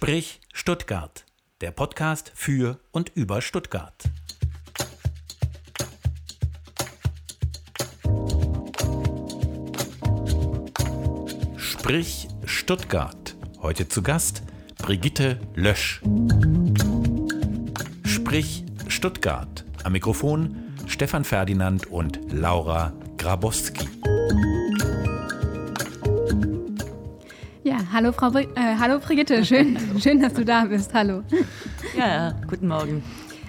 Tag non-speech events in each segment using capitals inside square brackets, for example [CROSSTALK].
Sprich Stuttgart, der Podcast für und über Stuttgart. Sprich Stuttgart. Heute zu Gast Brigitte Lösch. Sprich Stuttgart. Am Mikrofon Stefan Ferdinand und Laura Grabowski. Hallo Frau Bri äh, hallo Brigitte, schön, schön, dass du da bist. Hallo. Ja, guten Morgen.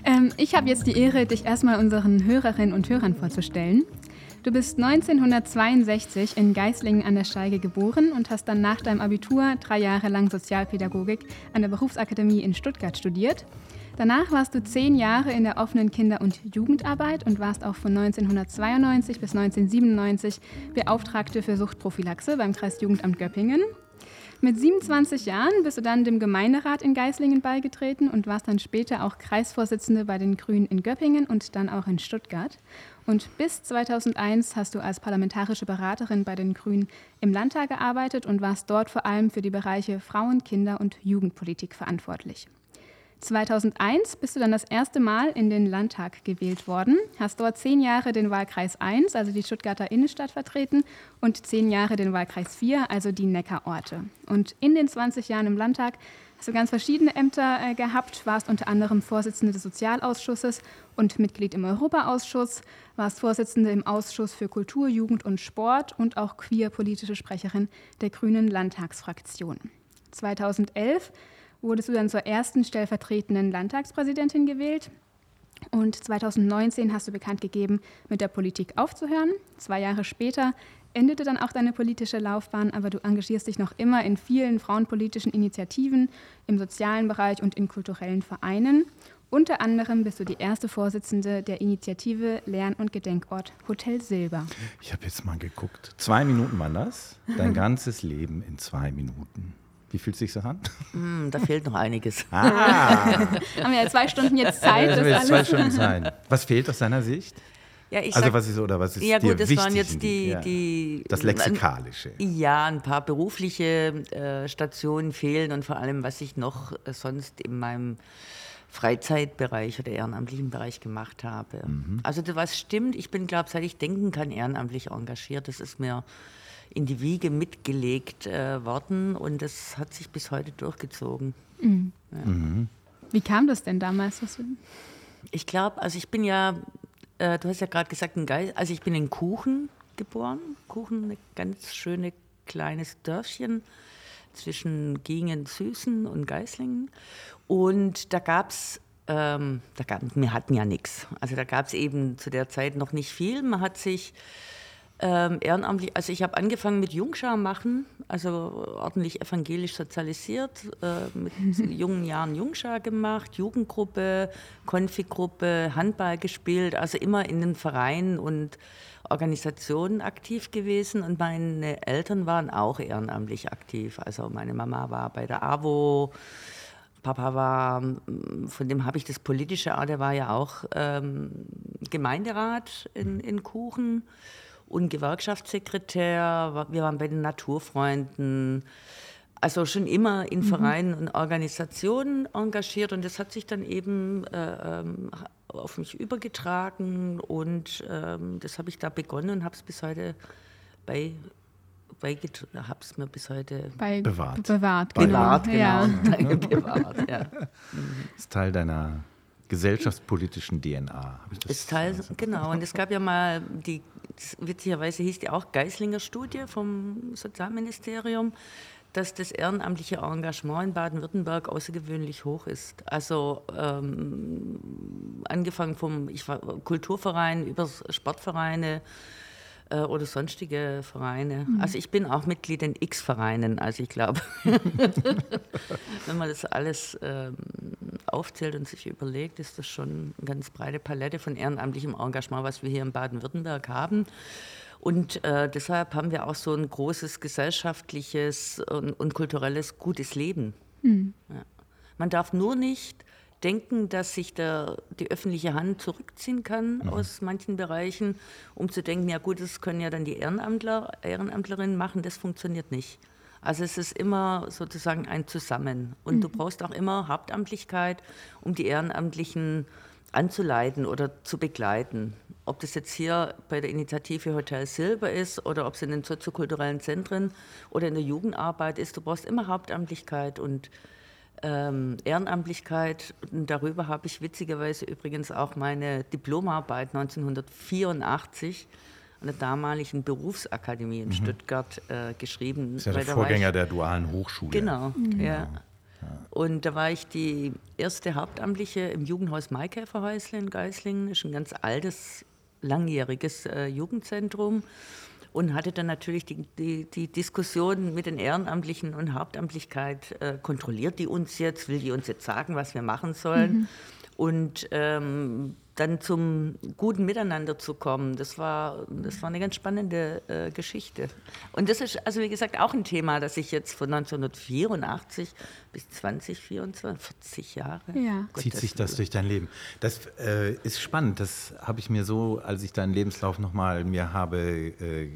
Ähm, ich habe jetzt die Ehre, dich erstmal unseren Hörerinnen und Hörern vorzustellen. Du bist 1962 in Geislingen an der Steige geboren und hast dann nach deinem Abitur drei Jahre lang Sozialpädagogik an der Berufsakademie in Stuttgart studiert. Danach warst du zehn Jahre in der offenen Kinder- und Jugendarbeit und warst auch von 1992 bis 1997 Beauftragte für Suchtprophylaxe beim Kreisjugendamt Göppingen. Mit 27 Jahren bist du dann dem Gemeinderat in Geislingen beigetreten und warst dann später auch Kreisvorsitzende bei den Grünen in Göppingen und dann auch in Stuttgart. Und bis 2001 hast du als parlamentarische Beraterin bei den Grünen im Landtag gearbeitet und warst dort vor allem für die Bereiche Frauen, Kinder und Jugendpolitik verantwortlich. 2001 bist du dann das erste Mal in den Landtag gewählt worden, hast dort zehn Jahre den Wahlkreis 1, also die Stuttgarter Innenstadt, vertreten und zehn Jahre den Wahlkreis 4, also die Neckarorte. Und in den 20 Jahren im Landtag hast du ganz verschiedene Ämter äh, gehabt, warst unter anderem Vorsitzende des Sozialausschusses und Mitglied im Europaausschuss, warst Vorsitzende im Ausschuss für Kultur, Jugend und Sport und auch queer-politische Sprecherin der Grünen Landtagsfraktion. 2011 wurdest du dann zur ersten stellvertretenden Landtagspräsidentin gewählt. Und 2019 hast du bekannt gegeben, mit der Politik aufzuhören. Zwei Jahre später endete dann auch deine politische Laufbahn, aber du engagierst dich noch immer in vielen frauenpolitischen Initiativen, im sozialen Bereich und in kulturellen Vereinen. Unter anderem bist du die erste Vorsitzende der Initiative Lern- und Gedenkort Hotel Silber. Ich habe jetzt mal geguckt. Zwei Minuten waren das. Dein [LAUGHS] ganzes Leben in zwei Minuten. Wie fühlt sich so an? Mm, da fehlt noch einiges. [LAUGHS] Ah, Haben wir ja zwei Stunden jetzt Zeit. das das zwei Stunden sein. Was fehlt aus deiner Sicht? Ja, ich Also sag- was ist oder was ist ja dir gut, das wichtig waren jetzt in die, ja. die das Lexikalische. Ja, ein paar berufliche äh, Stationen fehlen und vor allem, was ich noch äh, sonst in meinem Freizeitbereich oder ehrenamtlichen Bereich gemacht habe. Mhm. Also das, was stimmt, ich bin, glaube seit ich denken kann, ehrenamtlich engagiert. Das ist mir in die Wiege mitgelegt äh, worden und das hat sich bis heute durchgezogen. Wie kam das denn damals? Ich glaube, also ich bin ja, äh, du hast ja gerade gesagt, ein Geist, also ich bin in Kuchen geboren. Kuchen, ein ganz schöne kleines Dörfchen zwischen Gingen, Süßen und Geislingen. Und da gab es, ähm, da gab, wir hatten ja nichts. Also da gab es eben zu der Zeit noch nicht viel. Man hat sich ähm, ehrenamtlich, also ich habe angefangen mit Jungschar machen, also ordentlich evangelisch sozialisiert, äh, mit [LAUGHS] jungen Jahren Jungschar gemacht, Jugendgruppe, Konfigruppe, Handball gespielt, also immer in den Vereinen und Organisationen aktiv gewesen. Und meine Eltern waren auch ehrenamtlich aktiv. Also meine Mama war bei der AWO, Papa war, mm, von dem habe ich das politische A, der war ja auch ähm, Gemeinderat in, in Kuchen und Gewerkschaftssekretär. Wir waren bei den Naturfreunden. Also schon immer in Vereinen und Organisationen engagiert und das hat sich dann eben äh, ähm, auf mich übergetragen und ähm, das habe ich da begonnen und habe es bis heute bei, habe es mir bis heute Bei, Bewahrt. Bewahrt, bewahrt, genau. genau. Ja. [LAUGHS] bewahrt, ja. [LAUGHS] Das ist Teil deiner gesellschaftspolitischen DNA. Ist Teil, also- genau. Und es gab ja mal die, witzigerweise hieß die auch Geislinger Studie vom Sozialministerium, dass das ehrenamtliche Engagement in Baden-Württemberg außergewöhnlich hoch ist. Also ähm, angefangen vom ich war, Kulturverein über Sportvereine äh, oder sonstige Vereine. Also ich bin auch Mitglied in X-Vereinen. Also ich glaube, [LAUGHS] wenn man das alles ähm, aufzählt und sich überlegt, ist das schon eine ganz breite Palette von ehrenamtlichem Engagement, was wir hier in Baden-Württemberg haben. Und äh, deshalb haben wir auch so ein großes gesellschaftliches und, und kulturelles gutes Leben. Ja. Man darf nur nicht denken, dass sich der, die öffentliche Hand zurückziehen kann aus manchen Bereichen, um zu denken, ja gut, das können ja dann die Ehrenamtler, Ehrenamtlerinnen machen, das funktioniert nicht. Also es ist immer sozusagen ein Zusammen. Und mhm. du brauchst auch immer Hauptamtlichkeit, um die Ehrenamtlichen anzuleiten oder zu begleiten. Ob das jetzt hier bei der Initiative Hotel Silber ist oder ob es in den soziokulturellen Zentren oder in der Jugendarbeit ist, du brauchst immer Hauptamtlichkeit und ähm, Ehrenamtlichkeit. Und darüber habe ich witzigerweise übrigens auch meine Diplomarbeit 1984 an der damaligen Berufsakademie in mhm. Stuttgart äh, geschrieben. Das ist ja der Vorgänger ich, der dualen Hochschule. Genau, mhm. ja. Und da war ich die erste Hauptamtliche im Jugendhaus Maikäferhäusle in Geislingen. Das ist ein ganz altes, langjähriges äh, Jugendzentrum. Und hatte dann natürlich die, die, die, Diskussion mit den Ehrenamtlichen und Hauptamtlichkeit, äh, kontrolliert die uns jetzt, will die uns jetzt sagen, was wir machen sollen. Mhm. Und ähm, dann zum guten Miteinander zu kommen, das war, das war eine ganz spannende äh, Geschichte. Und das ist, also wie gesagt, auch ein Thema, das ich jetzt von 1984 bis 2024, 40 Jahre. Ja. Gott, Zieht sich das durch dein Leben. Das äh, ist spannend. Das habe ich mir so, als ich deinen Lebenslauf nochmal mir habe äh,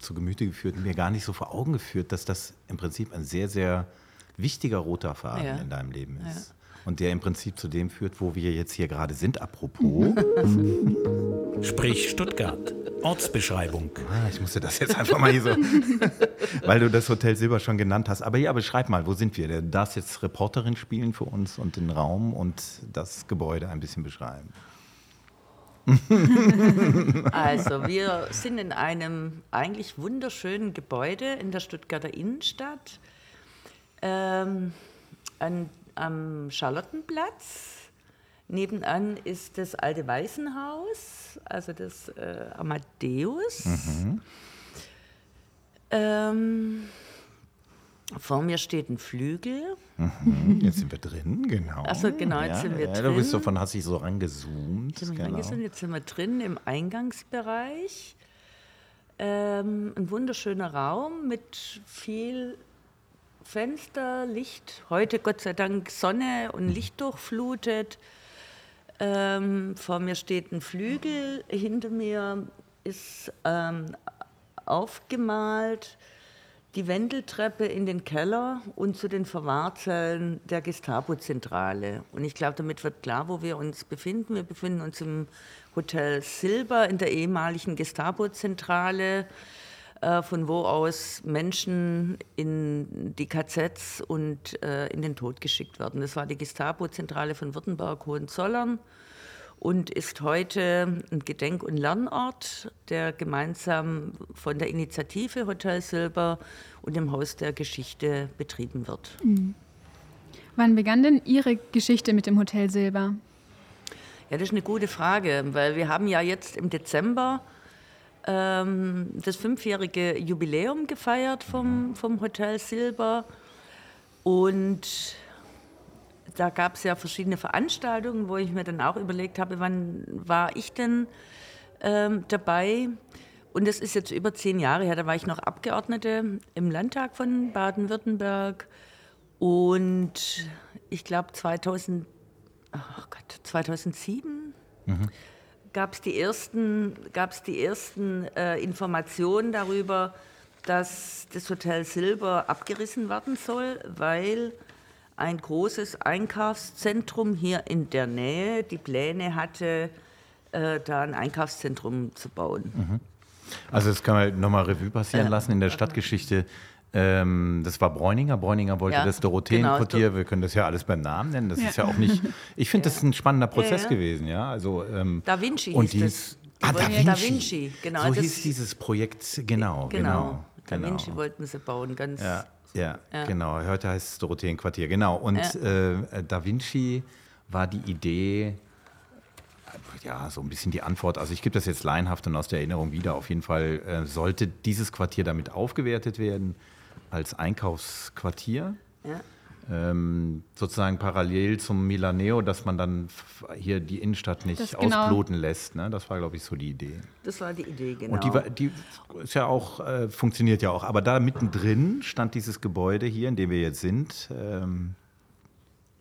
zu Gemüte geführt, mir gar nicht so vor Augen geführt, dass das im Prinzip ein sehr, sehr wichtiger roter Faden ja. in deinem Leben ist. Ja und der im Prinzip zu dem führt, wo wir jetzt hier gerade sind. Apropos. [LAUGHS] Sprich Stuttgart. Ortsbeschreibung. Ah, ich musste das jetzt einfach mal hier so, [LAUGHS] weil du das Hotel Silber schon genannt hast. Aber ja, beschreib mal, wo sind wir? Du darfst jetzt Reporterin spielen für uns und den Raum und das Gebäude ein bisschen beschreiben. [LAUGHS] Also, wir sind in einem eigentlich wunderschönen Gebäude in der Stuttgarter Innenstadt. Ähm, an am Charlottenplatz. Nebenan ist das alte Waisenhaus, also das äh, Amadeus. Mhm. Ähm, vor mir steht ein Flügel. Mhm, jetzt sind wir drin, genau. Also genau, jetzt ja, sind wir ja, drin. Du bist so von, hast dich so rangezoomt. Genau. Rangezoomt. Jetzt sind wir drin im Eingangsbereich. Ähm, ein wunderschöner Raum mit viel Fenster, Licht, heute Gott sei Dank Sonne und Licht durchflutet. Ähm, vor mir steht ein Flügel, hinter mir ist ähm, aufgemalt die Wendeltreppe in den Keller und zu den Verwahrzellen der Gestapo-Zentrale. Und ich glaube, damit wird klar, wo wir uns befinden. Wir befinden uns im Hotel Silber in der ehemaligen Gestapo-Zentrale. Äh, von wo aus Menschen in die KZs und äh, in den Tod geschickt werden. Das war die Gestapo-Zentrale von Württemberg-Hohenzollern und ist heute ein Gedenk- und Lernort, der gemeinsam von der Initiative Hotel Silber und dem Haus der Geschichte betrieben wird. Mhm. Wann begann denn Ihre Geschichte mit dem Hotel Silber? Ja, das ist eine gute Frage, weil wir haben ja jetzt im Dezember ähm, das fünfjährige Jubiläum gefeiert vom, vom Hotel Silber. Und da gab es ja verschiedene Veranstaltungen, wo ich mir dann auch überlegt habe, wann war ich denn ähm, dabei? Und das ist jetzt über zehn Jahre her, da war ich noch Abgeordnete im Landtag von Baden-Württemberg. Und ich glaube 2000, oh Gott, 2007 mhm gab es die ersten, gab's die ersten äh, Informationen darüber, dass das Hotel Silber abgerissen werden soll, weil ein großes Einkaufszentrum hier in der Nähe die Pläne hatte, äh, da ein Einkaufszentrum zu bauen. Mhm. Also das kann man nochmal Revue passieren lassen in der Stadtgeschichte. Ähm, das war Bräuninger. Bräuninger wollte ja, das Dorotheenquartier. Genau. Wir können das ja alles beim Namen nennen. Das ja. ist ja auch nicht. [LAUGHS] Ich finde, ja. das ist ein spannender Prozess gewesen. Ja, also ähm, Da Vinci und hieß dies, das. Ah, da Vinci. da Vinci. genau. So hieß dieses Projekt. Genau, genau. genau da genau. Vinci wollten sie bauen, ganz. Ja, ja, genau. Heute heißt es Dorotheenquartier. Genau. Und äh, Da Vinci war die Idee ja, so ein bisschen die Antwort. Also ich gebe das jetzt laienhaft und aus der Erinnerung wieder. Auf jeden Fall äh, sollte dieses Quartier damit aufgewertet werden als Einkaufsquartier. Ja. Ähm, sozusagen parallel zum Milaneo, dass man dann hier die Innenstadt nicht genau. ausbluten lässt. Ne? Das war, glaube ich, so die Idee. Das war die Idee, genau. Und die, die ist ja auch, äh, funktioniert ja auch. Aber da mittendrin stand dieses Gebäude hier, in dem wir jetzt sind, ähm,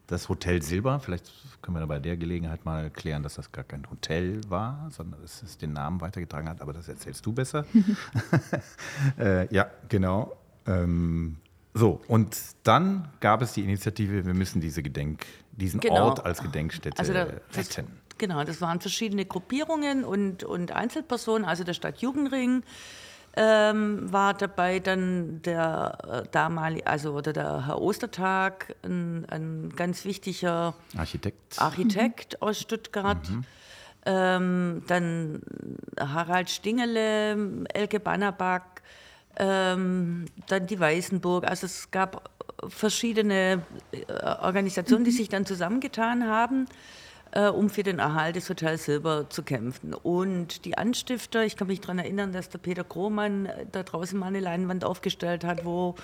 das Hotel Silber. Vielleicht können wir da bei der Gelegenheit mal klären, dass das gar kein Hotel war, sondern dass es den Namen weitergetragen hat. Aber das erzählst du besser. [LAUGHS] [LAUGHS] äh, ja, genau. Ähm, So, und dann gab es die Initiative, wir müssen diese Gedenk, diesen Genau. Ort als Gedenkstätte Also da, retten. genau, das waren verschiedene Gruppierungen und, und Einzelpersonen, also der Stadtjugendring ähm, war dabei, dann der äh, damalige, also oder der Herr Ostertag, ein, ein ganz wichtiger Architekt. Architekt aus Stuttgart. Ähm, dann Harald Stingele, Elke Bannerback, ähm, dann die Weißenburg. Also es gab verschiedene äh, Organisationen, die sich dann zusammengetan haben, äh, um für den Erhalt des Hotels Silber zu kämpfen. Und die Anstifter, ich kann mich daran erinnern, dass der Peter Krohmann äh, da draußen mal eine Leinwand aufgestellt hat, wo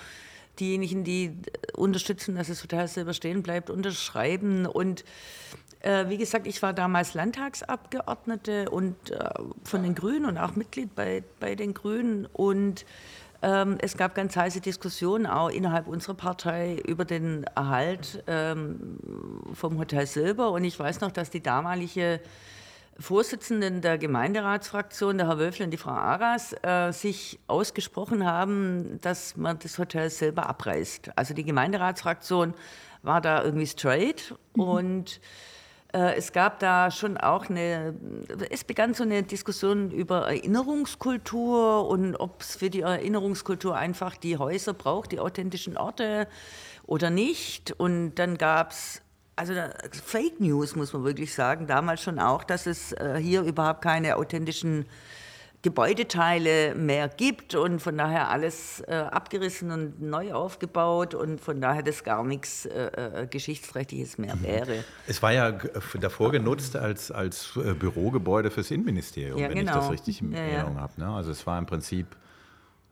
diejenigen, die unterstützen, dass das Hotel Silber stehen bleibt, unterschreiben. Und äh, wie gesagt, ich war damals Landtagsabgeordnete und äh, von den Grünen und auch Mitglied bei, bei den Grünen. Und ähm, es gab ganz heiße Diskussionen auch innerhalb unserer Partei über den Erhalt ähm, vom Hotel Silber. Und ich weiß noch, dass die damalige Vorsitzenden der Gemeinderatsfraktion, der Herr Wölfel und die Frau Aras, äh, sich ausgesprochen haben, dass man das Hotel Silber abreißt. Also die Gemeinderatsfraktion war da irgendwie straight und äh, es gab da schon auch eine, es begann so eine Diskussion über Erinnerungskultur und ob es für die Erinnerungskultur einfach die Häuser braucht, die authentischen Orte oder nicht. Und dann gab es also Fake News, muss man wirklich sagen, damals schon auch, dass es äh, hier überhaupt keine authentischen Gebäudeteile mehr gibt und von daher alles äh, abgerissen und neu aufgebaut und von daher das gar nichts äh, äh, Geschichtsrechtliches mehr wäre. Es war ja g- davor genutzt als, als äh, Bürogebäude fürs Innenministerium, Ja, wenn ich genau. das richtig in Ja, ja. Erinnerung habe. Ne? Also es war im Prinzip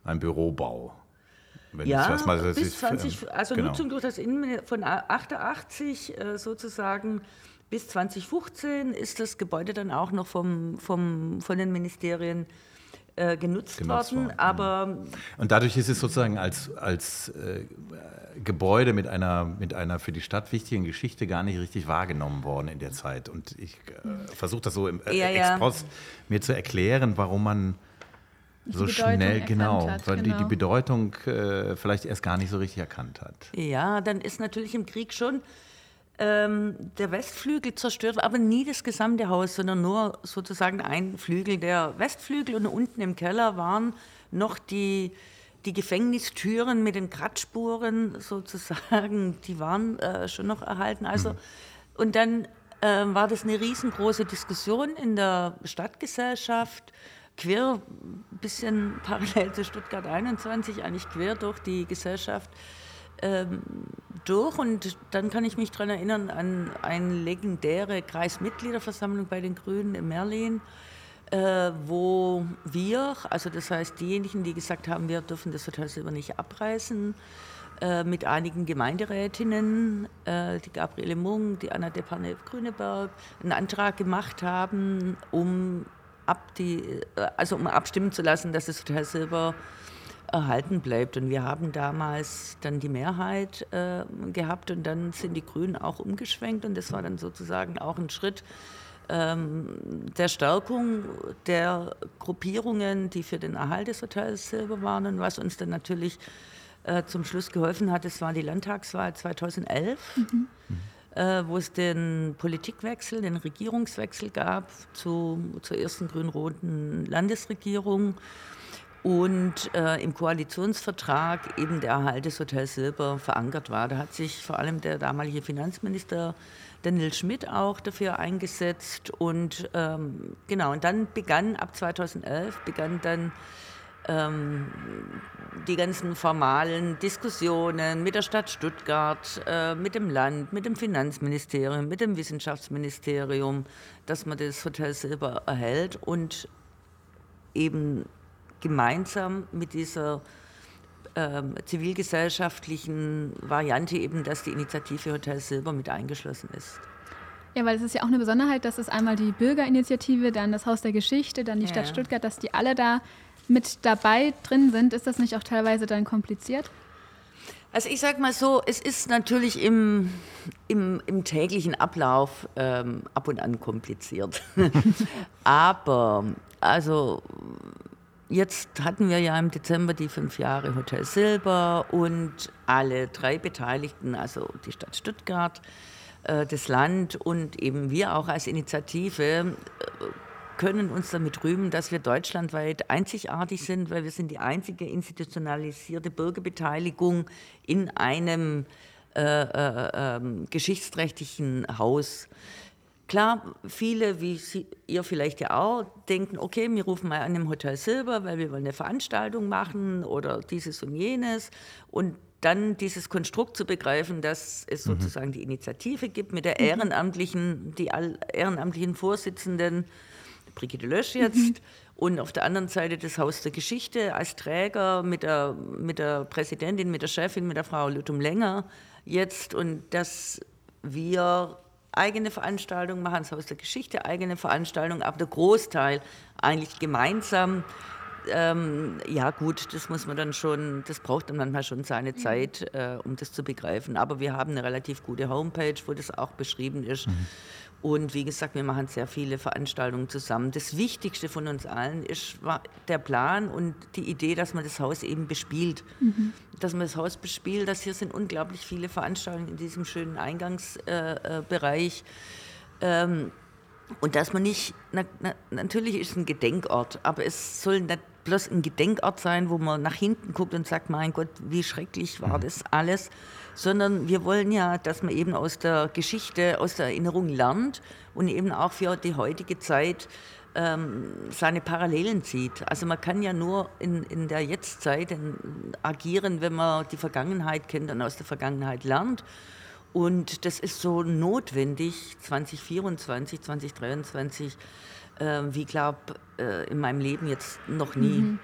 ein Bürobau. Wenn Ja, ich mal, bis ist, 20, ähm, also genau. Nutzung durch das Innenministerium von 88 äh, sozusagen bis 2015 ist das Gebäude dann auch noch vom, vom, von den Ministerien äh, genutzt, Genutzt worden. worden, Aber Und dadurch ist es sozusagen als, als äh, Gebäude mit einer, mit einer für die Stadt wichtigen Geschichte gar nicht richtig wahrgenommen worden in der Zeit. Und ich äh, versuche das so im äh, Ja, ja. Expost mir zu erklären, warum man so Bedeutung schnell, genau, hat, weil Die, genau. die Bedeutung äh, vielleicht erst gar nicht so richtig erkannt hat. Ja, dann ist natürlich im Krieg schon ähm, der Westflügel zerstört, aber nie das gesamte Haus, sondern nur sozusagen ein Flügel, der Westflügel und unten im Keller waren noch die, die Gefängnistüren mit den Kratzspuren sozusagen, die waren äh, schon noch erhalten. Also, und dann äh, war das eine riesengroße Diskussion in der Stadtgesellschaft, quer, ein bisschen parallel zu Stuttgart 21, eigentlich quer durch die Gesellschaft ähm, durch. Und dann kann ich mich daran erinnern an eine legendäre Kreismitgliederversammlung bei den Grünen in Merlin, äh, wo wir, also das heißt diejenigen, die gesagt haben, wir dürfen das Hotel Silber nicht abreißen, äh, mit einigen Gemeinderätinnen, äh, die Gabriele Mung, die Anna Deparnev-Grüneberg, einen Antrag gemacht haben, um, ab die, äh, also um abstimmen zu lassen, dass das Hotel Silber erhalten bleibt. Und wir haben damals dann die Mehrheit äh, gehabt und dann sind die Grünen auch umgeschwenkt und das war dann sozusagen auch ein Schritt ähm, der Stärkung der Gruppierungen, die für den Erhalt des Hotels Silber waren und was uns dann natürlich äh, zum Schluss geholfen hat, das war die Landtagswahl 2011. Äh, wo es den Politikwechsel, den Regierungswechsel gab zu, zur ersten grün-roten Landesregierung und äh, im Koalitionsvertrag eben der Erhalt des Hotels Silber verankert war. Da hat sich vor allem der damalige Finanzminister Daniel Schmidt auch dafür eingesetzt und ähm, genau, und dann begann ab 2011 begann dann ähm, die ganzen formalen Diskussionen mit der Stadt Stuttgart, äh, mit dem Land, mit dem Finanzministerium, mit dem Wissenschaftsministerium, dass man das Hotel Silber erhält und eben gemeinsam mit dieser ähm, zivilgesellschaftlichen Variante eben, dass die Initiative Hotel Silber mit eingeschlossen ist. Ja, weil es ist ja auch eine Besonderheit, dass es einmal die Bürgerinitiative, dann das Haus der Geschichte, dann die Ja, Stadt. Stuttgart, dass die alle da mit dabei drin sind. Ist das nicht auch teilweise dann kompliziert? Also ich sage mal so, es ist natürlich im, im, im täglichen Ablauf ähm, ab und an kompliziert. [LAUGHS] Aber also jetzt hatten wir ja im Dezember die fünf Jahre Hotel Silber und alle drei Beteiligten, also die Stadt Stuttgart, äh, das Land und eben wir auch als Initiative äh, können uns damit rühmen, dass wir deutschlandweit einzigartig sind, weil wir sind die einzige institutionalisierte Bürgerbeteiligung in einem äh, äh, ähm, geschichtsträchtigen Haus. Klar, viele, wie Sie, ihr vielleicht ja auch, denken, okay, wir rufen mal an im Hotel Silber, weil wir wollen eine Veranstaltung machen oder dieses und jenes. Und dann dieses Konstrukt zu begreifen, dass es mhm. sozusagen die Initiative gibt mit der mhm. ehrenamtlichen, die ehrenamtlichen Vorsitzenden, Brigitte Lösch jetzt, mhm. und auf der anderen Seite das Haus der Geschichte als Träger mit der, mit der Präsidentin, mit der Chefin, mit der Frau Lutum Länger jetzt und dass wir eigene Veranstaltungen machen, das Haus der Geschichte eigene Veranstaltungen, aber der Großteil eigentlich gemeinsam. Ähm, ja gut, das muss man dann schon, das braucht dann manchmal schon seine Zeit, äh, um das zu begreifen. Aber wir haben eine relativ gute Homepage, wo das auch beschrieben ist. Mhm. Und wie gesagt, wir machen sehr viele Veranstaltungen zusammen. Das Wichtigste von uns allen ist der Plan und die Idee, dass man das Haus eben bespielt. Mhm. Dass man das Haus bespielt, dass hier sind unglaublich viele Veranstaltungen in diesem schönen Eingangsbereich. Äh, ähm, und dass man nicht, na, na, natürlich ist es ein Gedenkort, aber es soll nicht bloß ein Gedenkort sein, wo man nach hinten guckt und sagt, mein Gott, wie schrecklich war mhm. das alles, sondern wir wollen ja, dass man eben aus der Geschichte, aus der Erinnerung lernt und eben auch für die heutige Zeit ähm, seine Parallelen zieht. Also man kann ja nur in, in der Jetztzeit agieren, wenn man die Vergangenheit kennt und aus der Vergangenheit lernt. Und das ist so notwendig 2024, 2023, äh, wie glaube äh, in meinem Leben jetzt noch nie. Mhm.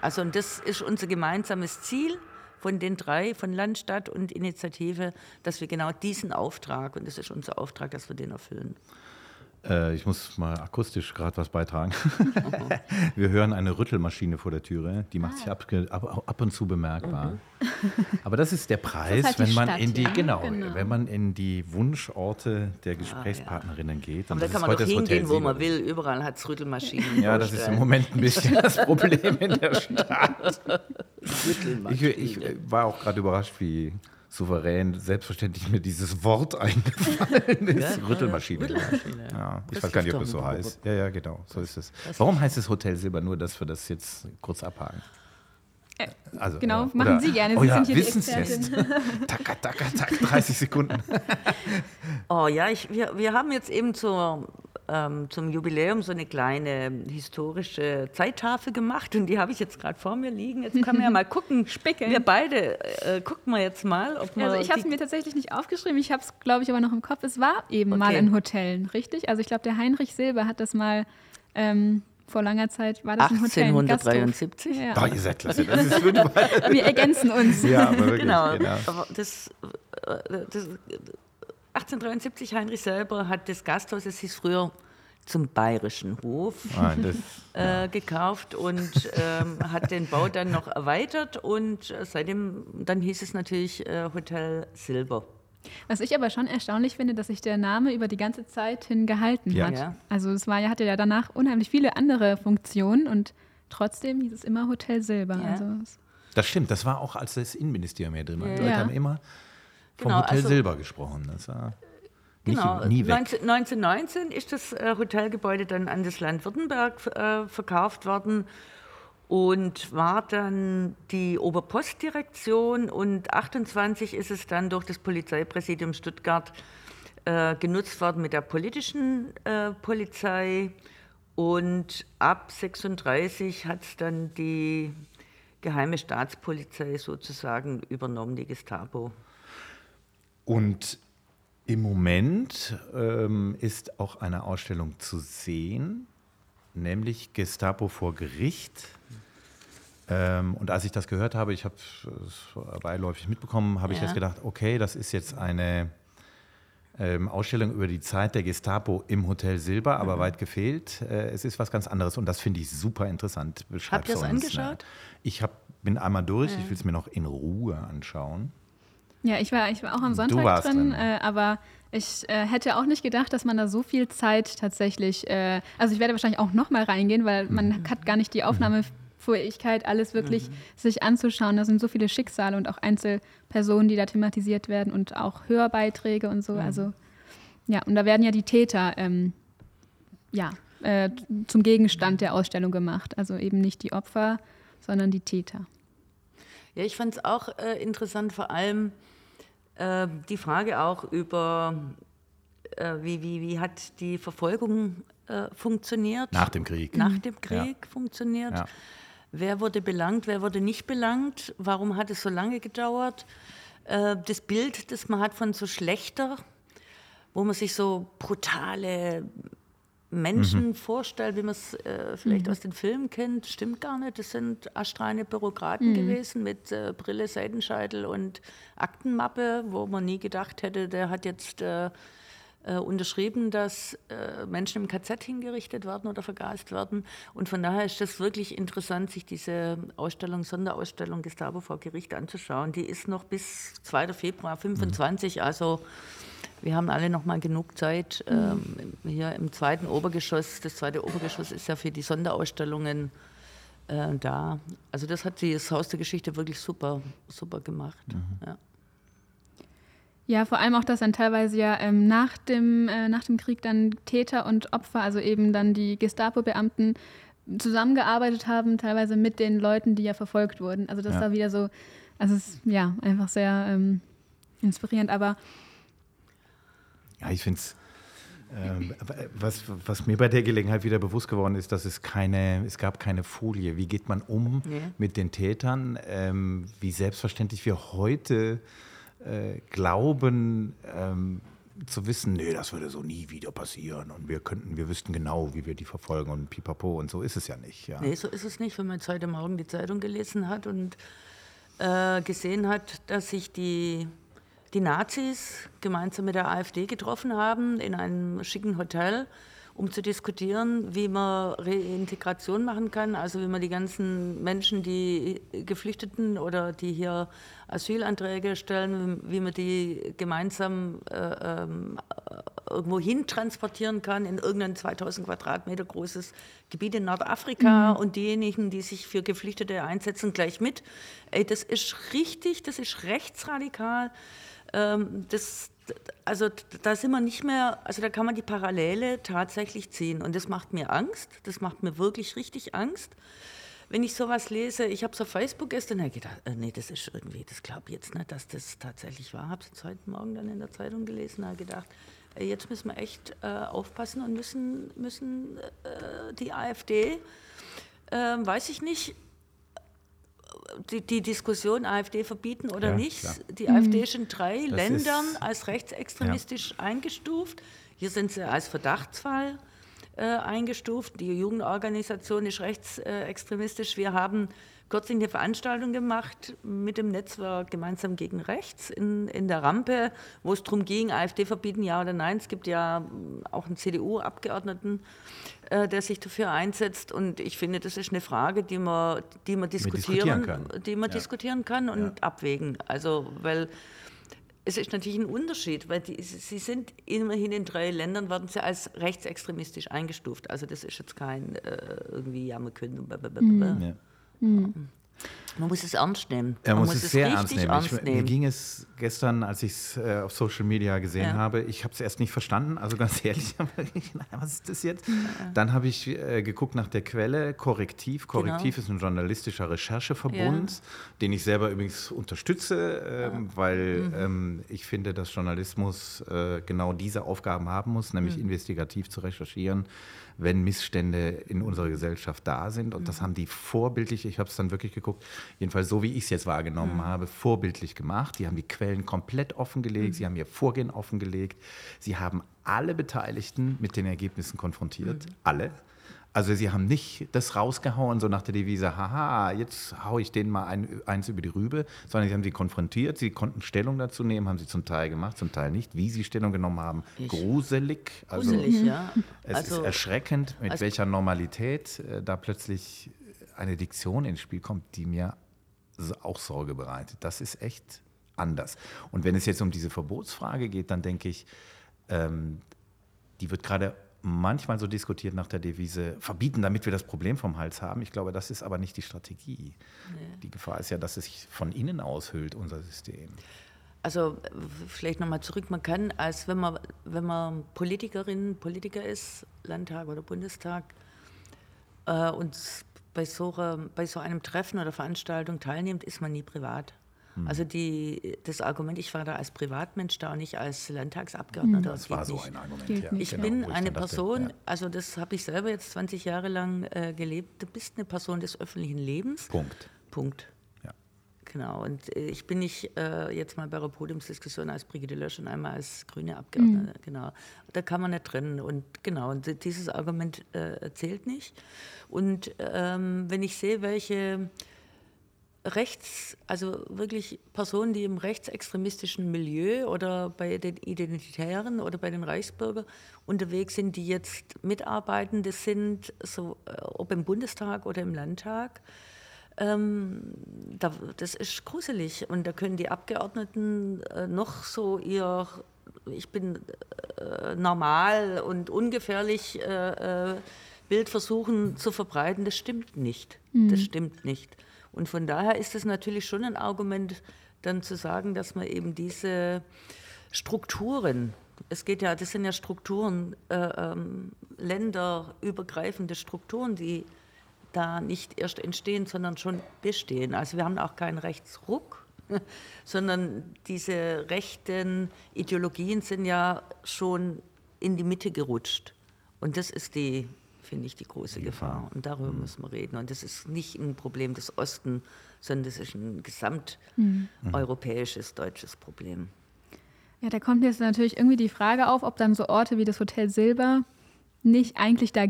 Also und das ist unser gemeinsames Ziel von den drei, von Land, Stadt und Initiative, dass wir genau diesen Auftrag, und das ist unser Auftrag, dass wir den erfüllen. Äh, ich muss mal akustisch gerade was beitragen. [LAUGHS] Wir hören eine Rüttelmaschine vor der Türe, die macht ah. sich ab, ab, ab, und zu bemerkbar. Mhm. Aber das ist der Preis, halt wenn man Stadt, in die ja? genau, genau, wenn man in die Wunschorte der Gesprächspartnerinnen ah, ja. geht. Aber da kann man doch hingehen, wo man will. Überall hat es Rüttelmaschinen. Ja, das ist im Moment ein bisschen das Problem in der Stadt. [LAUGHS] Ich, ich war auch gerade überrascht, wie souverän, selbstverständlich mir dieses Wort [LAUGHS] eingefallen ist. Ja, Rüttelmaschine. Rüttelmaschine. Ja, ich das weiß gar nicht, ob es so heißt. Ja, ja, genau, so ist es. Warum heißt es Hotel Silber? Nur, dass wir das jetzt kurz abhaken. Äh, also, genau, ja. machen Sie gerne. Sie oh ja, sind hier Wissenstest. [LAUGHS] taka, taka, taka, 30 Sekunden. [LAUGHS] oh ja, ich, wir, wir haben jetzt eben zur ähm, zum Jubiläum so eine kleine historische Zeittafel gemacht und die habe ich jetzt gerade vor mir liegen. Jetzt können wir ja mal [LAUGHS] gucken. Spickeln. Wir beide äh, gucken wir jetzt mal, ob wir. Also ich habe es mir tatsächlich nicht aufgeschrieben. Ich habe es, glaube ich, aber noch im Kopf. Es war eben okay. mal in Hotellen, richtig? Also ich glaube, der Heinrich Silber hat das mal. Ähm, vor langer Zeit war das 1873. ein Hotel. Ja. Oh, ihr seid klasse. Das ist [LAUGHS] Wir ergänzen uns. Ja, aber wirklich. Genau. genau. Aber das, äh, das 1873, Heinrich selber hat das Gasthaus, es hieß früher zum Bayerischen Hof, ah, das, [LAUGHS] äh, gekauft und ähm, hat den Bau dann noch erweitert und äh, seitdem, dann hieß es natürlich äh, Hotel Silber. Was ich aber schon erstaunlich finde, dass sich der Name über die ganze Zeit hin gehalten ja. hat. Ja. Also es war ja, hatte ja danach unheimlich viele andere Funktionen und trotzdem hieß es immer Hotel Silber. Ja. Also das stimmt, das war auch, als das Innenministerium hier drin war. Die Leute haben immer vom genau, Hotel also, Silber gesprochen. Das war genau. nie weg. 19, 1919 ist das äh, Hotelgebäude dann an das Land Württemberg äh, verkauft worden und war dann die Oberpostdirektion und 28 ist es dann durch das Polizeipräsidium Stuttgart äh, genutzt worden mit der politischen äh, Polizei und ab 36 hat es dann die geheime Staatspolizei sozusagen übernommen, die Gestapo. Und im Moment ähm, ist auch eine Ausstellung zu sehen, nämlich Gestapo vor Gericht. Ähm, und als ich das gehört habe, ich habe es beiläufig mitbekommen, habe ja. ich jetzt gedacht, okay, das ist jetzt eine ähm, Ausstellung über die Zeit der Gestapo im Hotel Silber, aber mhm. weit gefehlt. Äh, es ist was ganz anderes und das finde ich super interessant. Habt ihr es angeschaut? Ich hab, bin einmal durch, ja. ich will es mir noch in Ruhe anschauen. Ja, ich war, ich war auch am Sonntag drin, drin. Äh, aber ich äh, hätte auch nicht gedacht, dass man da so viel Zeit tatsächlich, äh, also ich werde wahrscheinlich auch nochmal reingehen, weil man mhm. hat gar nicht die Aufnahme Kraftfähigkeit, alles wirklich mhm. sich anzuschauen. Da sind so viele Schicksale und auch Einzelpersonen, die da thematisiert werden und auch Hörbeiträge und so. Mhm. Also ja, und da werden ja die Täter ähm, ja, äh, zum Gegenstand der Ausstellung gemacht. Also eben nicht die Opfer, sondern die Täter. Ja, ich fand es auch äh, interessant, vor allem äh, die Frage auch über, äh, wie, wie, wie hat die Verfolgung äh, funktioniert. Nach dem Krieg. Nach dem Krieg ja. funktioniert. Ja. Wer wurde belangt, wer wurde nicht belangt? Warum hat es so lange gedauert? Äh, das Bild, das man hat von so schlechter, wo man sich so brutale Menschen mhm. vorstellt, wie man es äh, vielleicht mhm. aus den Filmen kennt, stimmt gar nicht. Das sind astreine Bürokraten mhm. gewesen mit äh, Brille, Seitenscheitel und Aktenmappe, wo man nie gedacht hätte, der hat jetzt äh, äh, unterschrieben, dass äh, Menschen im KZ hingerichtet werden oder vergast werden. Und von daher ist das wirklich interessant, sich diese Ausstellung, Sonderausstellung Gestapo vor Gericht anzuschauen. Die ist noch bis 2. Februar 25, mhm. also wir haben alle noch mal genug Zeit. Ähm, hier im zweiten Obergeschoss, das zweite Obergeschoss ist ja für die Sonderausstellungen äh, da. Also das hat das Haus der Geschichte wirklich super, super gemacht. Mhm. Ja. Ja, vor allem auch, dass dann teilweise ja ähm, nach, dem, äh, nach dem Krieg dann Täter und Opfer, also eben dann die Gestapo-Beamten, zusammengearbeitet haben, teilweise mit den Leuten, die ja verfolgt wurden. Also das ja. war wieder so, also es ist ja einfach sehr ähm, inspirierend, aber. Ja, ich finde es. Ähm, was, was, mir bei der Gelegenheit wieder bewusst geworden ist, dass es keine, es gab keine Folie. Wie geht man um nee. mit den Tätern? Ähm, wie selbstverständlich wir heute äh, glauben ähm, zu wissen, nee, das würde so nie wieder passieren und wir könnten, wir wüssten genau, wie wir die verfolgen und pipapo und so ist es ja nicht. Ja. Nee, so ist es nicht, wenn man heute Morgen die Zeitung gelesen hat und äh, gesehen hat, dass sich die, die Nazis gemeinsam mit der AfD getroffen haben in einem schicken Hotel um zu diskutieren, wie man Reintegration machen kann, also wie man die ganzen Menschen, die Geflüchteten oder die hier Asylanträge stellen, wie man die gemeinsam äh, äh, irgendwo hin transportieren kann in irgendein 2000 Quadratmeter großes Gebiet in Nordafrika mhm. und diejenigen, die sich für Geflüchtete einsetzen, gleich mit. Ey, das ist richtig, das ist rechtsradikal. Ähm, das, also da sind wir nicht mehr, also da kann man die Parallele tatsächlich ziehen. Und das macht mir Angst, das macht mir wirklich richtig Angst. Wenn ich sowas lese, ich habe es auf Facebook gestern gedacht, äh, nee, das ist irgendwie, das glaube ich jetzt nicht, dass das tatsächlich war. Habe es heute Morgen dann in der Zeitung gelesen, habe gedacht, äh, jetzt müssen wir echt äh, aufpassen und müssen, müssen äh, die AfD, ähm, weiß ich nicht, die, die, Diskussion AfD verbieten oder ja, nicht. Klar. Die AfD ist in drei das Ländern als rechtsextremistisch ja. eingestuft. Hier sind sie als Verdachtsfall äh, eingestuft. Die Jugendorganisation ist rechtsextremistisch. Wir haben kürzlich eine Veranstaltung gemacht mit dem Netzwerk Gemeinsam gegen Rechts in, in der Rampe, wo es darum ging, AfD verbieten, ja oder nein. Es gibt ja auch einen CDU-Abgeordneten, äh, der sich dafür einsetzt. Und ich finde, das ist eine Frage, die man, die man diskutieren, diskutieren die man ja. diskutieren kann und ja. abwägen. Also, weil es ist natürlich ein Unterschied, weil die, sie sind immerhin in drei Ländern, werden sie als rechtsextremistisch eingestuft. Also das ist jetzt kein äh, irgendwie, ja, man könnte. Mhm. Ja. Mhm. Man muss es ernst nehmen. Er muss, muss, es sehr ernst nehmen. ernst nehmen. Mir ging es gestern, als ich es äh, auf Social Media gesehen ja. habe, ich habe es erst nicht verstanden, also ganz [LAUGHS] ehrlich, was ist das jetzt? Ja. Dann habe ich äh, geguckt nach der Quelle, Korrektiv. Korrektiv genau. ist ein journalistischer Rechercheverbund, ja. den ich selber übrigens unterstütze, äh, weil mhm. ähm, ich finde, dass Journalismus äh, genau diese Aufgaben haben muss, nämlich mhm. investigativ zu recherchieren wenn Missstände in unserer Gesellschaft da sind. Und das mhm. haben die vorbildlich, ich habe es dann wirklich geguckt, jedenfalls so wie ich es jetzt wahrgenommen mhm. habe, vorbildlich gemacht. Die haben die Quellen komplett offengelegt, mhm. sie haben ihr Vorgehen offengelegt, sie haben alle Beteiligten mit den Ergebnissen konfrontiert, mhm. alle. Also sie haben nicht das rausgehauen, so nach der Devise, haha, jetzt haue ich denen mal ein, eins über die Rübe, sondern sie haben sie konfrontiert, sie konnten Stellung dazu nehmen, haben sie zum Teil gemacht, zum Teil nicht. Wie sie Stellung genommen haben, ich. gruselig. Also gruselig, ja. Es also, ist erschreckend, mit also, welcher Normalität äh, da plötzlich eine Diktion ins Spiel kommt, die mir auch Sorge bereitet. Das ist echt anders. Und wenn es jetzt um diese Verbotsfrage geht, dann denke ich, ähm, die wird gerade manchmal so diskutiert nach der Devise, verbieten, damit wir das Problem vom Hals haben. Ich glaube, das ist aber nicht die Strategie. Nee. Die Gefahr ist ja, dass es sich von innen aushüllt, unser System. Also vielleicht nochmal zurück, man kann, als wenn man, wenn man Politikerin, Politiker ist, Landtag oder Bundestag, äh, und bei so, bei so einem Treffen oder Veranstaltung teilnimmt, ist man nie privat. Hm. Also die, das Argument, ich war da als Privatmensch da und nicht als Landtagsabgeordneter. Das war so nicht. ein Argument, ja. Ich genau, bin eine Person, dachte, ja. also das habe ich selber jetzt 20 Jahre lang äh, gelebt, du bist eine Person des öffentlichen Lebens. Punkt. Punkt. Ja. Genau, und äh, ich bin nicht äh, jetzt mal bei der Podiumsdiskussion als Brigitte Lösch und einmal als grüne Abgeordnete, mhm. genau. Da kann man nicht trennen und genau, und dieses Argument äh, zählt nicht. Und ähm, wenn ich sehe, welche rechts, also wirklich Personen, die im rechtsextremistischen Milieu oder bei den Identitären oder bei den Reichsbürger unterwegs sind, die jetzt Mitarbeitende sind, so, äh, ob im Bundestag oder im Landtag. Ähm, da, das ist gruselig und da können die Abgeordneten äh, noch so ihr, ich bin äh, normal und ungefährlich äh, äh Bild versuchen zu verbreiten. Das stimmt nicht. Mhm. Das stimmt nicht. Und von daher ist es natürlich schon ein Argument, dann zu sagen, dass man eben diese Strukturen, es geht ja, das sind ja Strukturen, äh, ähm, länderübergreifende Strukturen, die da nicht erst entstehen, sondern schon bestehen. Also wir haben auch keinen Rechtsruck, [LAUGHS] sondern diese rechten Ideologien sind ja schon in die Mitte gerutscht. Und das ist die finde ich, die große Gefahr. Und darüber mhm. müssen wir reden. Und das ist nicht ein Problem des Osten, sondern das ist ein gesamteuropäisches, deutsches Problem. Ja, da kommt jetzt natürlich irgendwie die Frage auf, ob dann so Orte wie das Hotel Silber nicht eigentlich da,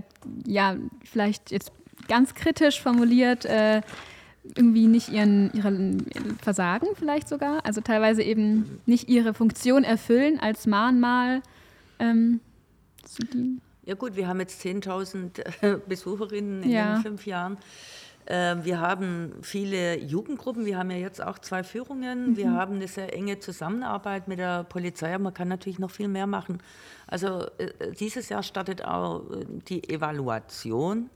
ja, vielleicht jetzt ganz kritisch formuliert, äh, irgendwie nicht ihren, ihren Versagen vielleicht sogar, also teilweise eben nicht ihre Funktion erfüllen als Mahnmal ähm, zu dienen. Ja gut, wir haben jetzt 10.000 äh, [LAUGHS] Besucherinnen in ja. den fünf Jahren. Ähm, wir haben viele Jugendgruppen, wir haben ja jetzt auch zwei Führungen, mhm. wir haben eine sehr enge Zusammenarbeit mit der Polizei, aber man kann natürlich noch viel mehr machen. Also äh, dieses Jahr startet auch äh, die Evaluation,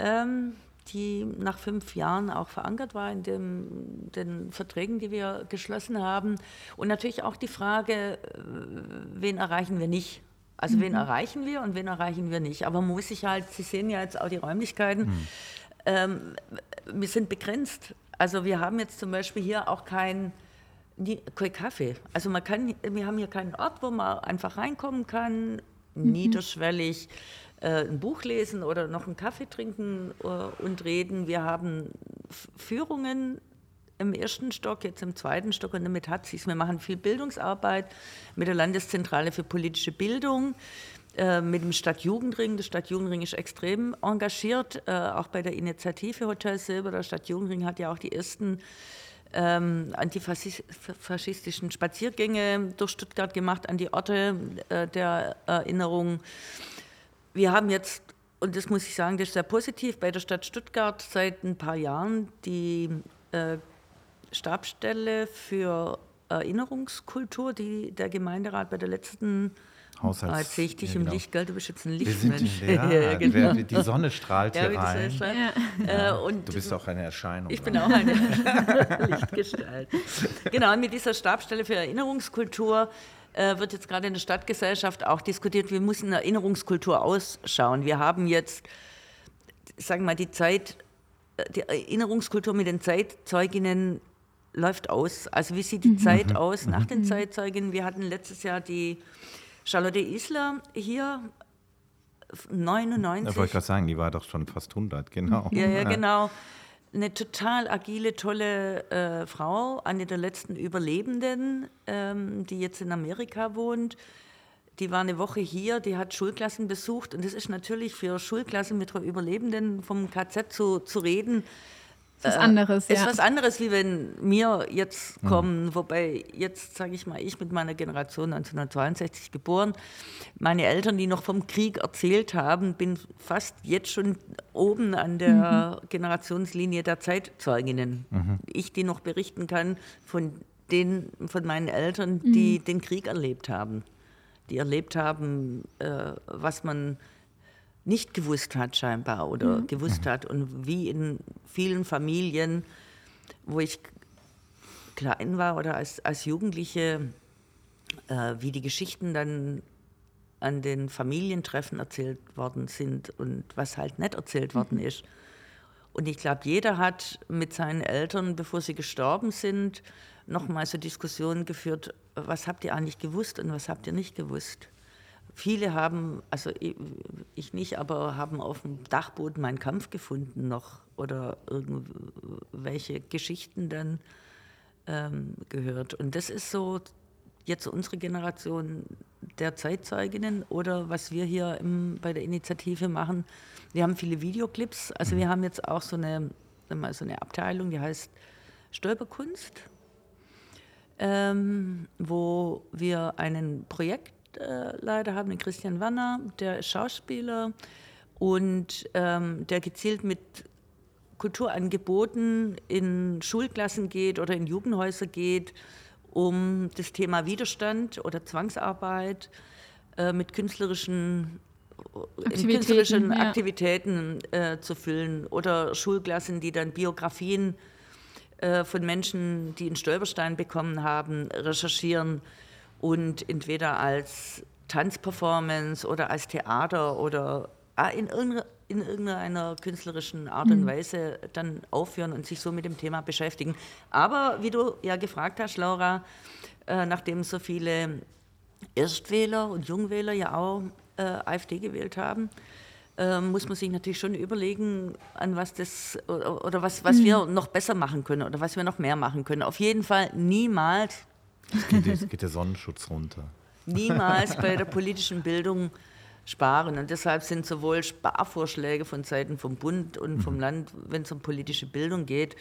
ähm, die nach fünf Jahren auch verankert war in dem, den Verträgen, die wir geschlossen haben. Und natürlich auch die Frage, wen erreichen wir nicht? Also mhm. wen erreichen wir und wen erreichen wir nicht. Aber man muss sich halt, Sie sehen ja jetzt auch die Räumlichkeiten, mhm. ähm, wir sind begrenzt. Also wir haben jetzt zum Beispiel hier auch kein, kein Kaffee. Also man kann, wir haben hier keinen Ort, wo man einfach reinkommen kann, mhm. niederschwellig äh, ein Buch lesen oder noch einen Kaffee trinken äh, und reden. Wir haben Führungen im ersten Stock, jetzt im zweiten Stock und damit hat sich Wir machen viel Bildungsarbeit mit der Landeszentrale für politische Bildung, äh, mit dem Stadtjugendring. Der Stadtjugendring ist extrem engagiert, äh, auch bei der Initiative Hotel Silber. Der Stadtjugendring hat ja auch die ersten ähm, antifaschistischen Spaziergänge durch Stuttgart gemacht, an die Orte äh, der Erinnerung. Wir haben jetzt und das muss ich sagen, das ist sehr positiv, bei der Stadt Stuttgart seit ein paar Jahren die äh, Stabsstelle für Erinnerungskultur, die der Gemeinderat bei der letzten Haushalts. Ah, jetzt sehe ich dich ja, im genau. Lichtgeld, du bist jetzt ein Lichtmensch. [LAUGHS] Ja, ja, genau. Die Sonne strahlt hier ja, rein. Ja. Äh, und du bist auch eine Erscheinung. Ich bin auch eine [LAUGHS] Lichtgestalt. genau, und mit dieser Stabsstelle für Erinnerungskultur äh, wird jetzt gerade in der Stadtgesellschaft auch diskutiert, wie muss eine Erinnerungskultur ausschauen. Wir haben jetzt, sagen wir mal, die Zeit die Erinnerungskultur mit den Zeitzeuginnen läuft aus. Also wie sieht die mhm. Zeit mhm. aus nach den mhm. Zeitzeuginnen? Wir hatten letztes Jahr die Charlotte Isler hier, 99. Ich wollte gerade sagen, die war doch schon fast 100, genau. Ja, ja, genau. Eine total agile, tolle äh, Frau, eine der letzten Überlebenden, ähm, die jetzt in Amerika wohnt die war eine Woche hier, die hat Schulklassen besucht und das ist natürlich für Schulklassen mit Überlebenden vom KZ zu, zu reden. Das ist was anderes, äh, ja. Ist was anderes, wie wenn mir jetzt kommen, mhm. wobei jetzt, sage ich mal, ich mit meiner Generation 1962 geboren, meine Eltern, die noch vom Krieg erzählt haben, bin fast jetzt schon oben an der mhm. Generationslinie der Zeitzeuginnen. Mhm. Ich, die noch berichten kann von den, von meinen Eltern, die mhm. den Krieg erlebt haben die erlebt haben, äh, was man nicht gewusst hat scheinbar oder mhm. gewusst hat und wie in vielen Familien, wo ich klein war oder als, als Jugendliche, äh, wie die Geschichten dann an den Familientreffen erzählt worden sind und was halt nicht erzählt mhm. worden ist. Und ich glaube, jeder hat mit seinen Eltern, bevor sie gestorben sind, nochmal so Diskussionen geführt, was habt ihr eigentlich gewusst und was habt ihr nicht gewusst. Viele haben, also ich nicht, aber haben auf dem Dachboden meinen Kampf gefunden noch oder irgendwelche Geschichten dann ähm, gehört. Und das ist so jetzt unsere Generation der Zeitzeuginnen oder was wir hier im, bei der Initiative machen. Wir haben viele Videoclips, also wir mhm. haben jetzt auch so eine, so eine Abteilung, die heißt Stolperkunst, ähm, wo wir einen Projektleiter haben, den Christian Werner, der ist Schauspieler und ähm, der gezielt mit Kulturangeboten in Schulklassen geht oder in Jugendhäuser geht, um das Thema Widerstand oder Zwangsarbeit äh, mit künstlerischen Aktivitäten, künstlerischen ja. Aktivitäten äh, zu füllen oder Schulklassen, die dann Biografien äh, von Menschen, die einen Stolperstein bekommen haben, recherchieren und entweder als Tanzperformance oder als Theater oder ah, in irgendeiner in irgendeiner künstlerischen Art und mhm. Weise dann aufhören und sich so mit dem Thema beschäftigen. Aber wie du ja gefragt hast, Laura, äh, nachdem so viele Erstwähler und Jungwähler ja auch äh, AfD gewählt haben, äh, muss man sich natürlich schon überlegen, an was das oder, oder was, was mhm. wir noch besser machen können oder was wir noch mehr machen können. Auf jeden Fall niemals. Es geht, geht der Sonnenschutz runter. Niemals bei der politischen Bildung sparen. Und deshalb sind sowohl Sparvorschläge von Seiten vom Bund und vom mhm. Land, wenn es um politische Bildung geht,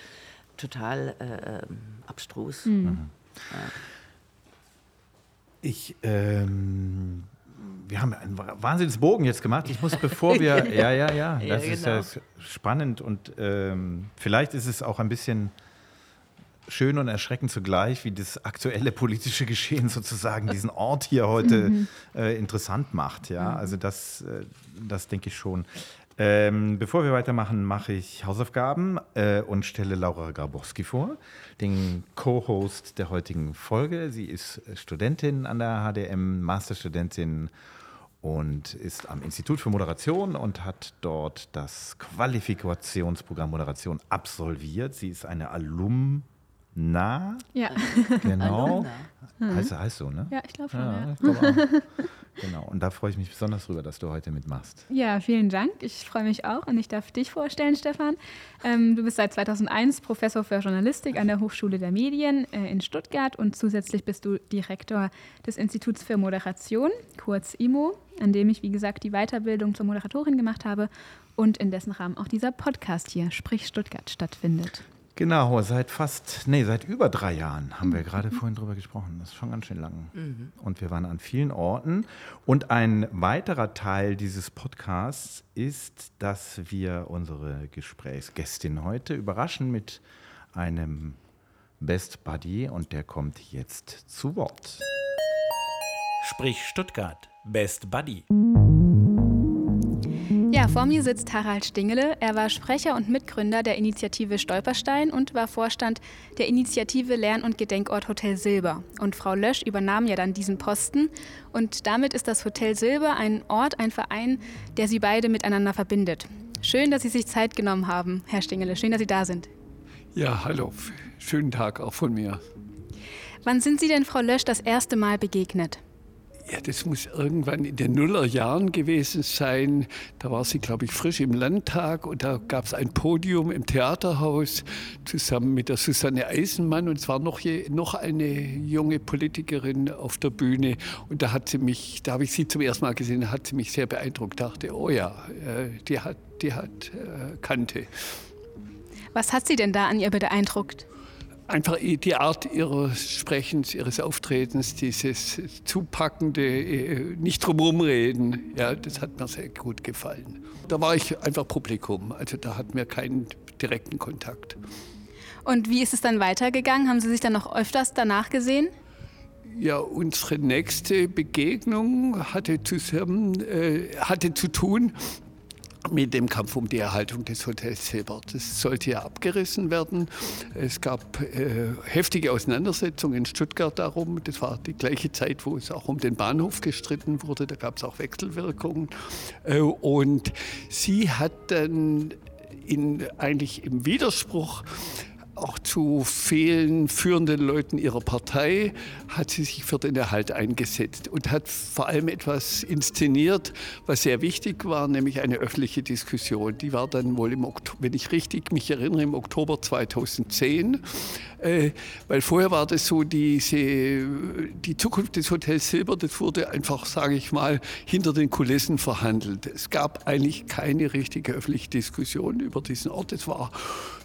total äh, ähm, abstrus. Mhm. mhm. Ja. Ich, ähm, wir haben einen wahnsinnigen Bogen jetzt gemacht. Ich muss, bevor wir, [LAUGHS] ja, ja, ja, das ja, genau. ist ja spannend und ähm, vielleicht ist es auch ein bisschen schön und erschreckend zugleich, wie das aktuelle politische Geschehen sozusagen diesen Ort hier heute mhm. äh, interessant macht. Ja, mhm. also das, äh, das denke ich schon. Ähm, bevor wir weitermachen, mache ich Hausaufgaben äh, und stelle Laura Grabowski vor, den Co-Host der heutigen Folge. Sie ist Studentin an der HDM, Masterstudentin und ist am Institut für Moderation und hat dort das Qualifikationsprogramm Moderation absolviert. Sie ist eine Alum na, ja. genau. Mhm. Heißt, heißt so, ne? Ja, ich glaube schon. Ja, ja. genau. Und da freue ich mich besonders drüber, dass du heute mitmachst. Ja, vielen Dank. Ich freue mich auch und ich darf dich vorstellen, Stefan. Ähm, du bist seit 2001 Professor für Journalistik an der Hochschule der Medien äh, in Stuttgart und zusätzlich bist du Direktor des Instituts für Moderation, kurz IMO, an dem ich, wie gesagt, die Weiterbildung zur Moderatorin gemacht habe und in dessen Rahmen auch dieser Podcast hier, Sprich Stuttgart, stattfindet. Genau, seit fast, nee, seit über drei Jahren haben wir gerade vorhin drüber gesprochen. Das ist schon ganz schön lang. Mhm. Und wir waren an vielen Orten. Und ein weiterer Teil dieses Podcasts ist, dass wir unsere Gesprächsgästin heute überraschen mit einem Best Buddy und der kommt jetzt zu Wort. Sprich Stuttgart, Best Buddy. Ja, vor mir sitzt Harald Stingele. Er war Sprecher und Mitgründer der Initiative Stolperstein und war Vorstand der Initiative Lern- und Gedenkort Hotel Silber. Und Frau Lösch übernahm ja dann diesen Posten. Und damit ist das Hotel Silber ein Ort, ein Verein, der sie beide miteinander verbindet. Schön, dass Sie sich Zeit genommen haben, Herr Stingele. Schön, dass Sie da sind. Ja, hallo. Schönen Tag auch von mir. Wann sind Sie denn Frau Lösch das erste Mal begegnet? Ja, das muss irgendwann in den Nullerjahren gewesen sein. Da war sie, glaube ich, frisch im Landtag und da gab es ein Podium im Theaterhaus zusammen mit der Susanne Eisenmann und es war noch, je, noch eine junge Politikerin auf der Bühne und da hat sie mich, da habe ich sie zum ersten Mal gesehen, da hat sie mich sehr beeindruckt. Dachte, oh ja, äh, die hat, die hat äh, Kante. Was hat sie denn da an ihr beeindruckt? Einfach die Art ihres Sprechens, ihres Auftretens, dieses zupackende, äh, nicht drumherum reden, ja, das hat mir sehr gut gefallen. Da war ich einfach Publikum, also da hatten wir keinen direkten Kontakt. Und wie ist es dann weitergegangen? Haben Sie sich dann noch öfters danach gesehen? Ja, unsere nächste Begegnung hatte, zusammen, äh, hatte zu tun mit dem Kampf um die Erhaltung des Hotels Silber. Das sollte ja abgerissen werden. Es gab äh, heftige Auseinandersetzungen in Stuttgart darum. Das war die gleiche Zeit, wo es auch um den Bahnhof gestritten wurde. Da gab es auch Wechselwirkungen. Äh, und sie hat dann in, eigentlich im Widerspruch auch zu vielen führenden Leuten ihrer Partei hat sie sich für den Erhalt eingesetzt und hat vor allem etwas inszeniert, was sehr wichtig war, nämlich eine öffentliche Diskussion. Die war dann wohl, im Oktober, wenn ich richtig mich erinnere, im Oktober 2010, äh, weil vorher war das so, diese, die Zukunft des Hotels Silber, das wurde einfach, sage ich mal, hinter den Kulissen verhandelt. Es gab eigentlich keine richtige öffentliche Diskussion über diesen Ort. Es war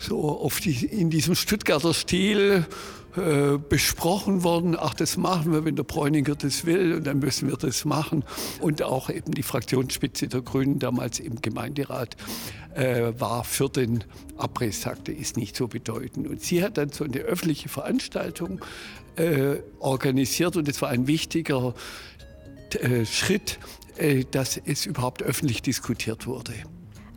so auf die, in diesem Stuttgarter Stil äh, besprochen worden, ach, das machen wir, wenn der Bräuninger das will, und dann müssen wir das machen. Und auch eben die Fraktionsspitze der Grünen damals im Gemeinderat äh, war für den Abriss, sagte, ist nicht so bedeutend. Und sie hat dann so eine öffentliche Veranstaltung äh, organisiert und es war ein wichtiger äh, Schritt, äh, dass es überhaupt öffentlich diskutiert wurde.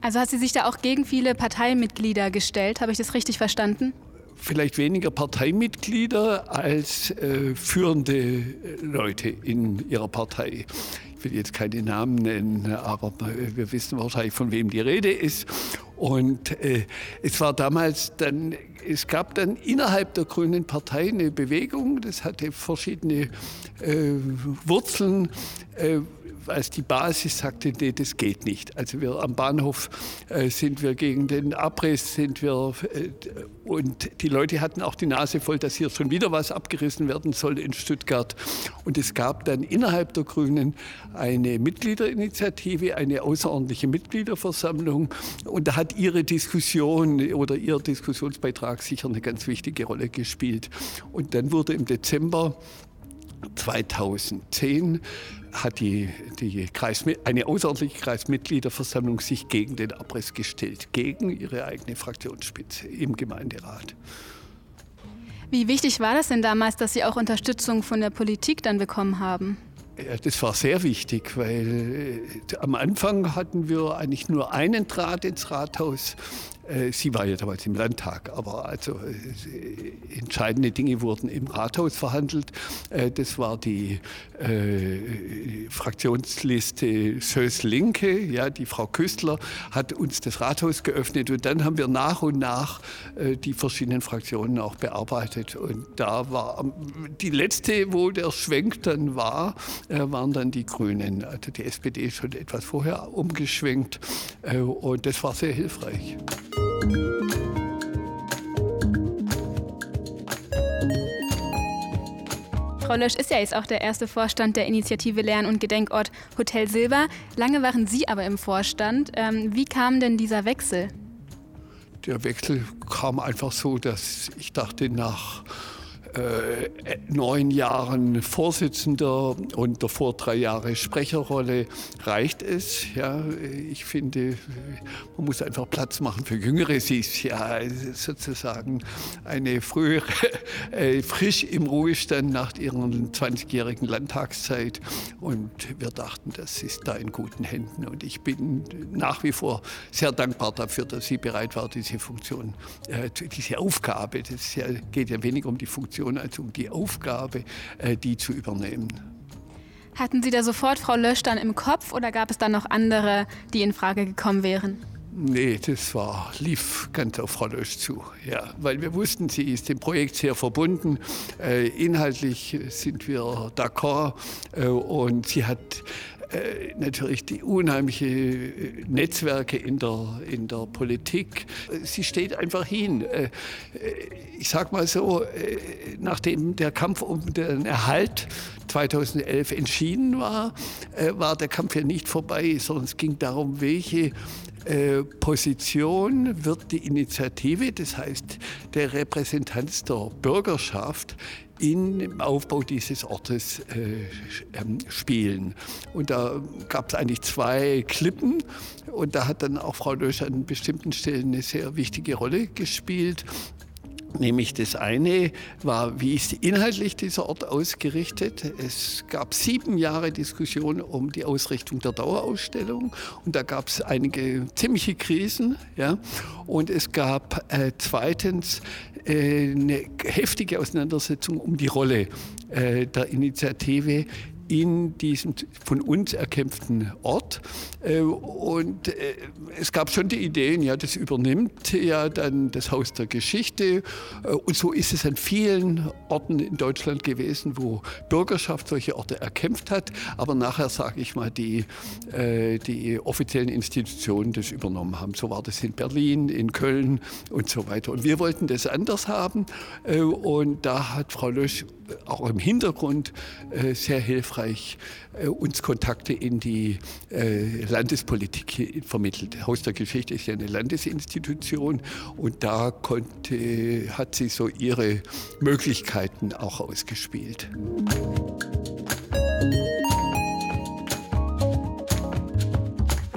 Also hat sie sich da auch gegen viele Parteimitglieder gestellt, habe ich das richtig verstanden? vielleicht weniger Parteimitglieder als äh, führende Leute in ihrer Partei. Ich will jetzt keine Namen nennen, aber wir wissen wahrscheinlich, von wem die Rede ist. Und äh, es war damals dann, es gab dann innerhalb der Grünen Partei eine Bewegung, das hatte verschiedene äh, Wurzeln. Äh, als die Basis sagte, nee, das geht nicht. Also wir am Bahnhof äh, sind wir gegen den Abriss, sind wir äh, und die Leute hatten auch die Nase voll, dass hier schon wieder was abgerissen werden soll in Stuttgart. Und es gab dann innerhalb der Grünen eine Mitgliederinitiative, eine außerordentliche Mitgliederversammlung. Und da hat ihre Diskussion oder ihr Diskussionsbeitrag sicher eine ganz wichtige Rolle gespielt. Und dann wurde im Dezember 2010 hat die, die Kreis, eine außerordentliche Kreismitgliederversammlung sich gegen den Abriss gestellt, gegen ihre eigene Fraktionsspitze im Gemeinderat. Wie wichtig war das denn damals, dass Sie auch Unterstützung von der Politik dann bekommen haben? Ja, das war sehr wichtig, weil äh, am Anfang hatten wir eigentlich nur einen Draht ins Rathaus. Äh, sie war ja damals im Landtag, aber also äh, entscheidende Dinge wurden im Rathaus verhandelt. Äh, das war die Fraktionsliste Sös Linke, ja, die Frau Küstler hat uns das Rathaus geöffnet und dann haben wir nach und nach die verschiedenen Fraktionen auch bearbeitet. Und da war die letzte, wo der Schwenk dann war, waren dann die Grünen. Also die SPD schon etwas vorher umgeschwenkt und das war sehr hilfreich. Frau Lösch ist ja jetzt auch der erste Vorstand der Initiative Lern- und Gedenkort Hotel Silber. Lange waren Sie aber im Vorstand. Ähm, wie kam denn dieser Wechsel? Der Wechsel kam einfach so, dass ich dachte, nach äh, neun Jahren Vorsitzender und davor drei Jahre Sprecherrolle reicht es. Ja, ich finde, man muss einfach Platz machen für Jüngere. Sie ist ja sozusagen eine frühere, [LAUGHS] äh, frisch im Ruhestand nach ihrer 20-jährigen Landtagszeit. Und wir dachten, das ist da in guten Händen. Und ich bin nach wie vor sehr dankbar dafür, dass sie bereit war, diese Funktion, äh, diese Aufgabe, das ja, geht ja weniger um die Funktion, Position als um die Aufgabe, äh, die zu übernehmen. Hatten Sie da sofort Frau Lösch dann im Kopf oder gab es dann noch andere, die in Frage gekommen wären? Nee, das war, lief ganz auf Frau Lösch zu. Ja, weil wir wussten, sie ist dem Projekt sehr verbunden. Äh, inhaltlich sind wir d'accord äh, und sie hat äh, natürlich die unheimliche äh, Netzwerke in der, in der Politik. Sie steht einfach hin. Äh, ich sage mal so, nachdem der Kampf um den Erhalt 2011 entschieden war, war der Kampf ja nicht vorbei, sondern es ging darum, welche Position wird die Initiative, das heißt der Repräsentanz der Bürgerschaft, im Aufbau dieses Ortes äh, ähm, spielen. Und da gab es eigentlich zwei Klippen und da hat dann auch Frau Lösch an bestimmten Stellen eine sehr wichtige Rolle gespielt. Nämlich das eine war, wie ist inhaltlich dieser Ort ausgerichtet? Es gab sieben Jahre Diskussion um die Ausrichtung der Dauerausstellung und da gab es einige ziemliche Krisen. Ja? Und es gab äh, zweitens äh, eine heftige Auseinandersetzung um die Rolle äh, der Initiative in diesem von uns erkämpften Ort. Äh, und äh, es gab schon die Ideen, ja, das übernimmt ja dann das Haus der Geschichte. Äh, und so ist es an vielen Orten in Deutschland gewesen, wo Bürgerschaft solche Orte erkämpft hat. Aber nachher, sage ich mal, die, die offiziellen Institutionen das übernommen haben. So war das in Berlin, in Köln und so weiter. Und wir wollten das anders haben. Und da hat Frau Lösch auch im Hintergrund sehr hilfreich uns Kontakte in die Landespolitik vermittelt. Haus der Geschichte ist ja eine Landesinstitution und da konnte, hat sie so ihre Möglichkeiten auch ausgespielt.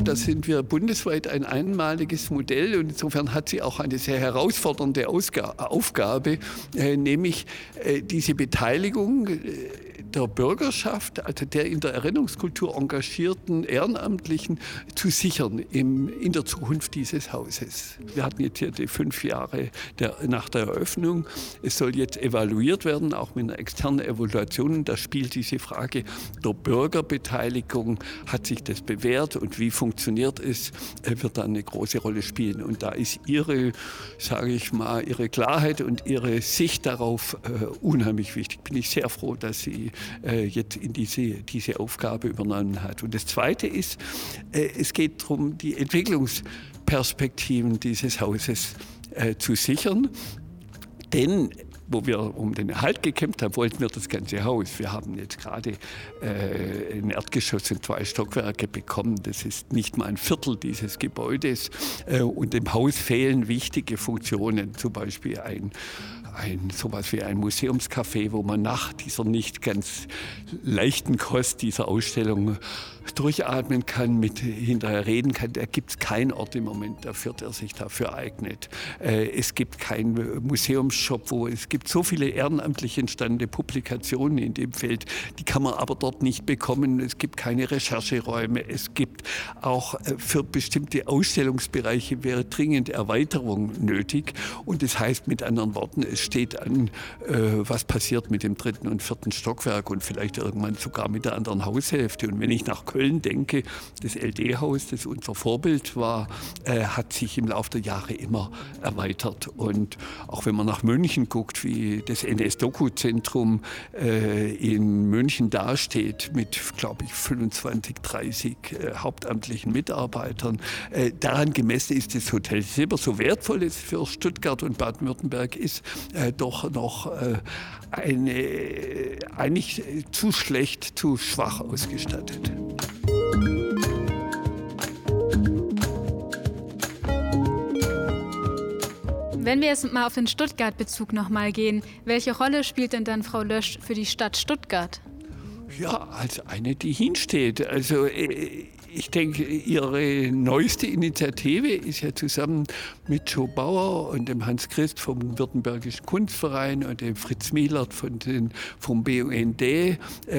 Da sind wir bundesweit ein einmaliges Modell. Und insofern hat sie auch eine sehr herausfordernde Aufgabe, äh, nämlich äh, diese Beteiligung äh, der Bürgerschaft, also der in der Erinnerungskultur engagierten Ehrenamtlichen, zu sichern im, in der Zukunft dieses Hauses. Wir hatten jetzt hier die fünf Jahre der, nach der Eröffnung. Es soll jetzt evaluiert werden, auch mit einer externen Evaluation. Da spielt diese Frage der Bürgerbeteiligung, hat sich das bewährt und wie funktioniert es, äh, wird dann eine große Rolle spielen. Und da ist Ihre, sage ich mal, Ihre Klarheit und Ihre Sicht darauf äh, unheimlich wichtig. Bin ich sehr froh, dass Sie äh, jetzt in diese, diese Aufgabe übernommen hat. Und das Zweite ist, äh, es geht darum, die Entwicklungsperspektiven dieses Hauses äh, zu sichern. Denn wo wir um den Erhalt gekämpft haben, wollten wir das ganze Haus. Wir haben jetzt gerade äh, ein Erdgeschoss und zwei Stockwerke bekommen. Das ist nicht mal ein Viertel dieses Gebäudes. Äh, und dem Haus fehlen wichtige Funktionen, zum Beispiel ein ein, sowas wie ein Museumscafé, wo man nach dieser nicht ganz leichten Kost dieser Ausstellung durchatmen kann, mit hinterher reden kann. Da gibt es keinen Ort im Moment dafür, der sich dafür eignet. Äh, es gibt keinen Museumsshop, wo es gibt so viele ehrenamtlich entstandene Publikationen in dem Feld, die kann man aber dort nicht bekommen. Es gibt keine Rechercheräume. Es gibt auch äh, für bestimmte Ausstellungsbereiche wäre dringend Erweiterung nötig. Und das heißt mit anderen Worten, es steht an, äh, was passiert mit dem dritten und vierten Stockwerk und vielleicht irgendwann sogar mit der anderen Haushälfte. Und wenn ich nach Köln denke, das LD-Haus, das unser Vorbild war, äh, hat sich im Laufe der Jahre immer erweitert. Und auch wenn man nach München guckt, wie das NS-Doku-Zentrum äh, in München dasteht, mit, glaube ich, 25, 30 äh, hauptamtlichen Mitarbeitern, äh, daran gemessen ist das Hotel Silber, so wertvoll es für Stuttgart und Baden-Württemberg ist, äh, doch noch äh, eine, eigentlich zu schlecht, zu schwach ausgestattet. Wenn wir jetzt mal auf den Stuttgart-Bezug nochmal gehen, welche Rolle spielt denn dann Frau Lösch für die Stadt Stuttgart? Ja, als eine, die hinsteht. Also äh, ich denke, Ihre neueste Initiative ist ja zusammen mit Joe Bauer und dem Hans Christ vom Württembergischen Kunstverein und dem Fritz Mielert von den, vom BUND, äh,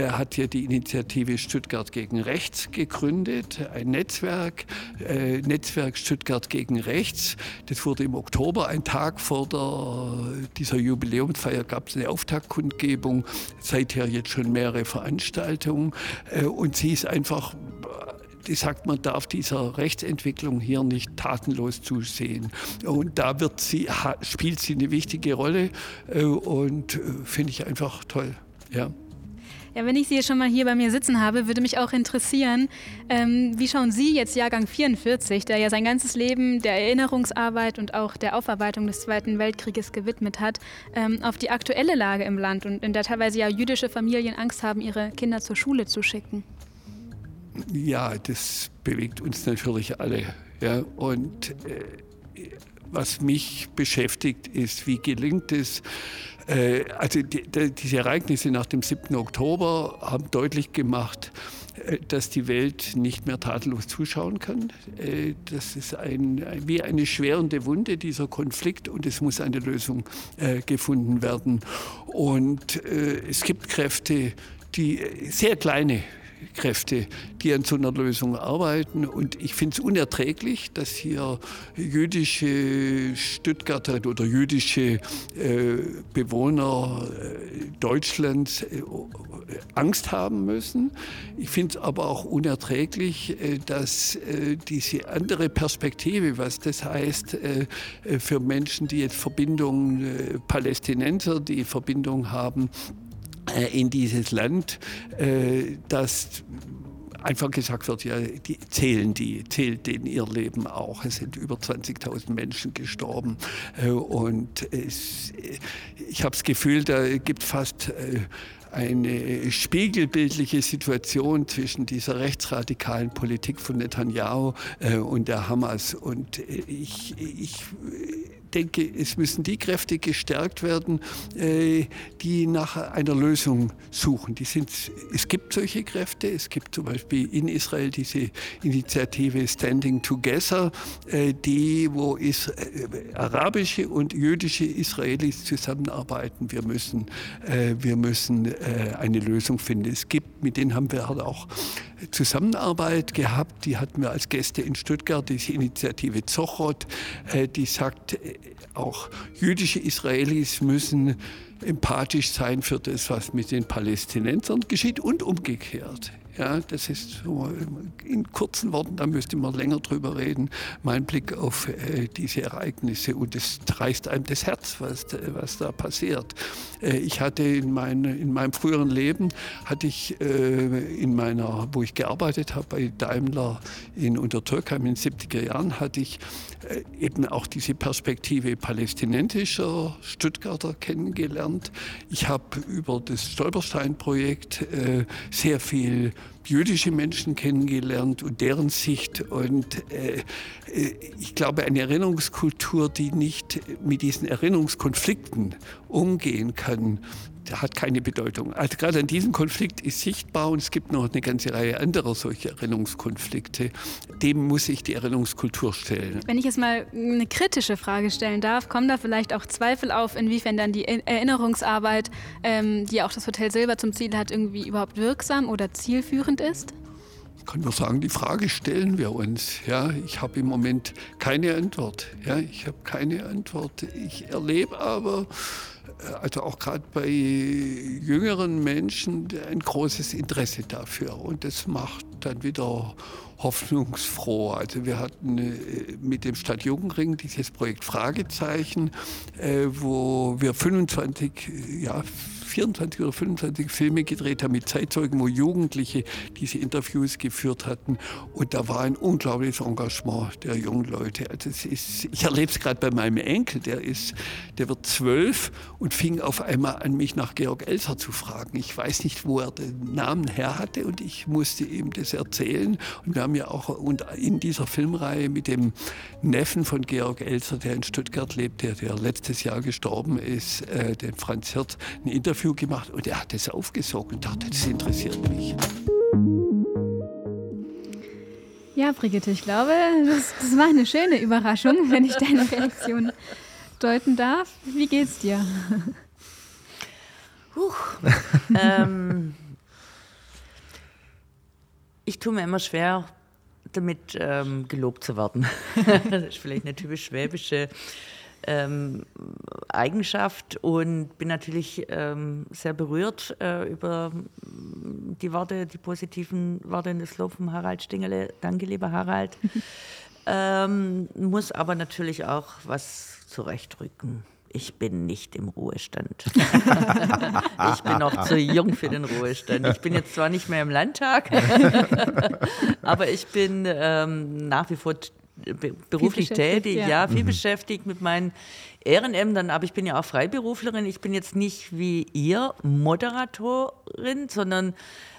hat ja die Initiative Stuttgart gegen Rechts gegründet, ein Netzwerk, äh, Netzwerk Stuttgart gegen Rechts. Das wurde im Oktober, ein Tag vor der, dieser Jubiläumsfeier, gab es eine Auftaktkundgebung, seither jetzt schon mehrere Veranstaltungen äh, und sie ist einfach die sagt, man darf dieser Rechtsentwicklung hier nicht tatenlos zusehen. Und da wird sie, spielt sie eine wichtige Rolle äh, und äh, finde ich einfach toll. Ja. Ja, wenn ich Sie schon mal hier bei mir sitzen habe, würde mich auch interessieren, ähm, wie schauen Sie jetzt Jahrgang 44, der ja sein ganzes Leben der Erinnerungsarbeit und auch der Aufarbeitung des Zweiten Weltkrieges gewidmet hat, ähm, auf die aktuelle Lage im Land und in der teilweise ja jüdische Familien Angst haben, ihre Kinder zur Schule zu schicken? Ja, das bewegt uns natürlich alle. Ja. Und äh, was mich beschäftigt, ist, wie gelingt es, äh, also die, die, diese Ereignisse nach dem 7. Oktober haben deutlich gemacht, äh, dass die Welt nicht mehr tadellos zuschauen kann. Äh, das ist ein, wie eine schwerende Wunde, dieser Konflikt, und es muss eine Lösung äh, gefunden werden. Und es gibt Kräfte, die sehr kleine Kräfte, die an so einer Lösung arbeiten. Und ich finde es unerträglich, dass hier jüdische Stuttgarter oder jüdische äh, Bewohner äh, Deutschlands äh, Angst haben müssen. Ich finde es aber auch unerträglich, äh, dass äh, diese andere Perspektive, was das heißt äh, für Menschen, die jetzt Verbindungen, Palästinenser, die Verbindung haben in dieses Land, äh, dass einfach gesagt wird, ja, die zählen die, zählt denen ihr Leben auch. Es sind über 20.000 Menschen gestorben äh, und es, ich habe das Gefühl, da gibt fast eine spiegelbildliche Situation zwischen dieser rechtsradikalen Politik von Netanyahu und der Hamas. Und ich, ich denke, es müssen die Kräfte gestärkt werden, äh, die nach einer Lösung suchen. Die sind, es gibt solche Kräfte. Es gibt zum Beispiel in Israel diese Initiative Standing Together, äh, die, wo ist, äh, arabische und jüdische Israelis zusammenarbeiten. Wir müssen, wir müssen eine Lösung finden. Es gibt, mit denen haben wir halt auch Zusammenarbeit gehabt. Die hatten wir als Gäste in Stuttgart, diese Initiative Zochot, die sagt, auch jüdische Israelis müssen empathisch sein für das, was mit den Palästinensern geschieht und umgekehrt. Ja, das ist in kurzen Worten, da müsste man länger drüber reden, mein Blick auf äh, diese Ereignisse und es reißt einem das Herz, was, was da passiert. Äh, ich hatte in, mein, in meinem früheren Leben, hatte ich äh, in meiner, wo ich gearbeitet habe bei Daimler in Untertürkheim in den 70er Jahren, hatte ich eben auch diese Perspektive palästinensischer Stuttgarter kennengelernt. Ich habe über das Stolperstein-Projekt äh, sehr viel jüdische Menschen kennengelernt und deren Sicht. Und äh, äh, ich glaube, eine Erinnerungskultur, die nicht mit diesen Erinnerungskonflikten umgehen kann, hat keine Bedeutung. Also gerade an diesem Konflikt ist sichtbar und es gibt noch eine ganze Reihe anderer solcher Erinnerungskonflikte. Dem muss sich die Erinnerungskultur stellen. Wenn ich jetzt mal eine kritische Frage stellen darf, kommen da vielleicht auch Zweifel auf, inwiefern dann die Erinnerungsarbeit, ähm, die auch das Hotel Silber zum Ziel hat, irgendwie überhaupt wirksam oder zielführend ist? Ich kann nur sagen, die Frage stellen wir uns. Ja, ich habe im Moment keine Antwort. Ja, ich habe keine Antwort. Ich erlebe aber, also auch gerade bei jüngeren Menschen, ein großes Interesse dafür. Und das macht dann wieder hoffnungsfroh. Also wir hatten äh, mit dem Stadtjugendring dieses Projekt Fragezeichen, äh, wo wir 25, ja, 24 oder 25 Filme gedreht haben mit Zeitzeugen, wo Jugendliche diese Interviews geführt hatten. Und da war ein unglaubliches Engagement der jungen Leute. Also ist, ich erlebe es gerade bei meinem Enkel, der, ist, der wird zwölf und fing auf einmal an, mich nach Georg Elser zu fragen. Ich weiß nicht, wo er den Namen her hatte und ich musste ihm das erzählen. Und wir haben ja auch in dieser Filmreihe mit dem Neffen von Georg Elser, der in Stuttgart lebt, der, der letztes Jahr gestorben ist, äh, den Franz Hirt, ein Interview Interview gemacht und er hat es aufgesogen und dachte, das interessiert mich. Ja, Brigitte, ich glaube, das, das war eine schöne Überraschung, wenn ich deine Reaktion deuten darf. Wie geht's dir? Huch. ähm, ich tue mir immer schwer, damit ähm, gelobt zu werden. [LAUGHS] das ist vielleicht eine typisch schwäbische ähm, Eigenschaft und bin natürlich ähm, sehr berührt äh, über die Worte, die positiven Worte in das Lob von Harald Stingele. Danke, lieber Harald. [LAUGHS] ähm, muss aber natürlich auch was zurechtrücken. Ich bin nicht im Ruhestand. [LAUGHS] ich bin noch zu jung für den Ruhestand. Ich bin jetzt zwar nicht mehr im Landtag, [LAUGHS] aber ich bin ähm, nach wie vor beruflich tätig, ja, ja viel mhm. beschäftigt mit meinen Ehrenämtern, aber ich bin ja auch Freiberuflerin. Ich bin jetzt nicht wie ihr Moderatorin, sondern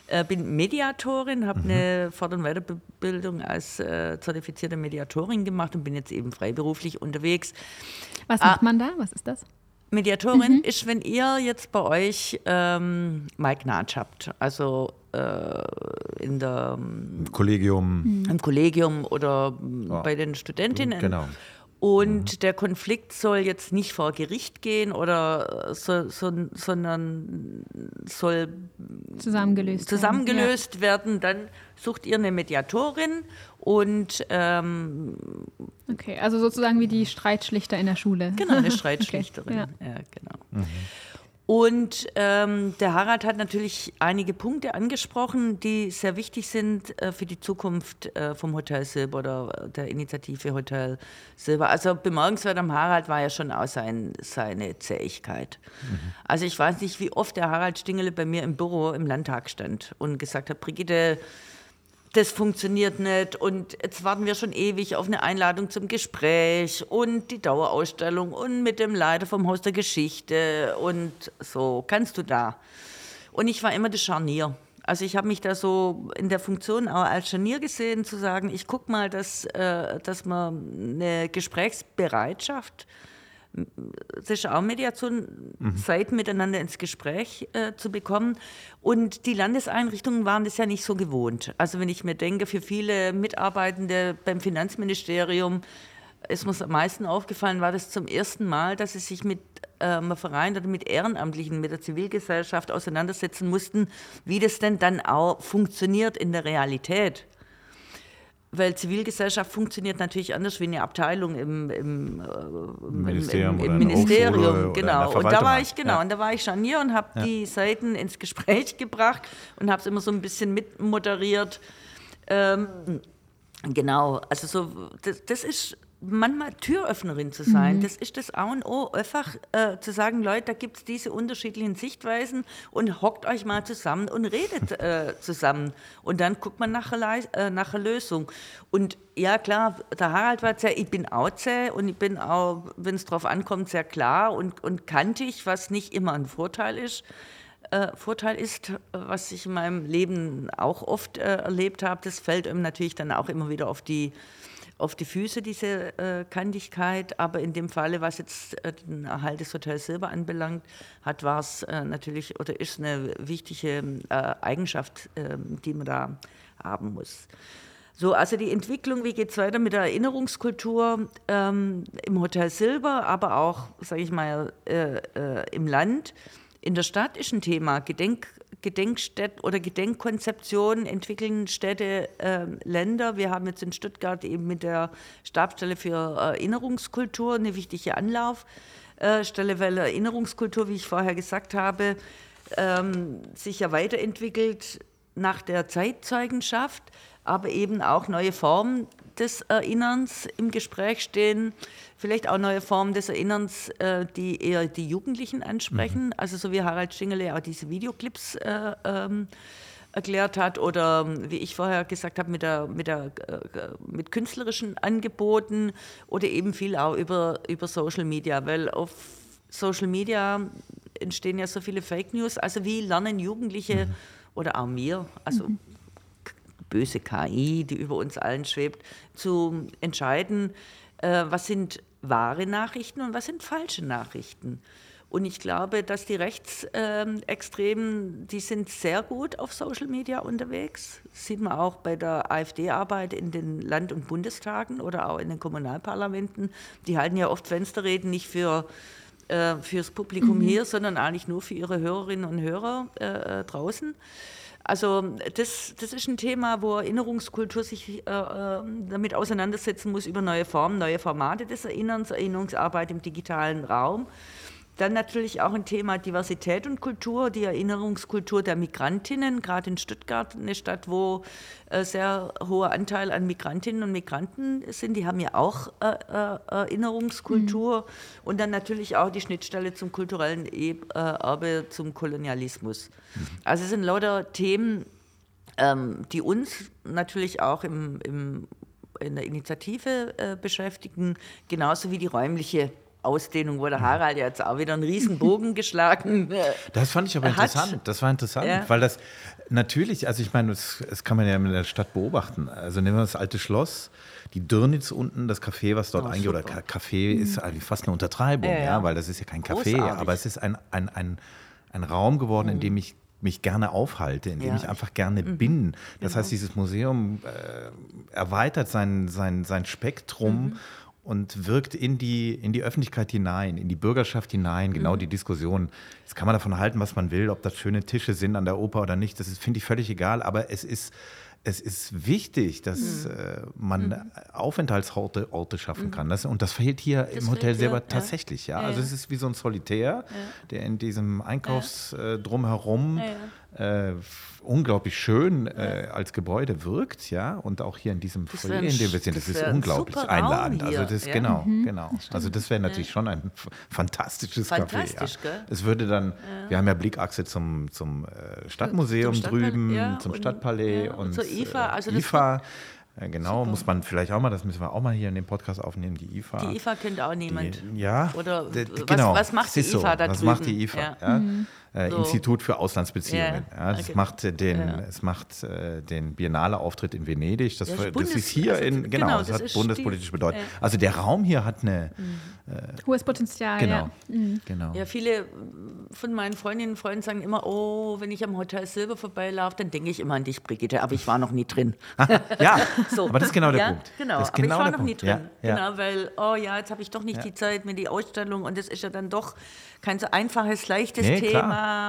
äh, bin Mediatorin, habe mhm. eine Fort- und Weiterbildung als äh, zertifizierte Mediatorin gemacht und bin jetzt eben freiberuflich unterwegs. Was macht ah, man da? Was ist das? Mediatorin mhm. ist, wenn ihr jetzt bei euch ähm, Mike Natsch habt, also äh, in der, Im Kollegium. Im Kollegium oder ja. bei den Studentinnen. Genau. Und mhm. der Konflikt soll jetzt nicht vor Gericht gehen oder so, so, sondern soll zusammengelöst, zusammengelöst werden. werden. Dann sucht ihr eine Mediatorin und ähm, okay, also sozusagen wie die Streitschlichter in der Schule. Genau, eine [LAUGHS] Streitschlichterin. okay, ja. ja. genau. Mhm. Und ähm, der Harald hat natürlich einige Punkte angesprochen, die sehr wichtig sind äh, für die Zukunft äh, vom Hotel Silber oder der Initiative Hotel Silber. Also bemerkenswert am Harald war ja schon auch sein, seine Zähigkeit. Mhm. Also ich weiß nicht, wie oft der Harald Stingele bei mir im Büro im Landtag stand und gesagt hat, Brigitte, das funktioniert nicht und jetzt warten wir schon ewig auf eine Einladung zum Gespräch und die Dauerausstellung und mit dem Leiter vom Haus der Geschichte und so, kannst du da? Und ich war immer das Scharnier. Also ich habe mich da so in der Funktion auch als Scharnier gesehen, zu sagen, ich gucke mal, dass, äh, dass man eine Gesprächsbereitschaft es ist auch Mediation, mhm. Seiten miteinander ins Gespräch äh, zu bekommen. Und die Landeseinrichtungen waren das ja nicht so gewohnt. Also wenn ich mir denke, für viele Mitarbeitende beim Finanzministerium ist mir am meisten aufgefallen, war das zum ersten Mal, dass sie sich mit äh, einem Verein oder mit Ehrenamtlichen, mit der Zivilgesellschaft auseinandersetzen mussten, wie das denn dann auch funktioniert in der Realität weil Zivilgesellschaft funktioniert natürlich anders wie eine Abteilung im, im, äh, Ministerium. Im, im, im Ministerium genau. Und da war ich genau, ja. und da war ich schon hier und habe ja. die Seiten ins Gespräch gebracht und habe es immer so ein bisschen mitmoderiert. Ähm, genau, also so das, das ist manchmal Türöffnerin zu sein. Mhm. Das ist das A und O, einfach äh, zu sagen, Leute, da gibt es diese unterschiedlichen Sichtweisen und hockt euch mal zusammen und redet äh, zusammen. Und dann guckt man nach einer, äh, nach einer Lösung. Und ja, klar, der Harald war sehr, ich bin auch zäh und ich bin auch, wenn es drauf ankommt, sehr klar und, und kantig, was nicht immer ein Vorteil ist. Äh, Vorteil ist, was ich in meinem Leben auch oft äh, erlebt habe, das fällt einem natürlich dann auch immer wieder auf die auf die Füße, diese äh, Kantigkeit. Aber in dem Falle, was jetzt äh, den Erhalt des Hotels Silber anbelangt, hat, war es äh, natürlich oder ist eine wichtige äh, Eigenschaft, ähm, die man da haben muss. So, also die Entwicklung, wie geht es weiter mit der Erinnerungskultur ähm, im Hotel Silber, aber auch, sage ich mal, äh, äh, im Land. In der Stadt ist ein Thema. Gedenk, Gedenkstätten oder Gedenkkonzeptionen entwickeln Städte, äh, Länder. Wir haben jetzt in Stuttgart eben mit der Stabsstelle für Erinnerungskultur eine wichtige Anlaufstelle, weil Erinnerungskultur, wie ich vorher gesagt habe, ähm, sich ja weiterentwickelt nach der Zeitzeugenschaft, aber eben auch neue Formen des Erinnerns im Gespräch stehen, vielleicht auch neue Formen des Erinnerns, äh, die eher die Jugendlichen ansprechen, mhm. also so wie Harald Schingele auch diese Videoclips äh, ähm, erklärt hat oder wie ich vorher gesagt habe mit, der, mit, der, äh, mit künstlerischen Angeboten oder eben viel auch über, über Social Media, weil auf Social Media entstehen ja so viele Fake News. Also wie lernen Jugendliche mhm. oder auch mir, also mhm böse KI, die über uns allen schwebt, zu entscheiden, äh, was sind wahre Nachrichten und was sind falsche Nachrichten. Und ich glaube, dass die Rechtsextremen, die sind sehr gut auf Social Media unterwegs. Das sieht man auch bei der AfD-Arbeit in den Land- und Bundestagen oder auch in den Kommunalparlamenten. Die halten ja oft Fensterreden nicht für äh, fürs Publikum mhm. hier, sondern eigentlich nur für ihre Hörerinnen und Hörer äh, äh draußen. Also das, das ist ein Thema, wo Erinnerungskultur sich äh, äh, damit auseinandersetzen muss über neue Formen, neue Formate des Erinnerns, Erinnerungsarbeit im digitalen Raum. Dann natürlich auch ein Thema Diversität und Kultur, die Erinnerungskultur der Migrantinnen, gerade in Stuttgart, eine Stadt, wo äh, sehr hoher Anteil an Migrantinnen und Migranten sind. Die haben ja auch äh, äh, Erinnerungskultur. Mhm. Und dann natürlich auch die Schnittstelle zum kulturellen äh, Erbe, zum Kolonialismus. Mhm. Also es sind lauter Themen, ähm, die uns natürlich auch im, im in der Initiative äh, beschäftigen, genauso wie die räumliche Ausdehnung, wo der Harald jetzt auch wieder einen riesen Bogen [LAUGHS] geschlagen Das fand ich aber hat. interessant. Das war interessant, Ja. weil das natürlich, also ich meine, das, das kann man ja in der Stadt beobachten. Also nehmen wir das alte Schloss, die Dürnitz unten, das Café, was dort Oh, eingeht, oder Café ist eigentlich fast eine Untertreibung, Ja, ja, weil das ist ja kein Café, Großartig. aber es ist ein, ein, ein, ein Raum geworden, in dem ich mich gerne aufhalte, in dem Ja. ich einfach gerne bin. Das heißt, dieses Museum äh, erweitert sein, sein, sein Spektrum und wirkt in die, in die Öffentlichkeit hinein, in die Bürgerschaft hinein, genau die Diskussion. Jetzt kann man davon halten, was man will, ob das schöne Tische sind an der Oper oder nicht, das ist, finde ich, völlig egal, aber es ist, es ist wichtig, dass äh, man Aufenthaltsorte Orte schaffen kann. Das, und das fehlt hier Das im Hotel selber ja. tatsächlich. Ja? Ja, Also ja. es ist wie so ein Solitär, der in diesem Einkaufs äh, drumherum äh, unglaublich schön äh, als Gebäude wirkt, ja, und auch hier in diesem Das Foyer, in dem wir sind, das, das ist ein unglaublich super einladend. Also das ja. genau, genau. Also das wäre natürlich schon ein fantastisches Café. Fantastisch, Ja. gell? Es würde dann, wir haben ja Blickachse zum, zum äh, Stadtmuseum Zum Stadtpalais, drüben, ja, zum und- Stadtpalais ja, und, und zur IFA, äh, also das IFA. äh, Genau, muss man vielleicht auch mal, das müssen wir auch mal hier in dem Podcast aufnehmen, die IFA. Die IFA kennt auch niemand. Die, ja, Oder was- genau. was macht die ist so. IFA da Was drüben? macht die IFA? Ja. Ja. Äh, So. Institut für Auslandsbeziehungen. Ja, Ja, das okay. macht äh, den, Ja. es macht äh, den Biennale-Auftritt in Venedig. Das, Ja, das das ist hier also, in, genau, genau, das, das hat bundespolitische Bedeutung. ja. Also der Raum hier hat eine, Hohes Potenzial, genau, ja. genau. Ja, viele von meinen Freundinnen und Freunden sagen immer, oh, wenn ich am Hotel Silber vorbeilaufe, dann denke ich immer an dich, Brigitte, aber ich war noch nie drin. [LAUGHS] ja, [LAUGHS] So. aber das ist genau der ja, Punkt. Genau, das ist aber genau ich war der noch nie Punkt. drin. Ja, ja. Genau, weil, oh ja, jetzt habe ich doch nicht die Zeit mit die Ausstellung und das ist ja dann doch kein so einfaches, leichtes Nee, klar,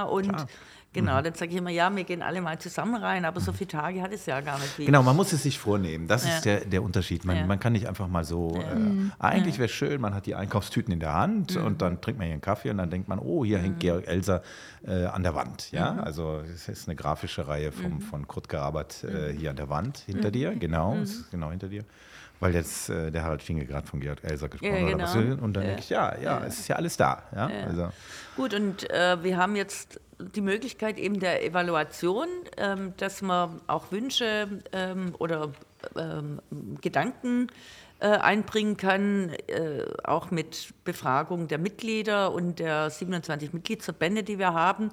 Und klar. Mhm. genau, dann sage ich immer, ja, wir gehen alle mal zusammen rein, aber so viele Tage hat es ja gar nicht. Wie Genau, man muss es sich vornehmen. Das Ja. ist der, der Unterschied. Man, Ja. man kann nicht einfach mal so. Äh, eigentlich wäre es schön, man hat die Einkaufstüten in der Hand Mhm. und dann trinkt man hier einen Kaffee und dann denkt man, oh, hier hängt Georg Elser äh, an der Wand. Ja, Mhm. also es ist eine grafische Reihe vom, von Kurt Gerabert Mhm. äh, hier an der Wand hinter dir. Genau, ist genau hinter dir. Weil jetzt äh, der Harald Stinge gerade von Georg Elser gesprochen Ja, hat. genau. Will- Und dann denke ich, ja, ja, es ist ja alles da. Also, Gut, und äh, wir haben jetzt die Möglichkeit eben der Evaluation, ähm, dass man auch Wünsche ähm, oder ähm, Gedanken äh, einbringen kann, äh, auch mit Befragung der Mitglieder und der 27 Mitgliedsverbände, die wir haben.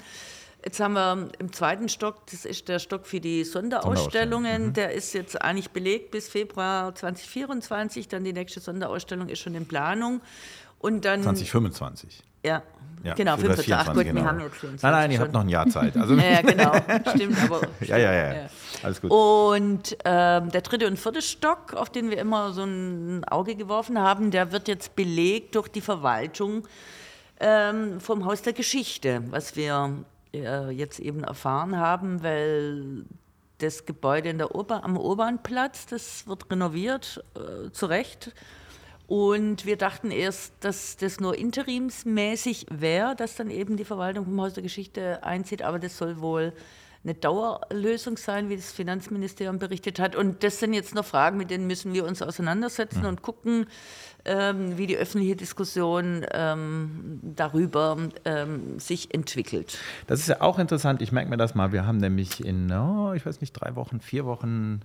Jetzt haben wir im zweiten Stock, das ist der Stock für die Sonderausstellungen, der ist jetzt eigentlich belegt bis Februar 2024, dann die nächste Sonderausstellung ist schon in Planung. Und dann 2025. ja, Ja, genau, oder 25. Ach 24, gut, genau. wir haben jetzt 24 Nein, nein, ihr habt noch ein Jahr Zeit. Also, [LAUGHS] Ja, ja, [LAUGHS] genau, stimmt, aber. ja, ja, ja, Alles gut. Und ähm, der dritte und vierte Stock, auf den wir immer so ein Auge geworfen haben, der wird jetzt belegt durch die Verwaltung ähm, vom Haus der Geschichte, was wir äh, jetzt eben erfahren haben, weil das Gebäude in der Ober am Obernplatz, das wird renoviert, äh, zu Recht. Und wir dachten erst, dass das nur interimsmäßig wäre, dass dann eben die Verwaltung vom Haus der Geschichte einzieht, aber das soll wohl eine Dauerlösung sein, wie das Finanzministerium berichtet hat. Und das sind jetzt noch Fragen, mit denen müssen wir uns auseinandersetzen und gucken, ähm, wie die öffentliche Diskussion ähm, darüber ähm, sich entwickelt. Das ist ja auch interessant. Ich merke mir das mal. Wir haben nämlich in, oh, ich weiß nicht, drei Wochen, vier Wochen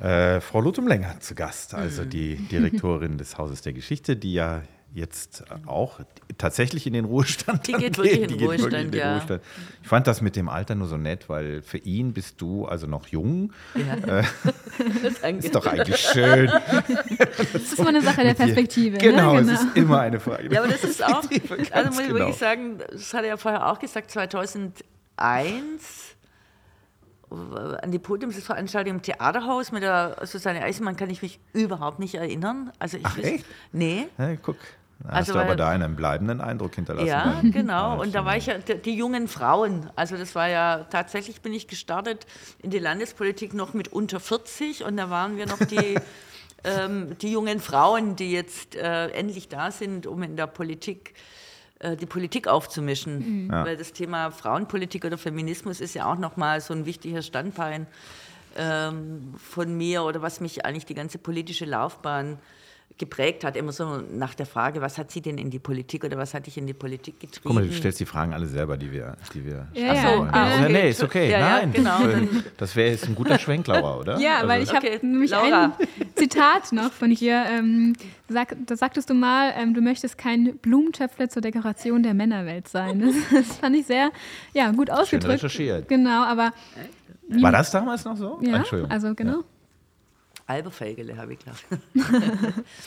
äh, Frau Lutum-Länger zu Gast, also Mhm. die Direktorin des Hauses der Geschichte, die ja jetzt auch tatsächlich in den Ruhestand Die geht wirklich in den Die geht wirklich Ruhestand, ja. Ich fand das mit dem Alter nur so nett, weil für ihn bist du also noch jung. Ja. [LAUGHS] Ist doch eigentlich schön. Das ist immer eine Sache der Perspektive. Genau, ne? es ist immer eine Frage. Ja, aber das ist auch, Perspektive, also muss ich genau. wirklich sagen, das hat er ja vorher auch gesagt, 2001 an die Podiumsveranstaltung im Theaterhaus mit der Susanne Eisenmann kann ich mich überhaupt nicht erinnern. Also ich Ach, echt? Nee. Ja, guck, da Also, hast du aber da einen bleibenden Eindruck hinterlassen. Ja, dann. genau. Ja, Und da war ich ja, die, jungen Frauen. Also das war ja, tatsächlich bin ich gestartet in die Landespolitik noch mit unter 40 und da waren wir noch die, [LAUGHS] ähm, die jungen Frauen, die jetzt äh, endlich da sind, um in der Politik äh, die Politik aufzumischen. Weil das Thema Frauenpolitik oder Feminismus ist ja auch nochmal so ein wichtiger Standbein ähm, von mir oder was mich eigentlich die ganze politische Laufbahn geprägt hat, immer so nach der Frage, was hat sie denn in die Politik oder was hat dich in die Politik getrieben? Guck mal, du stellst die Fragen alle selber, die wir, die wir Ja, Ach so, ja, ah, ja, okay. nee, ist okay. Ja, ja, Nein, genau. das wäre jetzt ein guter Schwenk, Laura, oder? Ja, Also- weil ich habe Okay, nämlich Laura. ein Zitat noch von dir. Ähm, sag, da sagtest du mal, ähm, du möchtest kein Blumentöpfle zur Dekoration der Männerwelt sein. Das, das fand ich sehr ja, gut ausgedrückt. recherchiert. Genau, aber War das damals noch so? ja, Entschuldigung. also genau. Alberfelgele habe [LAUGHS] ich gedacht.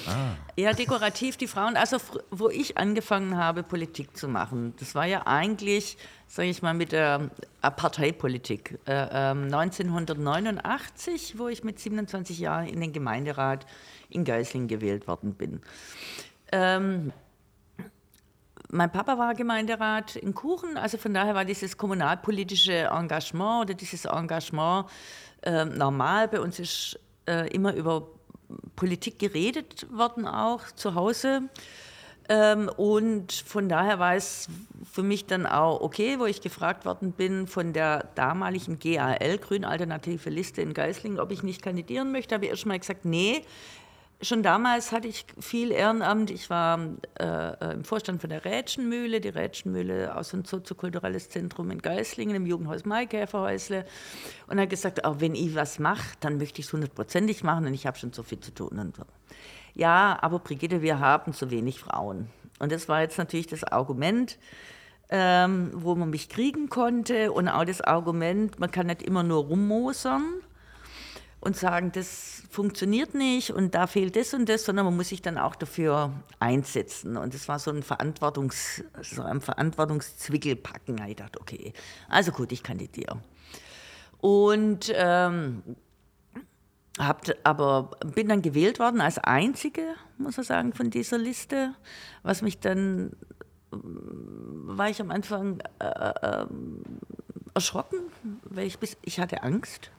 Ah. Ja, dekorativ die Frauen. Also wo ich angefangen habe, Politik zu machen, das war ja eigentlich, sage ich mal, mit der Parteipolitik. Äh, ähm, 1989, wo ich mit 27 Jahren in den Gemeinderat in Geislingen gewählt worden bin. Ähm, mein Papa war Gemeinderat in Kuchen, also von daher war dieses kommunalpolitische Engagement oder dieses Engagement äh, normal. Bei uns ist äh, immer über Politik geredet worden, auch zu Hause. Ähm, und von daher war es für mich dann auch okay, wo ich gefragt worden bin von der damaligen GAL, Grün Alternative Liste in Geislingen, ob ich nicht kandidieren möchte. Habe ich erst mal gesagt, nee. Schon damals hatte ich viel Ehrenamt. Ich war äh, im Vorstand von der Rätschenmühle, die Rätschenmühle aus ein soziokulturelles Zentrum in Geislingen, im Jugendhaus Maikäferhäusle. Und habe gesagt, auch wenn ich was mache, dann möchte ich es hundertprozentig machen und ich habe schon so viel zu tun. Und so. Ja, aber Brigitte, wir haben zu wenig Frauen. Und das war jetzt natürlich das Argument, ähm, wo man mich kriegen konnte und auch das Argument, man kann nicht immer nur rummosern und sagen, das funktioniert nicht und da fehlt das und das, sondern man muss sich dann auch dafür einsetzen. Und das war so ein, Verantwortungs, so ein Verantwortungszwickelpacken. Ich dachte, okay, also gut, ich kandidiere. Und ähm, hab, aber bin dann gewählt worden als Einzige, muss man sagen, von dieser Liste, was mich dann war ich am Anfang äh, äh, erschrocken, weil ich, bis, ich hatte Angst.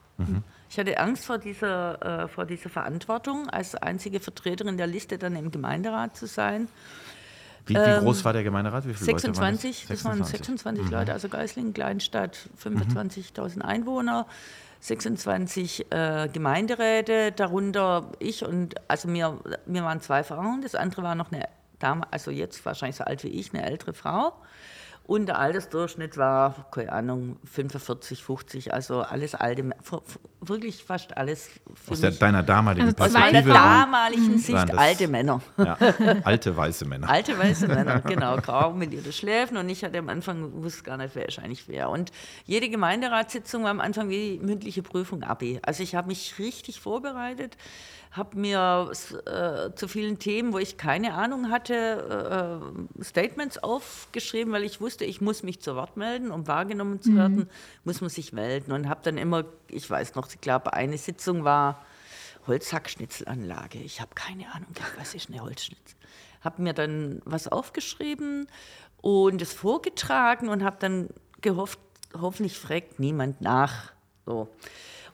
Ich hatte Angst vor dieser, äh, vor dieser Verantwortung, als einzige Vertreterin der Liste dann im Gemeinderat zu sein. Wie, wie groß war der Gemeinderat? Wie viele 26, Leute das waren 26 Leute, also Geislingen, Kleinstadt, 25.000 Einwohner, 26 äh, Gemeinderäte, darunter ich und, also mir, mir waren zwei Frauen, das andere war noch eine Dame, also jetzt wahrscheinlich so alt wie ich, eine ältere Frau. Und der Altersdurchschnitt war, keine Ahnung, 45, 50, also alles alte, wirklich fast alles Aus der, deiner damaligen Also zwei Aus meiner Perspektive. damaligen Sicht waren das- alte Männer. Ja, alte weiße Männer. [LAUGHS] Alte weiße Männer, genau, grau mit ihren Schläfen. Und ich hatte am Anfang, wusste gar nicht, wer ist eigentlich wer. Und jede Gemeinderatssitzung war am Anfang wie mündliche Prüfung Abi. Also ich habe mich richtig vorbereitet, habe mir äh, zu vielen Themen, wo ich keine Ahnung hatte, äh, Statements aufgeschrieben, weil ich wusste, ich muss mich zu Wort melden, um wahrgenommen zu werden, muss man sich melden. Und habe dann immer, ich weiß noch, ich glaube, eine Sitzung war Holzhackschnitzelanlage. Ich habe keine Ahnung, was ist eine Holzschnitzel. Habe mir dann was aufgeschrieben und es vorgetragen und habe dann gehofft, hoffentlich fragt niemand nach. So.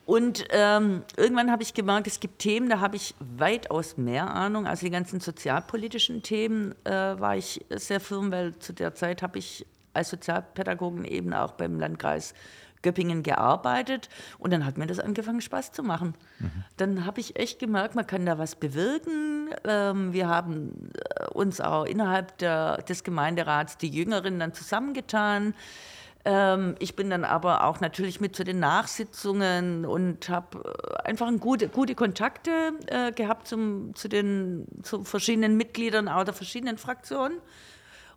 Und ähm, irgendwann habe ich gemerkt, es gibt Themen, da habe ich weitaus mehr Ahnung. Also die ganzen sozialpolitischen Themen äh, war ich sehr firm, weil zu der Zeit habe ich als Sozialpädagogin eben auch beim Landkreis Göppingen gearbeitet und dann hat mir das angefangen Spaß zu machen. Dann habe ich echt gemerkt, man kann da was bewirken. Ähm, wir haben äh, uns auch innerhalb der, des Gemeinderats die Jüngeren dann zusammengetan. Ähm, ich bin dann aber auch natürlich mit zu den Nachsitzungen und habe einfach ein gute, gute Kontakte äh, gehabt zum, zu den zu verschiedenen Mitgliedern auch der verschiedenen Fraktionen.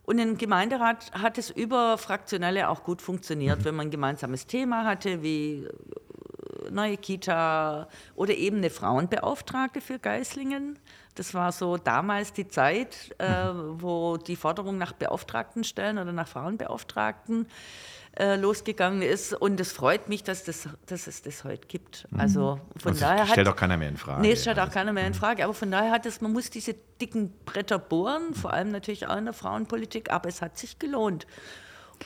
Und im Gemeinderat hat es überfraktionelle auch gut funktioniert, wenn man ein gemeinsames Thema hatte, wie äh, neue Kita oder eben eine Frauenbeauftragte für Geislingen. Das war so damals die Zeit, äh, wo die Forderung nach Beauftragtenstellen oder nach Frauenbeauftragten äh, losgegangen ist. Und es freut mich, dass, das, dass es das heute gibt. Also von Das daher stellt hat, doch keiner mehr in Frage. Nee, es stellt auch keiner mehr in Frage. Aber von daher hat es, man muss diese dicken Bretter bohren, vor allem natürlich auch in der Frauenpolitik, aber es hat sich gelohnt.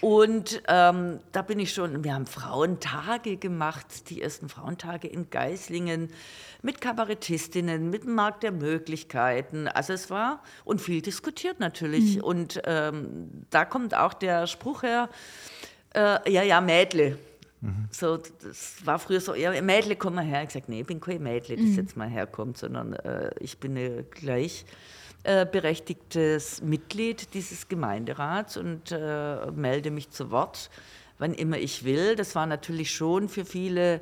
Und ähm, da bin ich schon, wir haben Frauentage gemacht, die ersten Frauentage in Geislingen mit Kabarettistinnen, mit dem Markt der Möglichkeiten. Also es war und viel diskutiert natürlich. Und ähm, da kommt auch der Spruch her, äh, ja, ja, Mädle. Mhm. So, das war früher so, ja, Mädle, komm mal her. Ich gesagt, nee, ich bin kein Mädle, das mhm. jetzt mal herkommt, sondern äh, ich bin eine gleichberechtigtes äh, Mitglied dieses Gemeinderats und äh, melde mich zu Wort, wann immer ich will. Das war natürlich schon für viele,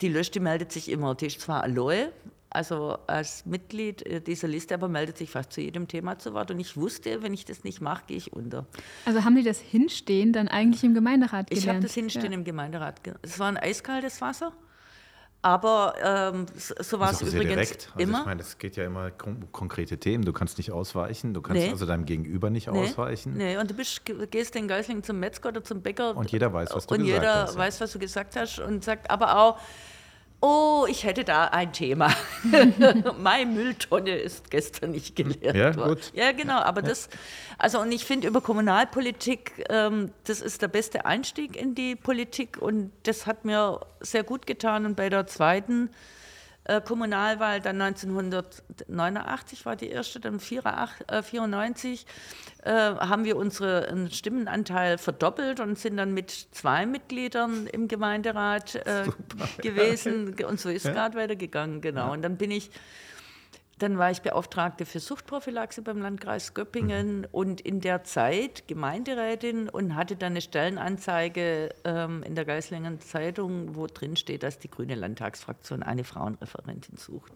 die Lösch, meldet sich immer, die ist zwar Aloe, also als Mitglied äh, dieser Liste, aber meldet sich fast zu jedem Thema zu Wort. Und ich wusste, wenn ich das nicht mache, gehe ich unter. Also haben Sie das Hinstehen dann eigentlich im Gemeinderat gelernt? Ich habe das Hinstehen ja. im Gemeinderat. Es war ein eiskaltes Wasser. Aber ähm, so war es übrigens direkt. Also immer. Ich meine, es geht ja immer um konkrete Themen. Du kannst nicht ausweichen. Du kannst nee. also deinem Gegenüber nicht nee. ausweichen. Nee, und du bist, gehst in Geislingen zum Metzger oder zum Bäcker. Und jeder weiß, was du gesagt hast. Und jeder weiß, was du gesagt hast und sagt aber auch, Oh, ich hätte da ein Thema. [LAUGHS] Meine Mülltonne ist gestern nicht geleert ja, worden. Gut. Ja, genau. Aber ja. das, also und ich finde über Kommunalpolitik, ähm, das ist der beste Einstieg in die Politik und das hat mir sehr gut getan. Und bei der zweiten äh, Kommunalwahl, dann 1989 war die erste, dann 1994, äh, haben wir unseren Stimmenanteil verdoppelt und sind dann mit zwei Mitgliedern im Gemeinderat äh, gewesen. [LAUGHS] Und so ist es ja. gerade weitergegangen, genau. Ja. Und dann bin ich dann war ich Beauftragte für Suchtprophylaxe beim Landkreis Göppingen mhm. und in der Zeit Gemeinderätin und hatte dann eine Stellenanzeige ähm, in der Geislingen Zeitung, wo drin steht, dass die Grüne Landtagsfraktion eine Frauenreferentin sucht.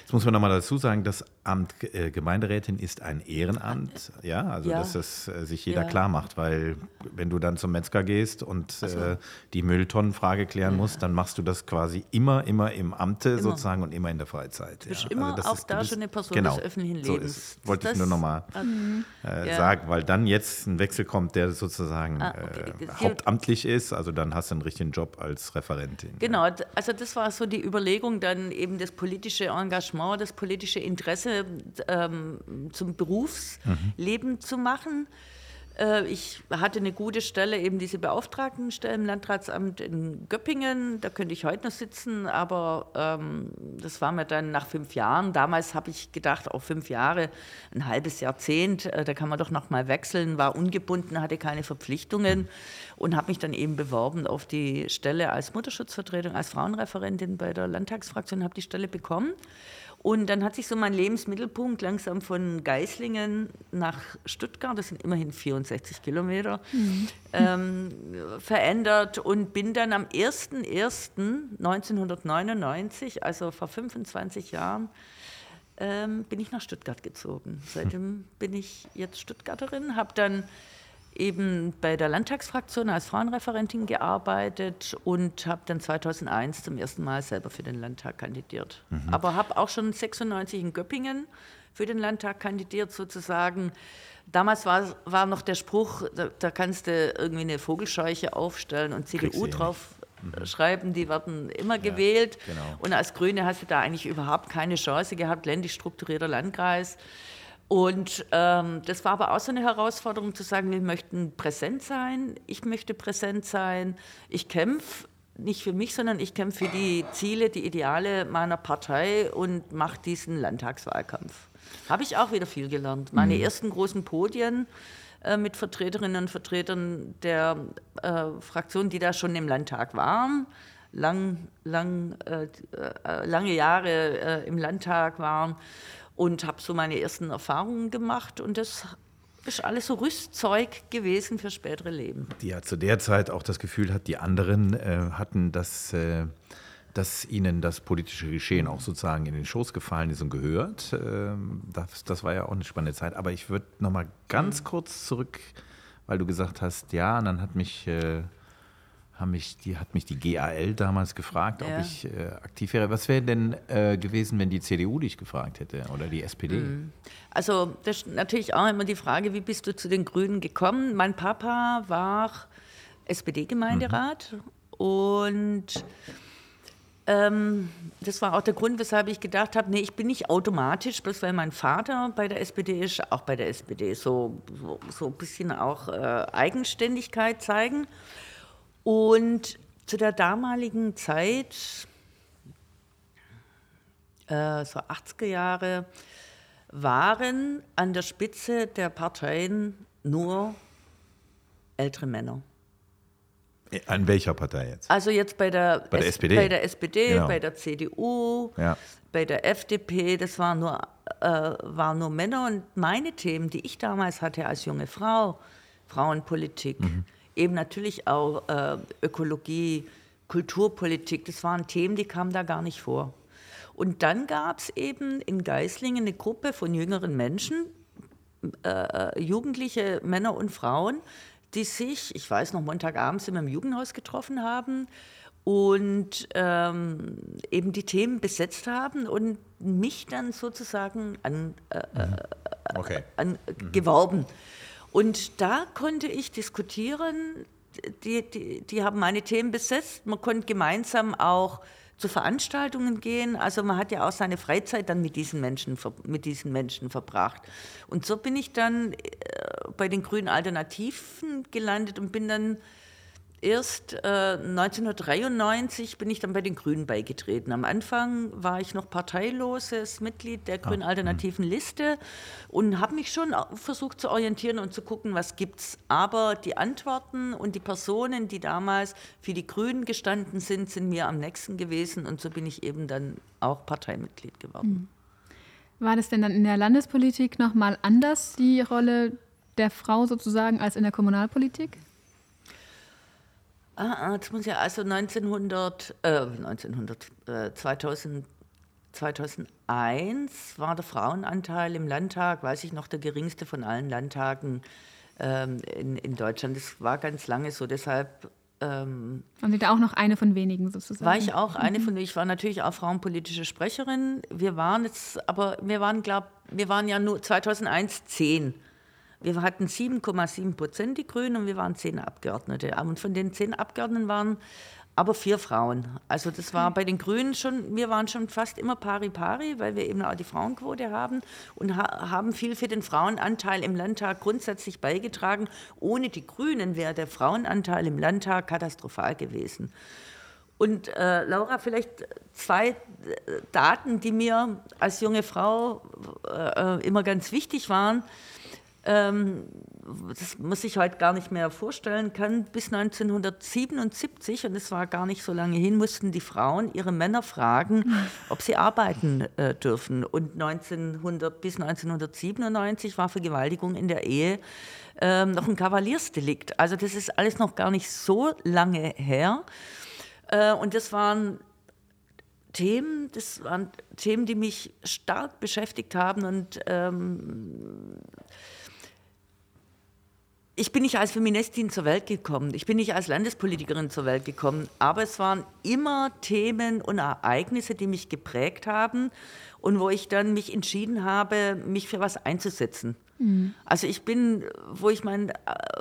Jetzt muss man nochmal dazu sagen, das Amt äh, Gemeinderätin ist ein Ehrenamt, ja, also ja. dass das äh, sich jeder ja. klar macht, weil wenn du dann zum Metzger gehst und so. äh, die Mülltonnenfrage klären ja. musst, dann machst du das quasi immer, immer im Amte immer. sozusagen und immer in der Freizeit. Du bist immer also auch ist, da bist, schon eine Person genau, des öffentlichen Lebens. So ist, wollte das, ich nur nochmal mhm. äh, sagen, weil dann jetzt ein Wechsel kommt, der sozusagen ah, okay. äh, hauptamtlich ist, also dann hast du einen richtigen Job als Referentin. Genau, also das war so die Überlegung, dann eben das politische Engagement Engagement, das politische Interesse ähm, zum Berufsleben mhm. zu machen. Äh, ich hatte eine gute Stelle, eben diese Beauftragtenstelle im Landratsamt in Göppingen. Da könnte ich heute noch sitzen, aber ähm, das war mir dann nach fünf Jahren. Damals habe ich gedacht, auch fünf Jahre, ein halbes Jahrzehnt, äh, da kann man doch noch mal wechseln. War ungebunden, hatte keine Verpflichtungen und habe mich dann eben beworben auf die Stelle als Mutterschutzvertretung, als Frauenreferentin bei der Landtagsfraktion, habe die Stelle bekommen. Und dann hat sich so mein Lebensmittelpunkt langsam von Geislingen nach Stuttgart, das sind immerhin 64 Kilometer, mhm. ähm, verändert und bin dann am 01.01.1999, also vor 25 Jahren, ähm, bin ich nach Stuttgart gezogen. Seitdem bin ich jetzt Stuttgarterin, habe dann eben bei der Landtagsfraktion als Frauenreferentin gearbeitet und habe dann 2001 zum ersten Mal selber für den Landtag kandidiert. Mhm. Aber habe auch schon 96 in Göppingen für den Landtag kandidiert sozusagen. Damals war, war noch der Spruch, da, da kannst du irgendwie eine Vogelscheuche aufstellen und CDU drauf mhm. schreiben, die werden immer ja, gewählt. Genau. Und als Grüne hast du da eigentlich überhaupt keine Chance gehabt, ländlich strukturierter Landkreis. Und ähm, das war aber auch so eine Herausforderung zu sagen, wir möchten präsent sein, ich möchte präsent sein, ich kämpfe nicht für mich, sondern ich kämpfe für die Ziele, die Ideale meiner Partei und mache diesen Landtagswahlkampf. Habe ich auch wieder viel gelernt. Meine mhm. ersten großen Podien äh, mit Vertreterinnen und Vertretern der äh, Fraktionen, die da schon im Landtag waren, lang, lang, äh, äh lange Jahre äh, im Landtag waren und habe so meine ersten Erfahrungen gemacht und das ist alles so Rüstzeug gewesen für spätere Leben. Die ja zu der Zeit auch das Gefühl hat, die anderen äh, hatten das, äh, dass ihnen das politische Geschehen auch sozusagen in den Schoß gefallen ist und gehört. Äh, das, das, war ja auch eine spannende Zeit. Aber ich würde noch mal ganz mhm. kurz zurück, weil du gesagt hast, ja, und dann hat mich äh, haben mich, die hat mich die GAL damals gefragt, ja. ob ich äh, aktiv wäre. Was wäre denn äh, gewesen, wenn die CDU dich gefragt hätte oder die SPD? Mhm. Also das ist natürlich auch immer die Frage, wie bist du zu den Grünen gekommen? Mein Papa war SPD-Gemeinderat mhm. und ähm, das war auch der Grund, weshalb ich gedacht habe, nee, ich bin nicht automatisch, bloß weil mein Vater bei der SPD ist, auch bei der SPD so, so, so ein bisschen auch äh, Eigenständigkeit zeigen. Und zu der damaligen Zeit, äh, so 80er Jahre, waren an der Spitze der Parteien nur ältere Männer. An welcher Partei jetzt? Also jetzt bei der, Bei der SPD. bei der SPD, Genau. bei der CDU, Ja. bei der FDP, das waren nur, äh, waren nur Männer. Und meine Themen, die ich damals hatte als junge Frau, Frauenpolitik, Mhm. Eben natürlich auch äh, Ökologie, Kulturpolitik, das waren Themen, die kamen da gar nicht vor. Und dann gab es eben in Geislingen eine Gruppe von jüngeren Menschen, äh, jugendliche Männer und Frauen, die sich, ich weiß noch, Montagabends immer im Jugendhaus getroffen haben und ähm, eben die Themen besetzt haben und mich dann sozusagen an, äh, Okay. an, geworben. Und da konnte ich diskutieren, die, die, die haben meine Themen besetzt, man konnte gemeinsam auch zu Veranstaltungen gehen. Also man hat ja auch seine Freizeit dann mit diesen Menschen, mit diesen Menschen verbracht. Und so bin ich dann äh, bei den Grünen Alternativen gelandet und bin dann erst äh, 1993 bin ich dann bei den Grünen beigetreten. Am Anfang war ich noch parteiloses Mitglied der Grünen Alternativen Liste und habe mich schon versucht zu orientieren und zu gucken, was gibt's. Aber die Antworten und die Personen, die damals für die Grünen gestanden sind, sind mir am nächsten gewesen und so bin ich eben dann auch Parteimitglied geworden. War das denn dann in der Landespolitik nochmal anders, die Rolle der Frau sozusagen, als in der Kommunalpolitik? Ah, ah, das muss ja also 1900, äh, 1900, äh, 2000, 2001 war der Frauenanteil im Landtag, weiß ich noch, der geringste von allen Landtagen ähm, in, in Deutschland. Das war ganz lange so, deshalb ähm, Waren Sie da auch noch eine von wenigen sozusagen? war ich auch eine von, ich war natürlich auch frauenpolitische Sprecherin. Wir waren jetzt, aber wir waren, glaub, wir waren ja nur 2001 zehn. Wir hatten 7,7 Prozent die Grünen und wir waren zehn Abgeordnete. Und von den zehn Abgeordneten waren aber vier Frauen. Also das war bei den Grünen schon, wir waren schon fast immer pari pari, weil wir eben auch die Frauenquote haben und ha haben viel für den Frauenanteil im Landtag grundsätzlich beigetragen. Ohne die Grünen wäre der Frauenanteil im Landtag katastrophal gewesen. Und äh, Laura, vielleicht zwei äh, Daten, die mir als junge Frau äh, immer ganz wichtig waren. Ähm, das man sich heute gar nicht mehr vorstellen kann. Bis 1977, und es war gar nicht so lange hin, mussten die Frauen ihre Männer fragen, [LAUGHS] ob sie arbeiten äh, dürfen. Und 1900, bis 1997 war Vergewaltigung in der Ehe ähm, noch ein Kavaliersdelikt. Also das ist alles noch gar nicht so lange her. Äh, und das waren Themen, das waren Themen, die mich stark beschäftigt haben und ähm, ich bin nicht als Feministin zur Welt gekommen, ich bin nicht als Landespolitikerin zur Welt gekommen, aber es waren immer Themen und Ereignisse, die mich geprägt haben und wo ich dann mich entschieden habe, mich für was einzusetzen. Also ich bin, wo ich mein,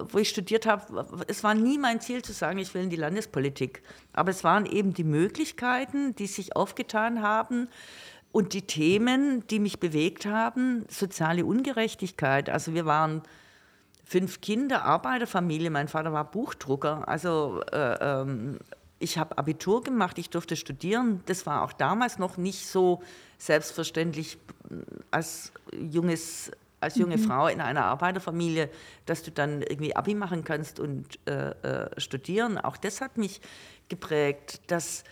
wo ich studiert habe, es war nie mein Ziel zu sagen, ich will in die Landespolitik, aber es waren eben die Möglichkeiten, die sich aufgetan haben und die Themen, die mich bewegt haben, soziale Ungerechtigkeit. Also wir waren fünf Kinder, Arbeiterfamilie. Mein Vater war Buchdrucker. Also äh, ähm, ich habe Abitur gemacht, ich durfte studieren. Das war auch damals noch nicht so selbstverständlich äh, als junges als junge Frau in einer Arbeiterfamilie, dass du dann irgendwie Abi machen kannst und äh, äh, studieren. Auch das hat mich geprägt, dass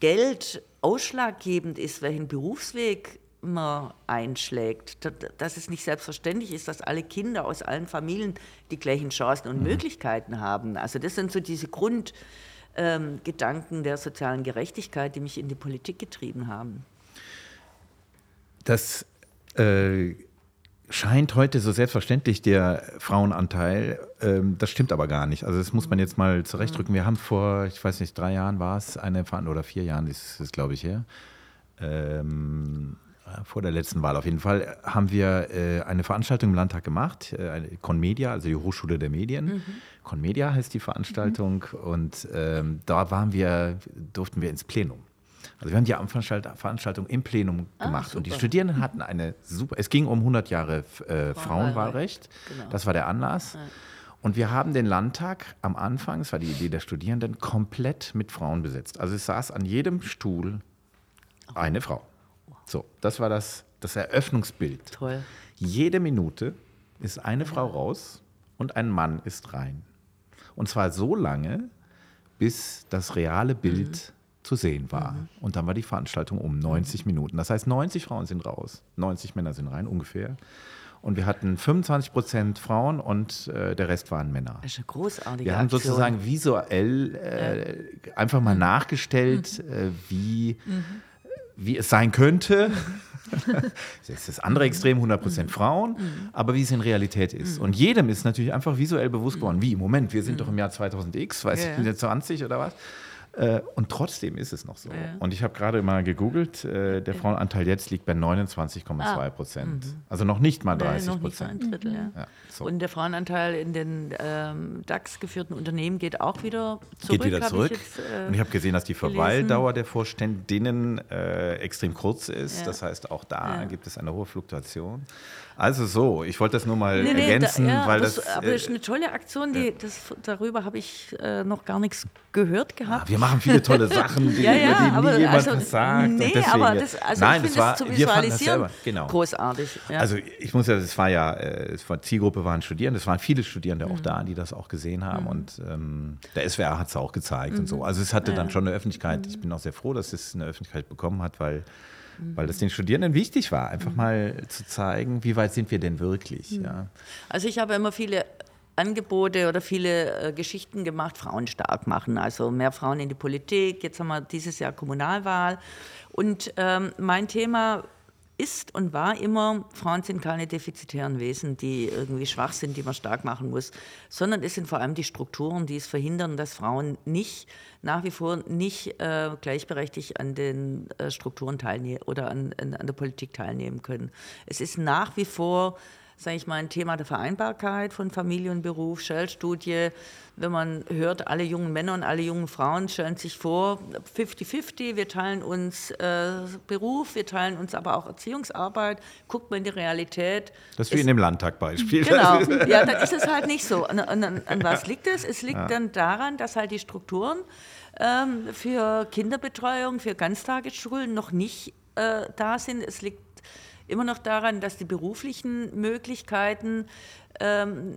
Geld ausschlaggebend ist, welchen Berufsweg man einschlägt, Da- dass es nicht selbstverständlich ist, dass alle Kinder aus allen Familien die gleichen Chancen und Möglichkeiten haben. Also das sind so diese Grundgedanken der sozialen Gerechtigkeit, die mich in die Politik getrieben haben. Das äh, scheint heute so selbstverständlich, der Frauenanteil. Ähm, das stimmt aber gar nicht. Also das muss man jetzt mal zurechtdrücken. Wir haben vor, ich weiß nicht, drei Jahren war es, eine Veranstaltung, oder vier Jahren ist es, glaube ich, her. Ähm, vor der letzten Wahl auf jeden Fall, haben wir äh, eine Veranstaltung im Landtag gemacht, äh, Conmedia, also die Hochschule der Medien. Conmedia heißt die Veranstaltung und ähm, da waren wir, durften wir ins Plenum. Also wir haben die Veranstaltung, im Plenum gemacht und die. Studierenden hatten eine super, es ging um 100 Jahre äh, Frauenwahlrecht, Genau. das war der Anlass. Und wir haben den Landtag am Anfang, das war die Idee der Studierenden, komplett mit Frauen besetzt. Also es saß an jedem Stuhl eine Frau. So, das war das, das Eröffnungsbild. Toll. Jede Minute ist eine Frau raus und ein Mann ist rein. Und zwar so lange, bis das reale Bild Mhm. zu sehen war. Und dann war die Veranstaltung um 90 Minuten. Das heißt, 90 Frauen sind raus, 90 Männer sind rein ungefähr. Und wir hatten 25 Prozent Frauen und äh, der Rest waren Männer. Das ist eine großartige Wir haben Aktion. sozusagen visuell äh, einfach mal nachgestellt, äh, wie, wie es sein könnte. [LAUGHS] das ist das andere Extrem, 100% Frauen, aber wie es in Realität ist. Und jedem ist natürlich einfach visuell bewusst geworden, wie, Moment, wir sind doch im Jahr 2000x, weiß ich, ja. nicht, 20 oder was. Äh, Und trotzdem ist es noch so. Und ich habe gerade mal gegoogelt, äh, der Frauenanteil jetzt liegt bei 29,2 Prozent. Also noch nicht mal Nee, 30 Ah. noch nicht mal Prozent. ein Drittel, ja. Ja, so. Und der Frauenanteil in den ähm, DAX-geführten Unternehmen geht auch wieder zurück. Geht wieder zurück. Ich jetzt, äh, und ich habe gesehen, dass die gelesen. Verweildauer der Vorständinnen äh, extrem kurz ist. Ja. Das heißt, auch da Ja. gibt es eine hohe Fluktuation. Also so, ich wollte das nur mal Nee, nee, ergänzen, da, ja, weil das, das. aber das ist äh, eine tolle Aktion, die, das, darüber habe ich äh, noch gar nichts gehört gehabt. wir machen viele tolle Sachen, [LAUGHS] die, Ja, ja, über die aber nie jemand also, was sagt. und nee, aber das, also Nein, ich das war, das zu das visualisieren selber, genau. großartig. Ja. Also ich muss ja, es war ja, äh, es war Zielgruppe waren Studierende, es waren viele Studierende Mhm. auch da, die das auch gesehen haben und ähm, der SWR hat es auch gezeigt und Mhm. so. Also es hatte dann schon eine Öffentlichkeit. Ich bin auch sehr froh, dass es eine Öffentlichkeit bekommen hat, weil, weil das den Studierenden wichtig war, einfach Mhm. mal zu zeigen, wie weit sind wir denn wirklich. Ja. Also ich habe immer viele Angebote oder viele äh, Geschichten gemacht, Frauen stark machen, also mehr Frauen in die Politik. Jetzt haben wir dieses Jahr Kommunalwahl. Und ähm, mein Thema ist und war immer, Frauen sind keine defizitären Wesen, die irgendwie schwach sind, die man stark machen muss, sondern es sind vor allem die Strukturen, die es verhindern, dass Frauen nicht nach wie vor nicht äh, gleichberechtigt an den äh, Strukturen teilnehmen oder an, an, an der Politik teilnehmen können. Es ist nach wie vor sage ich mal, ein Thema der Vereinbarkeit von Familie und Beruf, Shell-Studie. Wenn man hört, alle jungen Männer und alle jungen Frauen stellen sich vor, 50-50, wir teilen uns äh, Beruf, wir teilen uns aber auch Erziehungsarbeit, guckt man in die Realität. Das ist wie in dem Landtagbeispiel. Genau, [LAUGHS] ja, dann ist es halt nicht so. Und, und, an, an was liegt es? Es liegt dann daran, dass halt die Strukturen ähm, für Kinderbetreuung, für Ganztagesschulen noch nicht äh, da sind. Es liegt immer noch daran, dass die beruflichen Möglichkeiten ähm,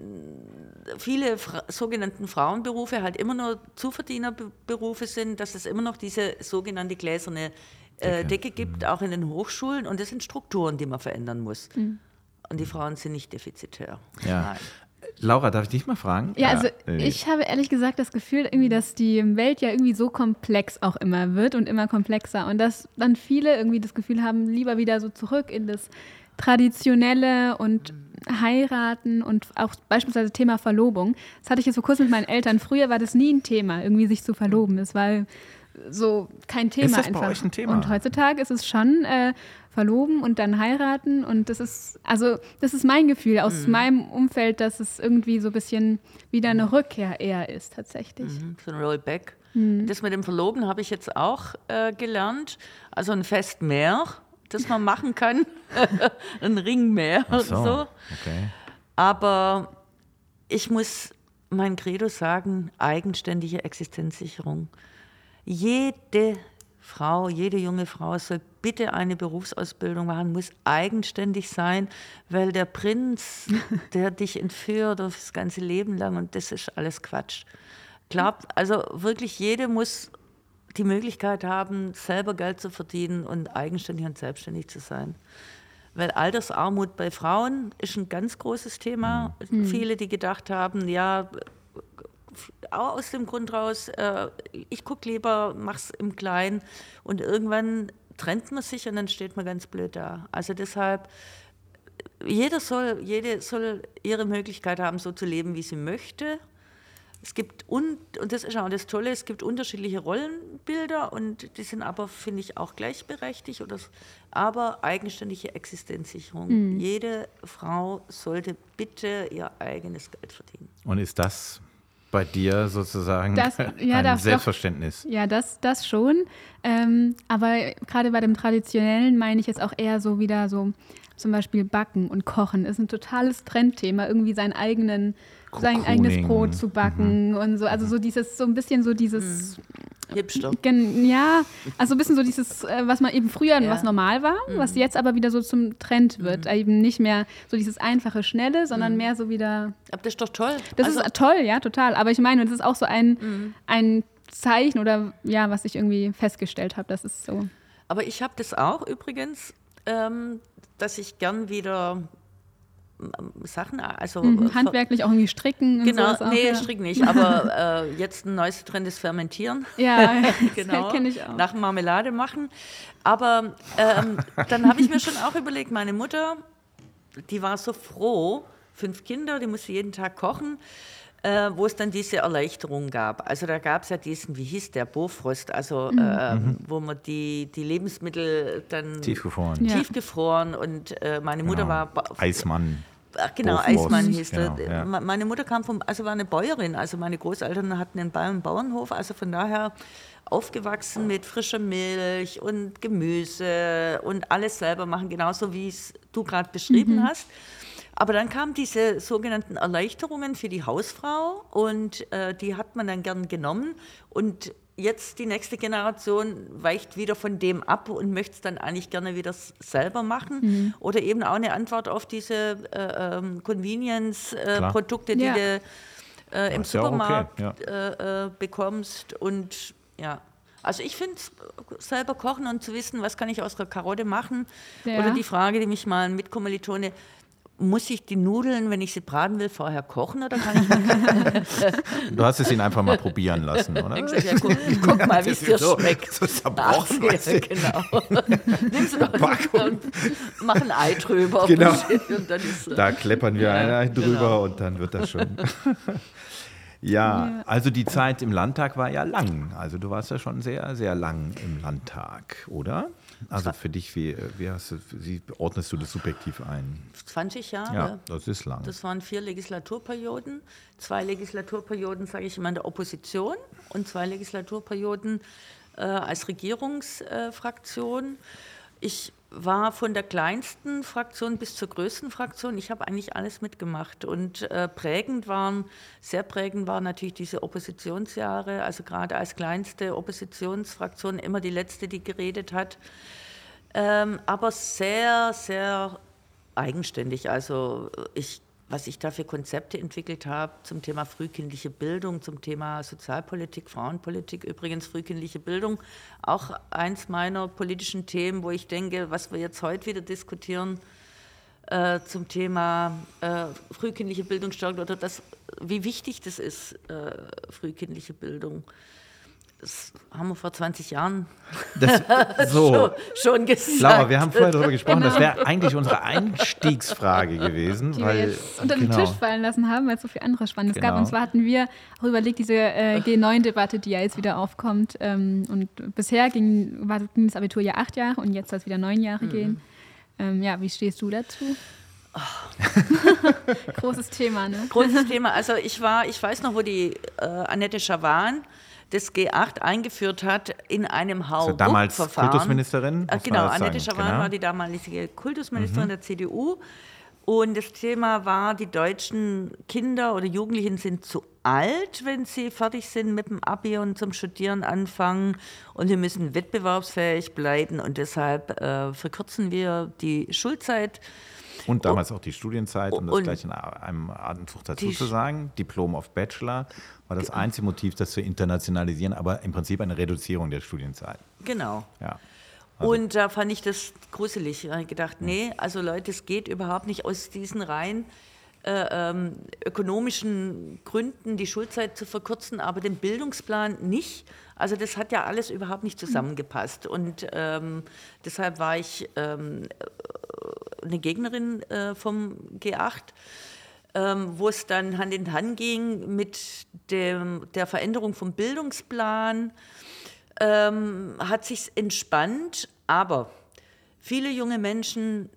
viele Fra sogenannten Frauenberufe halt immer nur Zuverdienerberufe sind, dass es immer noch diese sogenannte gläserne äh, Decke gibt, auch in den Hochschulen. Und das sind Strukturen, die man verändern muss. Und die Frauen sind nicht defizitär. Ja. Nein. Laura, darf ich dich mal fragen? Ja, also nee. ich habe ehrlich gesagt das Gefühl, irgendwie, dass die Welt ja irgendwie so komplex auch immer wird und immer komplexer und dass dann viele irgendwie das Gefühl haben, lieber wieder so zurück in das Traditionelle und heiraten und auch beispielsweise Thema Verlobung. Das hatte ich jetzt vor kurzem mit meinen Eltern. Früher war das nie ein Thema, irgendwie sich zu verloben. Es war so kein Thema Ist das bei einfach. euch ein Thema? Und heutzutage ist es schon äh, verloben und dann heiraten und das ist also das ist mein Gefühl aus Mhm. meinem Umfeld, dass es irgendwie so ein bisschen wieder eine Rückkehr eher ist tatsächlich. Mhm, So ein Rollback. Das mit dem Verloben habe ich jetzt auch äh, gelernt. Also ein Fest mehr, das man machen kann. [LAUGHS] ein Ring mehr Ach oder so. so. Okay. Aber ich muss mein Credo sagen, eigenständige Existenzsicherung. Jede Frau, jede junge Frau soll bitte eine Berufsausbildung machen, muss eigenständig sein, weil der Prinz, [LAUGHS] der dich entführt das ganze Leben lang und das ist alles Quatsch. Glaubt, also wirklich jede muss die Möglichkeit haben, selber Geld zu verdienen und eigenständig und selbstständig zu sein. Weil Altersarmut bei Frauen ist ein ganz großes Thema. Viele, die gedacht haben, ja, auch aus dem Grund raus, äh, ich gucke lieber, mach's im Kleinen und irgendwann trennt man sich und dann steht man ganz blöd da. Also deshalb, jeder soll, jede soll ihre Möglichkeit haben, so zu leben, wie sie möchte. Es gibt, un und das ist auch das Tolle, es gibt unterschiedliche Rollenbilder und die sind aber, finde ich, auch gleichberechtigt. Oder, aber eigenständige Existenzsicherung. Jede Frau sollte bitte ihr eigenes Geld verdienen. Und ist das bei dir sozusagen Das- [LAUGHS] ja, ein das doch. Selbstverständnis? Ja, das, das schon. Ähm, aber gerade bei dem Traditionellen meine ich jetzt auch eher so wieder so zum Beispiel Backen und Kochen ist ein totales Trendthema, irgendwie seinen eigenen, sein eigenes. Brot zu backen und so. Also so dieses, so ein bisschen so dieses, Hipster. gen, ja, also ein bisschen so dieses, äh, was man eben früher Ja. was normal war, was jetzt aber wieder so zum Trend wird. Eben nicht mehr so dieses einfache, schnelle, sondern mehr so wieder Aber das ist doch toll. das Also- ist toll, ja, total. Aber ich meine, das ist auch so ein, ein Zeichen oder ja, was ich irgendwie festgestellt habe, das ist so. Aber ich habe das auch übrigens, ähm, dass ich gern wieder Sachen, also mhm, handwerklich auch irgendwie stricken. Genau, auch, nee, ja. stricken nicht, aber äh, jetzt ein neuester Trend ist Fermentieren. [LAUGHS] Ja, [LAUGHS] genau, kenne ich auch. Nach Marmelade machen. Aber ähm, dann habe ich mir schon auch überlegt, meine Mutter, die war so froh, fünf Kinder, die musste jeden Tag kochen äh, wo es dann diese Erleichterung gab. Also da gab es ja diesen, wie hieß der, Bofrost, also mhm. äh, mhm. wo man die, die Lebensmittel dann tiefgefroren, tiefgefroren und äh, meine Mutter genau. war Eismann. Ach, genau, Bofrost. Eismann hieß genau, ja. Meine Mutter kam vom, also war eine Bäuerin, also meine Großeltern hatten einen Bauernhof, also von daher aufgewachsen mit frischer Milch und Gemüse und alles selber machen, genauso wie es du gerade beschrieben mhm. hast. Aber dann kamen diese sogenannten Erleichterungen für die Hausfrau und äh, die hat man dann gern genommen. Und jetzt die nächste Generation weicht wieder von dem ab und möchte es dann eigentlich gerne wieder selber machen. Mhm. Oder eben auch eine Antwort auf diese äh, ähm, Convenience-Produkte, äh, die ja. du äh, im Supermarkt okay, ja. Äh, bekommst. Und ja. Also ich finde selber kochen und zu wissen, was kann ich aus der Karotte machen. Ja. Oder die Frage, die mich mal ein Mitkommilitone muss ich die Nudeln, wenn ich sie braten will, vorher kochen oder kann ich [LAUGHS] Du hast es ihn einfach mal probieren lassen, oder? Ich gesagt, ja, guck, guck mal, wie es dir so, schmeckt. So zerbrochen, Ach, ja, genau. [LAUGHS] Nimmst du doch und mach ein Ei drüber. Genau. [LAUGHS] Und dann ist, da kleppern wir ja, ein Ei drüber genau. und dann wird das schon. Ja, also die Zeit im Landtag war ja lang. Also du warst ja schon sehr, sehr lang im Landtag, oder? Also für dich, wie, wie, hast du, wie ordnest du das subjektiv ein? 20 Jahre. Ja, das ist lang. Das waren vier Legislaturperioden. Zwei Legislaturperioden, sage ich immer, in der Opposition und zwei Legislaturperioden äh, als Regierungsfraktion. Äh, ich war von der kleinsten Fraktion bis zur größten Fraktion. Ich habe eigentlich alles mitgemacht. Und äh, prägend waren, sehr prägend waren natürlich diese Oppositionsjahre. Also gerade als kleinste Oppositionsfraktion immer die letzte, die geredet hat. Ähm, aber sehr, sehr eigenständig. Also ich was ich da für Konzepte entwickelt habe zum Thema frühkindliche Bildung, zum Thema Sozialpolitik, Frauenpolitik. Übrigens frühkindliche Bildung, auch eins meiner politischen Themen, wo ich denke, was wir jetzt heute wieder diskutieren äh, zum Thema äh, frühkindliche Bildung oder das, wie wichtig das ist, äh, frühkindliche Bildung. Das haben wir vor 20 Jahren [LAUGHS] das, [LAUGHS] so. schon, schon gesagt. Laura, wir haben vorher darüber gesprochen, genau. das wäre eigentlich unsere Einstiegsfrage gewesen. Die weil, wir jetzt unter den genau. Tisch fallen lassen haben, weil es so viel anderes Spannendes genau. gab. Und zwar hatten wir auch überlegt, diese äh, G9-Debatte, die ja jetzt wieder aufkommt. Ähm, und bisher ging, war, ging das Abitur ja acht Jahre und jetzt soll es wieder neun Jahre mhm. gehen. Ähm, ja, wie stehst du dazu? Oh. [LAUGHS] Großes Thema, ne? Großes Thema. Also ich war, ich weiß noch, wo die äh, Annette Schawan das G8 eingeführt hat in einem hau damals Kultusministerin? Äh, genau, Annette Schawan genau. war die damalige Kultusministerin mhm. der CDU. Und das Thema war, die deutschen Kinder oder Jugendlichen sind zu alt, wenn sie fertig sind mit dem Abi und zum Studieren anfangen. Und wir müssen wettbewerbsfähig bleiben. Und deshalb äh, verkürzen wir die Schulzeit. Und damals auch die Studienzeit, um das gleich in einem Atemzug dazu zu sagen. Diplom of Bachelor war das einzige Motiv, das zu internationalisieren, aber im Prinzip eine Reduzierung der Studienzeit. Genau. Ja. Also und da fand ich das gruselig. Ich habe gedacht, nee, also Leute, es geht überhaupt nicht aus diesen rein äh, ähm, ökonomischen Gründen die Schulzeit zu verkürzen, aber den Bildungsplan nicht. Also das hat ja alles überhaupt nicht zusammengepasst. Und ähm, deshalb war ich ähm, eine Gegnerin äh, vom G8 ähm, wo es dann Hand in Hand ging mit dem, der Veränderung vom Bildungsplan, ähm, hat sich entspannt, aber viele junge Menschen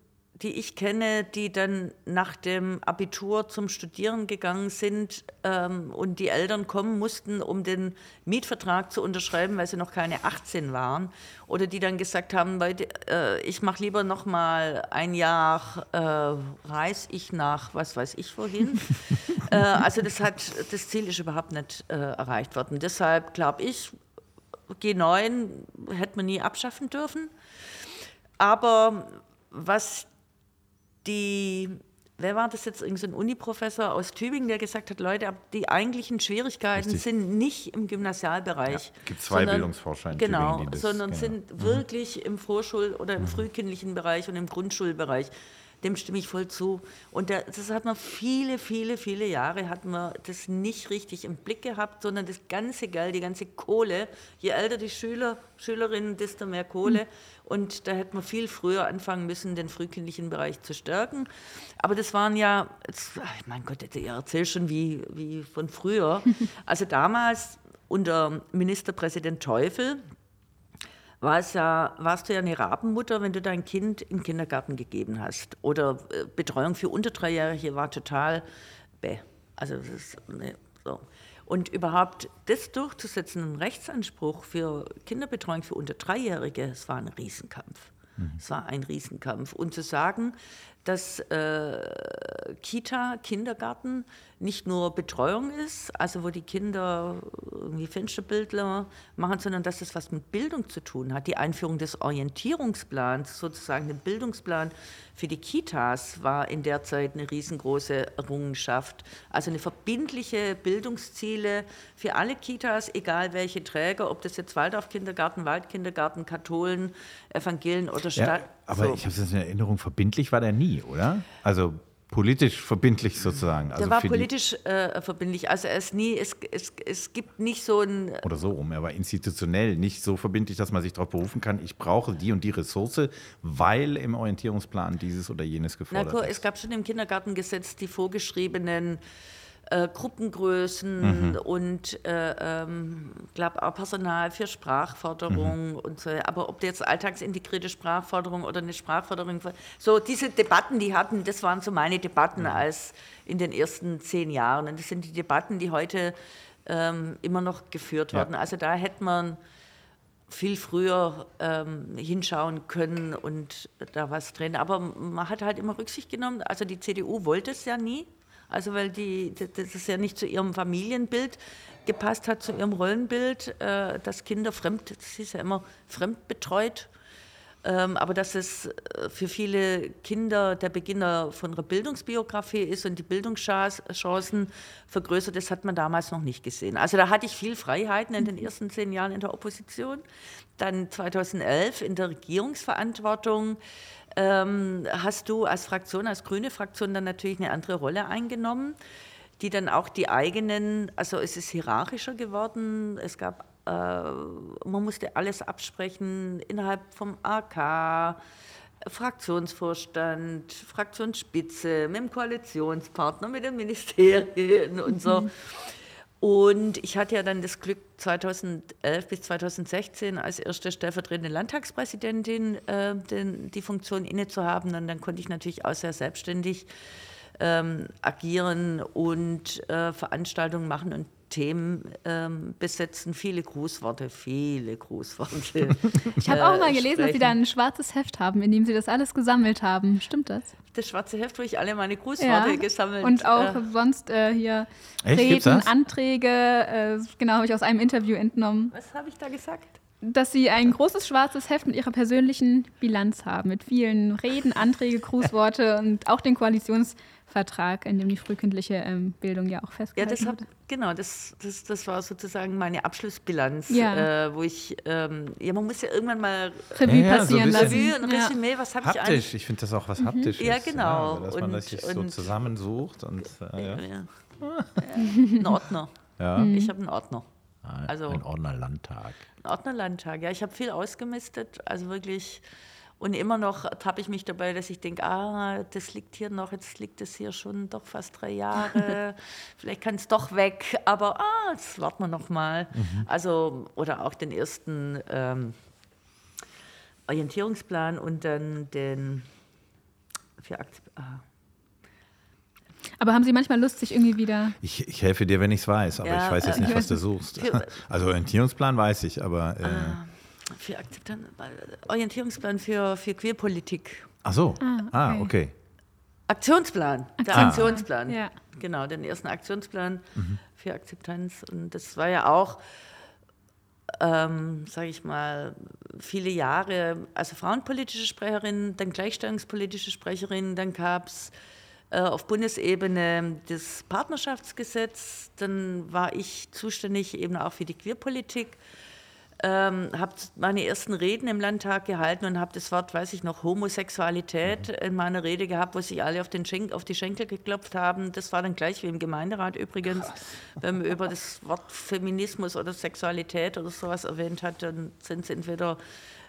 die ich kenne, die dann nach dem Abitur zum Studieren gegangen sind ähm, und die Eltern kommen mussten, um den Mietvertrag zu unterschreiben, weil sie noch keine 18 waren. Oder die dann gesagt haben, Leute, äh, ich mache lieber noch mal ein Jahr, äh, reise ich nach, was weiß ich wohin. [LAUGHS] äh, also das, hat, das Ziel ist überhaupt nicht äh, erreicht worden. Deshalb glaube ich, G9 hätte man nie abschaffen dürfen. Aber was die wer war das jetzt, irgendein Uniprofessor aus Tübingen, der gesagt hat, Leute, die eigentlichen Schwierigkeiten Richtig. sind nicht im Gymnasialbereich. Ja, gibt zwei sondern- Bildungsforscher in Genau, Tübingen, das- sondern genau. sind wirklich im Vorschul- oder im frühkindlichen Bereich und im Grundschulbereich. Dem stimme ich voll zu. Und das hat man viele, viele, viele Jahre hat man das nicht richtig im Blick gehabt, sondern das ganze Geld, die ganze Kohle, je älter die Schüler, Schülerinnen, desto mehr Kohle. Und da hätte man viel früher anfangen müssen, den frühkindlichen Bereich zu stärken. Aber das waren ja, jetzt, mein Gott, ihr erzählt schon wie, wie von früher. [LAUGHS] Also damals unter Ministerpräsident Teufel, war es ja, warst du ja eine Rabenmutter, wenn du dein Kind in den Kindergarten gegeben hast. Oder äh, Betreuung für unter Dreijährige war total bäh. Also das ist, ne, so. Und überhaupt das durchzusetzen, einen Rechtsanspruch für Kinderbetreuung für unter Dreijährige, es war ein Riesenkampf. Es war ein Riesenkampf. Und zu sagen, dass äh, Kita, Kindergarten nicht nur Betreuung ist, also wo die Kinder irgendwie Fensterbildler machen, sondern dass es was mit Bildung zu tun hat. Die Einführung des Orientierungsplans, sozusagen den Bildungsplan für die Kitas, war in der Zeit eine riesengroße Errungenschaft. Also eine verbindliche Bildungsziele für alle Kitas, egal welche Träger, ob das jetzt Waldorf-Kindergarten, Waldkindergarten, Katholen, Evangelien oder Ja, Stadt. aber so. ich habe es in Erinnerung, verbindlich war der nie, oder? Also politisch verbindlich sozusagen. Also Der war politisch äh, verbindlich. Also er ist nie, es, es, es gibt nicht so ein. oder so rum. Er war institutionell nicht so verbindlich, dass man sich darauf berufen kann, ich brauche die und die Ressource, weil im Orientierungsplan dieses oder jenes Na, gefordert es ist. gab schon im Kindergartengesetz die vorgeschriebenen äh, Gruppengrößen Mhm. und äh, ähm, glaube auch Personal für Sprachförderung Mhm. und so. Aber ob jetzt alltagsintegrierte Sprachförderung oder eine Sprachförderung, so diese Debatten, die hatten, das waren so meine Debatten Mhm. als in den ersten zehn Jahren. Und das sind die Debatten, die heute ähm, immer noch geführt Ja. werden. Also da hätte man viel früher ähm, hinschauen können und da was drin. Aber man hat halt immer Rücksicht genommen. Also die CDU wollte es ja nie. Also weil die, das ist ja nicht zu ihrem Familienbild gepasst hat, zu ihrem Rollenbild, äh, dass Kinder fremd, das ist ja immer fremdbetreut. Ähm, aber dass es äh, für viele Kinder der Beginner von einer Bildungsbiografie ist und die Bildungschancen vergrößert, das hat man damals noch nicht gesehen. Also da hatte ich viel Freiheiten in den ersten zehn Jahren in der Opposition. Dann 2011 in der Regierungsverantwortung ähm, hast du als Fraktion, als grüne Fraktion dann natürlich eine andere Rolle eingenommen, die dann auch die eigenen, also es ist hierarchischer geworden, es gab, äh, man musste alles absprechen innerhalb vom AK, Fraktionsvorstand, Fraktionsspitze, mit dem Koalitionspartner, mit den Ministerien und so. [LAUGHS] Und ich hatte ja dann das Glück, 2011 bis 2016 als erste stellvertretende Landtagspräsidentin äh, den, die Funktion haben. Und dann konnte ich natürlich auch sehr selbstständig ähm, agieren und äh, Veranstaltungen machen und Themen ähm, besetzen. Viele Grußworte, viele Grußworte. [LAUGHS] Ich habe auch äh, mal gelesen, dass Sie sprechen. da ein schwarzes Heft haben, in dem Sie das alles gesammelt haben. Stimmt das? Das schwarze Heft, wo ich alle meine Grußworte gesammelt Und auch äh, sonst äh, hier Echt? Reden? Anträge, äh, genau, habe ich aus einem Interview entnommen, Was habe ich da gesagt? dass Sie ein großes schwarzes Heft mit Ihrer persönlichen Bilanz haben, mit vielen Reden, Anträge, Grußworte und auch den Koalitionsvertrag, in dem die frühkindliche ähm, Bildung ja auch Ja, festgehalten das hab, wird. genau, das, das, das war sozusagen meine Abschlussbilanz, Ja. äh, wo ich, ähm, ja, man muss ja irgendwann mal Revue Ja, ja, so passieren lassen. Revue, ein Ja. Resümee, was habe ich eigentlich Haptisch, ich finde das auch was Haptisches. Ja, genau. dass man das Und- sich so und- zusammensucht und äh, ja. Ja. [LAUGHS] Ein Ordner. Ja. Ich habe einen Ordner. Ein- Also- ein Ordnerlandtag. Ein Ordnerlandtag. Ja, ich habe viel ausgemistet, also wirklich. Und immer noch tappe ich mich dabei, dass ich denke, ah, das liegt hier noch, jetzt liegt es hier schon doch fast drei Jahre. [LAUGHS] Vielleicht kann es doch weg, aber ah, jetzt warten wir noch mal. Also, oder auch den ersten ähm, Orientierungsplan und dann den für Akzept ah. Aber haben Sie manchmal Lust, sich irgendwie wieder. Ich, ich helfe dir, wenn ich es weiß, aber Ja, ich weiß jetzt äh, nicht, ich was du suchst. Also Orientierungsplan weiß ich, aber äh, Ah. Für Akzeptanz, Orientierungsplan für, für Queerpolitik. ach so. Ah, Ah, okay. okay. Aktionsplan, der Ah. Aktionsplan. Ja. Genau, den ersten Aktionsplan für Akzeptanz. Und das war ja auch, ähm, sage ich mal, viele Jahre, also frauenpolitische Sprecherin, dann gleichstellungspolitische Sprecherin, dann gab es äh, auf Bundesebene das Partnerschaftsgesetz. Dann war ich zuständig eben auch für die Queerpolitik. Ähm, habe meine ersten Reden im Landtag gehalten und habe das Wort, weiß ich noch, Homosexualität mhm. in meiner Rede gehabt, wo sich alle auf, den Schenk, auf die Schenkel geklopft haben. Das war dann gleich wie im Gemeinderat übrigens. Krass. Wenn man über das Wort Feminismus oder Sexualität oder sowas erwähnt hat, dann sind sie entweder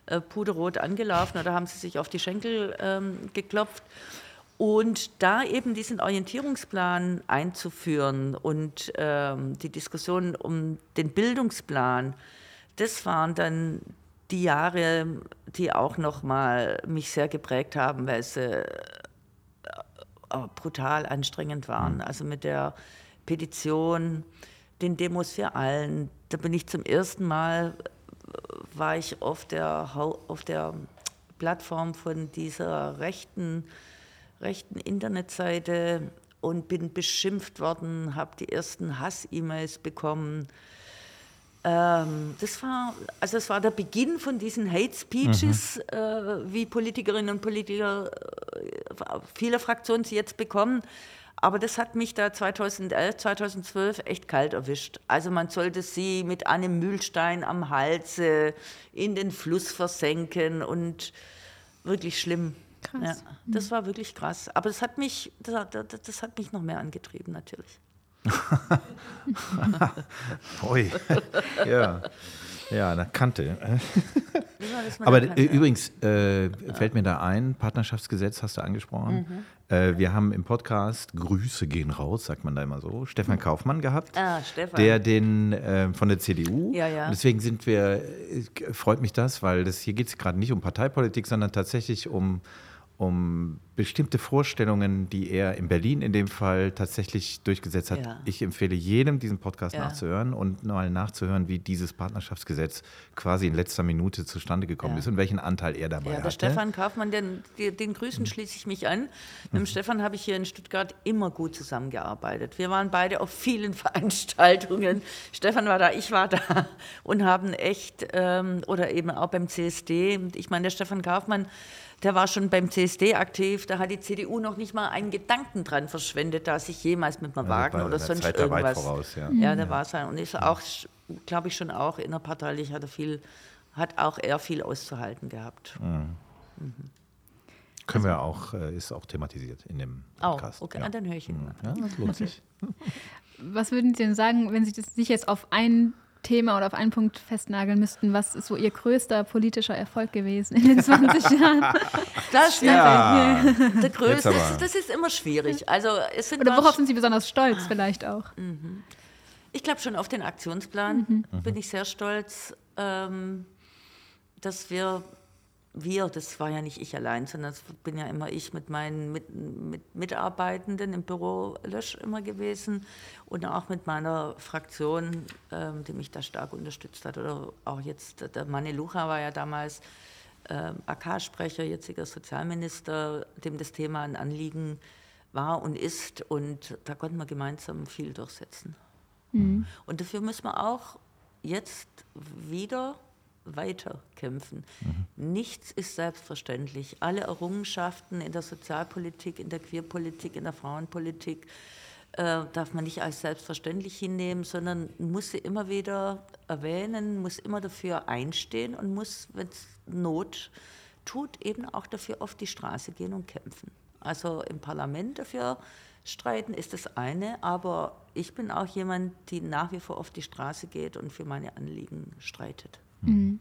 äh, puderrot angelaufen oder haben sie sich auf die Schenkel ähm, geklopft. Und da eben diesen Orientierungsplan einzuführen und ähm, die Diskussion um den Bildungsplan, das waren dann die Jahre, die auch noch mal mich sehr geprägt haben, weil sie äh, brutal anstrengend waren. Mhm. Also mit der Petition, den Demos für allen, da bin ich zum ersten Mal, war ich auf der, auf der Plattform von dieser rechten, rechten Internetseite und bin beschimpft worden, habe die ersten Hass-E-Mails bekommen ähm, das war, also es war der Beginn von diesen Hate Speeches, mhm. äh, wie Politikerinnen und Politiker äh, vieler Fraktionen sie jetzt bekommen. Aber das hat mich da 2011, 2012 echt kalt erwischt. Also man sollte sie mit einem Mühlstein am Halse in den Fluss versenken und wirklich schlimm. Krass. Ja, das mhm. war wirklich krass. Aber das hat mich, das, das, das hat mich noch mehr angetrieben natürlich. [LAUGHS] Ui. Ja. Ja, eine Kante. Aber Kante. übrigens äh, fällt mir da ein, Partnerschaftsgesetz hast du angesprochen. Mhm. Äh, wir haben im Podcast Grüße gehen raus, sagt man da immer so, Stefan Kaufmann gehabt, ah, Stefan. der den äh, von der CDU. Ja, ja. deswegen sind wir, äh, freut mich das, weil das hier geht es gerade nicht um Parteipolitik, sondern tatsächlich um um bestimmte Vorstellungen, die er in Berlin in dem Fall tatsächlich durchgesetzt hat. Ja. Ich empfehle jedem, diesen Podcast ja. nachzuhören und mal nachzuhören, wie dieses Partnerschaftsgesetz quasi in letzter Minute zustande gekommen ja. ist und welchen Anteil er dabei hat. Ja, hatte. Stefan Kaufmann, den, den Grüßen schließe ich mich an. Mit dem Stefan habe ich hier in Stuttgart immer gut zusammengearbeitet. Wir waren beide auf vielen [LAUGHS] Veranstaltungen. Stefan war da, ich war da und haben echt, ähm, oder eben auch beim CSD, ich meine, der Stefan Kaufmann, der war schon beim CSD aktiv, da hat die CDU noch nicht mal einen Gedanken dran verschwendet, da sich jemals mit einem Wagen oder sonst Zeit irgendwas. Voraus, ja. ja, der ja. war sein. Und ist auch, glaube ich, schon auch innerparteilich hat er viel, hat auch er viel auszuhalten gehabt. Mhm. Mhm. Können wir auch, äh, ist auch thematisiert in dem Podcast. Oh, okay, ja. dann höre ich ihn. Mhm. Ja, das lohnt sich. Was würden Sie denn sagen, wenn Sie das, sich jetzt auf ein Thema oder auf einen Punkt festnageln müssten, was ist so Ihr größter politischer Erfolg gewesen in den 20 Jahren? Das ja. Der größte, das, das, ist immer schwierig. Also, es sind oder worauf sind Sie besonders stolz vielleicht auch? Mhm. Ich glaube schon auf den Aktionsplan mhm. bin ich sehr stolz, ähm, dass wir wir, das war ja nicht ich allein, sondern das bin ja immer ich mit meinen mit, mit Mitarbeitenden im Büro Lösch immer gewesen und auch mit meiner Fraktion, ähm, die mich da stark unterstützt hat. Oder auch jetzt, der Manne Lucha war ja damals äh, AK-Sprecher, jetziger Sozialminister, dem das Thema ein Anliegen war und ist. Und da konnten wir gemeinsam viel durchsetzen. Mhm. Und dafür müssen wir auch jetzt wieder weiter kämpfen. Mhm. Nichts ist selbstverständlich. Alle Errungenschaften in der Sozialpolitik, in der Queerpolitik, in der Frauenpolitik äh, darf man nicht als selbstverständlich hinnehmen, sondern muss sie immer wieder erwähnen, muss immer dafür einstehen und muss, wenn es Not tut, eben auch dafür auf die Straße gehen und kämpfen. Also im Parlament dafür streiten ist das eine, aber ich bin auch jemand, die nach wie vor auf die Straße geht und für meine Anliegen streitet. Mhm.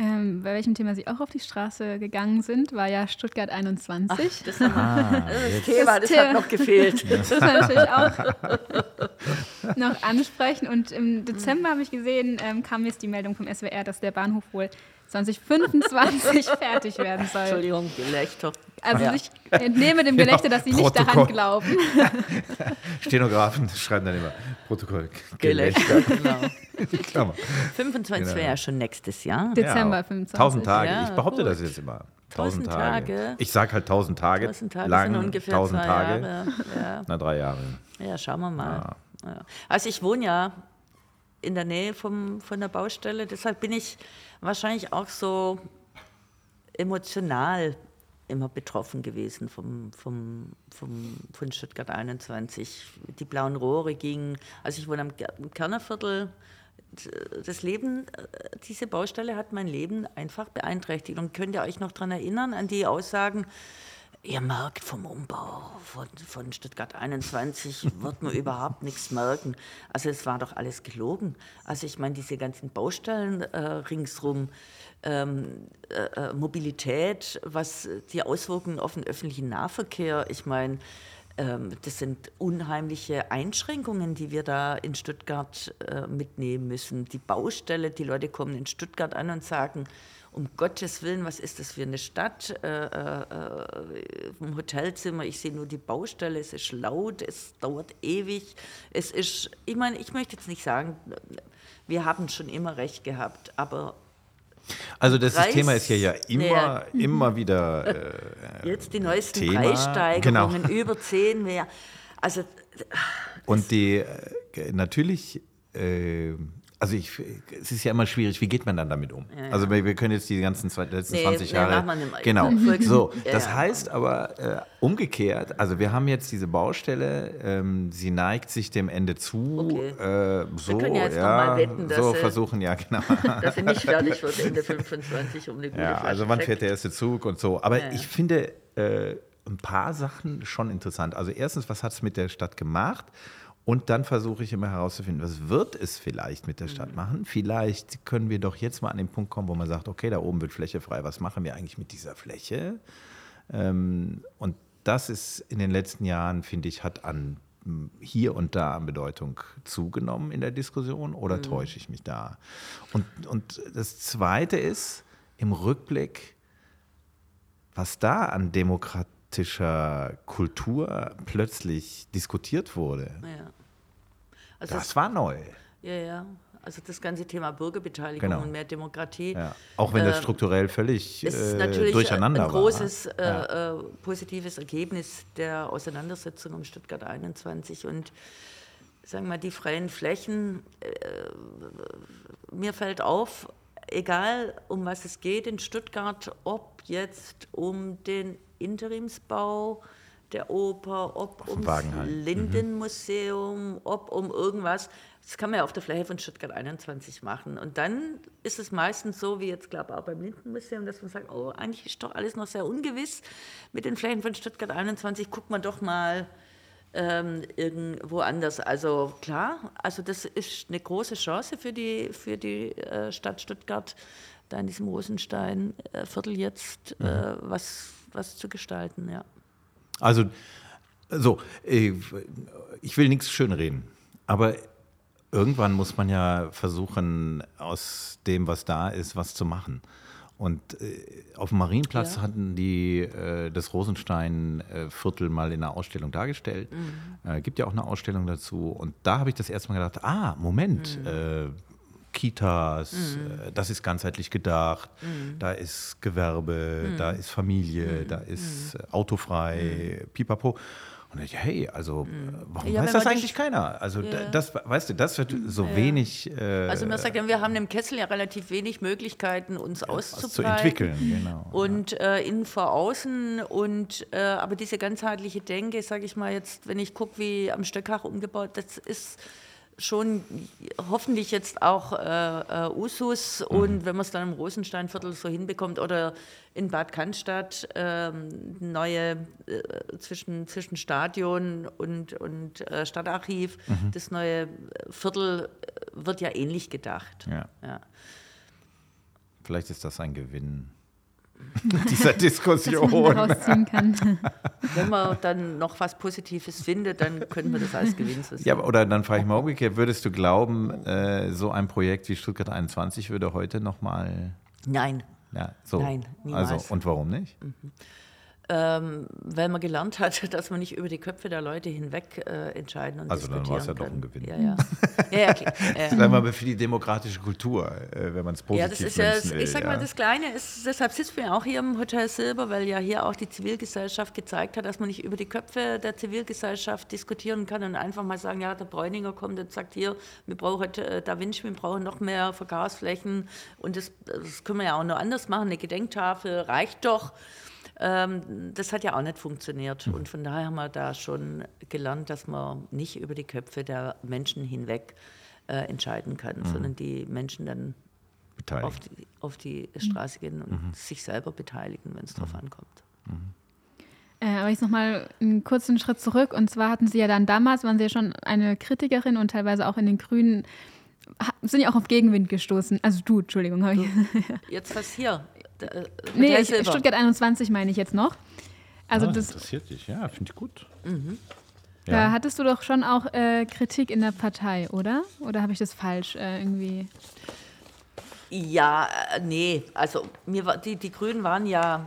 Ähm, bei welchem Thema Sie auch auf die Straße gegangen sind, war ja Stuttgart 21. Ach, das, ah, das Thema, das, das hat noch gefehlt. [LAUGHS] Das muss man natürlich auch [LAUGHS] noch ansprechen. Und im Dezember habe ich gesehen, ähm, kam jetzt die Meldung vom SWR, dass der Bahnhof wohl 2025 [LAUGHS] fertig werden soll. Entschuldigung, Gelächter. Also ja. ich entnehme dem Gelächter, dass Sie nicht daran glauben. [LAUGHS] Stenografen schreiben dann immer Protokoll. Gelächter, genau. [LAUGHS] Klammer. 25 genau. wäre ja schon nächstes Jahr. Dezember ja, 25. 1000 Tage. Ja, ich behaupte gut. das jetzt immer. 1000 Tage. Tage. Ich sage halt 1000 Tage. 1000 Tage lang, sind ungefähr 1000 Tage. Jahre. Ja. Na, drei Jahre. Ja, schauen wir mal. Also ich wohne ja in der Nähe vom, von der Baustelle, deshalb bin ich wahrscheinlich auch so emotional immer betroffen gewesen vom, vom, vom, von Stuttgart 21. Die blauen Rohre gingen, also ich wohne am Kernerviertel, das Leben, diese Baustelle hat mein Leben einfach beeinträchtigt. Und könnt ihr euch noch daran erinnern, an die Aussagen, ihr merkt vom Umbau von, von Stuttgart 21, wird man überhaupt nichts merken. Also es war doch alles gelogen. Also ich meine, diese ganzen Baustellen äh, ringsrum, ähm, äh, äh Mobilität, was die Auswirkungen auf den öffentlichen Nahverkehr, ich meine, ähm, das sind unheimliche Einschränkungen, die wir da in Stuttgart äh, mitnehmen müssen. Die Baustelle, die Leute kommen in Stuttgart an und sagen, um Gottes Willen, was ist das für eine Stadt? Äh, äh, Im Hotelzimmer, ich sehe nur die Baustelle, es ist laut, es dauert ewig. Es ist, ich meine, ich möchte jetzt nicht sagen, wir haben schon immer recht gehabt, aber also das Preis, Thema ist hier ja immer, ja. [LAUGHS] immer wieder äh, [LAUGHS] Jetzt die neuesten Thema. Preissteigerungen, genau. [LAUGHS] über zehn mehr. Also, Und die, äh, natürlich äh, also ich, es ist ja immer schwierig, wie geht man dann damit um? Ja, ja. Also wir, wir, können jetzt die ganzen zwei, letzten nee, 20 Jahre. [LAUGHS] Ja, man genau. So, das heißt aber äh, umgekehrt, also wir haben jetzt diese Baustelle, ähm, sie neigt sich dem Ende zu. Okay. Äh, so, wir können ja jetzt ja, noch mal wetten, dass so versuchen, ja genau. [LAUGHS] dass sie nicht fertig wird Ende [LAUGHS] 25 um eine gute Ja, also wann fährt der erste Zug und so. Aber ich finde äh, ein paar Sachen schon interessant. Also erstens, was hat es mit der Stadt gemacht? Und dann versuche ich immer herauszufinden, was wird es vielleicht mit der Stadt mhm. machen? Vielleicht können wir doch jetzt mal an den Punkt kommen, wo man sagt, okay, da oben wird Fläche frei. Was machen wir eigentlich mit dieser Fläche? Ähm, und das ist in den letzten Jahren, finde ich, hat an hier und da an Bedeutung zugenommen in der Diskussion oder mhm. täusche ich mich da? Und, und das Zweite ist im Rückblick, was da an Demokratie politischer Kultur plötzlich diskutiert wurde. Ja. Also das, das war neu. Ja, ja. Also das ganze Thema Bürgerbeteiligung genau. und mehr Demokratie. Ja. Auch wenn das äh, strukturell völlig ist äh, natürlich durcheinander ein großes war. Äh, äh, positives Ergebnis der Auseinandersetzung um Stuttgart 21 und sagen wir mal die freien Flächen. Äh, mir fällt auf, egal um was es geht in Stuttgart, ob jetzt um den Interimsbau der Oper, ob ums Lindenmuseum, mhm. ob um irgendwas. Das kann man ja auf der Fläche von Stuttgart 21 machen. Und dann ist es meistens so, wie jetzt glaube ich auch beim Lindenmuseum, dass man sagt, oh, eigentlich ist doch alles noch sehr ungewiss mit den Flächen von Stuttgart 21. Guckt man doch mal ähm, irgendwo anders. Also klar, also das ist eine große Chance für die, für die äh, Stadt Stuttgart, da in diesem Rosenstein-Viertel jetzt äh, mhm. was was zu gestalten, ja. Also, so, äh, ich will nichts schönreden, aber irgendwann muss man ja versuchen, aus dem, was da ist, was zu machen. Und äh, auf dem Marienplatz ja. hatten die äh, das Rosenstein-Viertel mal in einer Ausstellung dargestellt. Mhm. Äh, gibt ja auch eine Ausstellung dazu. Und da habe ich das erste Mal gedacht, ah, Moment, mhm. Äh, Kitas, mhm. Äh, das ist ganzheitlich gedacht, mhm. da ist Gewerbe, mhm. da ist Familie, mhm. da ist mhm. autofrei, pipapo. Und ich, hey, also mhm. warum ja, weiß das eigentlich keiner? Also ja. das, weißt du, das wird so ja. wenig. Äh, also man sagt ja, wir haben im Kessel ja relativ wenig Möglichkeiten, uns auszubreiten. zu entwickeln, genau. Und äh, innen vor außen und äh, aber diese ganzheitliche Denke, sage ich mal jetzt, wenn ich gucke, wie am Stöckach umgebaut, das ist schon hoffentlich jetzt auch äh, äh, Usus mhm. und wenn man es dann im Rosensteinviertel so hinbekommt oder in Bad Cannstatt ähm, neue äh, zwischen, zwischen Stadion und, und äh, Stadtarchiv, mhm. das neue Viertel wird ja ähnlich gedacht. Ja. ja. Vielleicht ist das ein Gewinn [LAUGHS] dieser Diskussion. [LAUGHS] Wenn man dann noch was Positives findet, dann könnten wir das als Gewinn so sehen. Ja, oder dann frage ich mal umgekehrt, würdest du glauben, äh, so ein Projekt wie Stuttgart 21 würde heute nochmal... Nein. Ja, so. Nein, niemals. Also, und warum nicht? Mhm ähm, weil man gelernt hat, [LAUGHS] dass man nicht über die Köpfe der Leute hinweg äh, entscheiden und Also dann war es ja doch ein Gewinn. Ja, ja. [LAUGHS] ja, ja klar. das ist einmal für die demokratische Kultur, äh, wenn man es positiv ja, das ist ja, will, Ich sag mal, das Kleine ist, deshalb sitzen wir auch hier im Hotel Silber, weil ja hier auch die Zivilgesellschaft gezeigt hat, dass man nicht über die Köpfe der Zivilgesellschaft diskutieren kann und einfach mal sagen, ja, der Bräuninger kommt und sagt, hier, wir brauchen äh, Da Vinci, wir brauchen noch mehr Vergasflächen und das, das können wir ja auch noch anders machen, eine Gedenktafel reicht doch. Ähm, das hat ja auch nicht funktioniert. Und von daher haben wir da schon gelernt, dass man nicht über die Köpfe der Menschen hinweg äh, entscheiden kann, sondern die Menschen dann auf die, auf die Straße gehen und sich selber beteiligen, wenn es drauf ankommt. Äh, aber jetzt nochmal einen kurzen Schritt zurück. Und zwar hatten Sie ja dann damals, waren Sie ja schon eine Kritikerin und teilweise auch in den Grünen, sind ja auch auf Gegenwind gestoßen. Also du, Entschuldigung. habe ich. Jetzt was hier? Da, äh, nee, ich. Stuttgart 21 meine ich jetzt noch. Also Ah, das, interessiert dich, ja, finde ich gut. da hattest du doch schon auch äh, Kritik in der Partei, oder? Oder habe ich das falsch äh, irgendwie? Ja, äh, nee, also mir war, die, die Grünen waren ja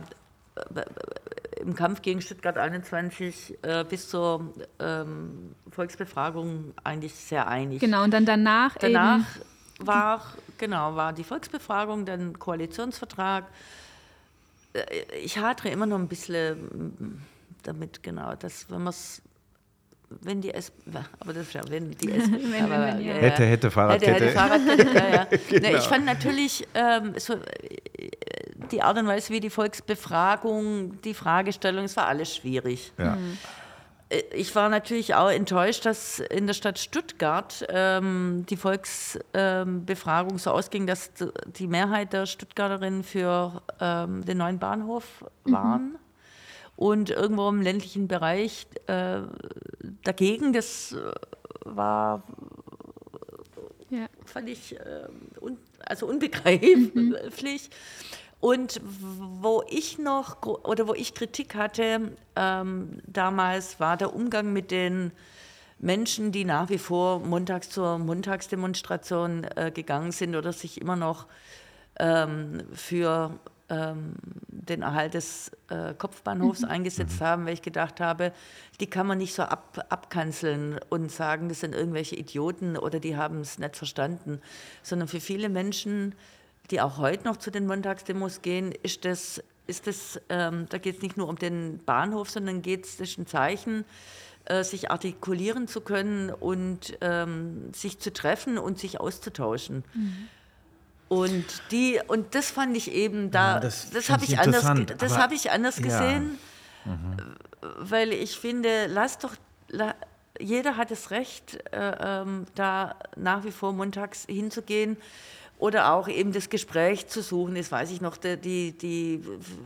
äh, im Kampf gegen Stuttgart 21 äh, bis zur ähm, Volksbefragung eigentlich sehr einig. Genau, und dann danach, Danach eben. war, genau, war die Volksbefragung, dann Koalitionsvertrag. Äh, Ich hadere immer noch ein bisschen mm, damit, genau, dass wenn man es, wenn die S, aber das ist ja, wenn die S, [LAUGHS] wenn, aber, wenn, ja. Hätte, hätte, Fahrradkette. Hätte, hätte, Fahrradkette, ja, ja. [LAUGHS] Genau. Ich fand natürlich ähm, so, äh, die Art und Weise, wie die Volksbefragung, die Fragestellung, es war alles schwierig. Ja. Äh, Ich war natürlich auch enttäuscht, dass in der Stadt Stuttgart ähm, die Volksbefragung so ausging, dass die Mehrheit der Stuttgarterinnen für ähm, den neuen Bahnhof waren. Und irgendwo im ländlichen Bereich äh, dagegen, das äh, war Ja. fand ich äh, un, also unbegreiflich. Und wo ich noch oder wo ich Kritik hatte ähm, damals, war der Umgang mit den Menschen, die nach wie vor montags zur Montagsdemonstration äh, gegangen sind oder sich immer noch ähm, für ähm, den Erhalt des äh, Kopfbahnhofs eingesetzt haben, weil ich gedacht habe, die kann man nicht so ab, abkanzeln und sagen, das sind irgendwelche Idioten oder die haben es nicht verstanden, sondern für viele Menschen, die auch heute noch zu den Montagsdemos gehen, ist das, ist das ähm, da geht es nicht nur um den Bahnhof, sondern geht es, das ist ein Zeichen, äh, sich artikulieren zu können und ähm, sich zu treffen und sich auszutauschen. Und die und das fand ich eben da, Ja, das das, habe ich anders, das habe ich anders ja. gesehen, weil ich finde, lass doch, la, jeder hat das Recht, äh, ähm, da nach wie vor montags hinzugehen oder auch eben das Gespräch zu suchen. Das weiß ich noch, die, die,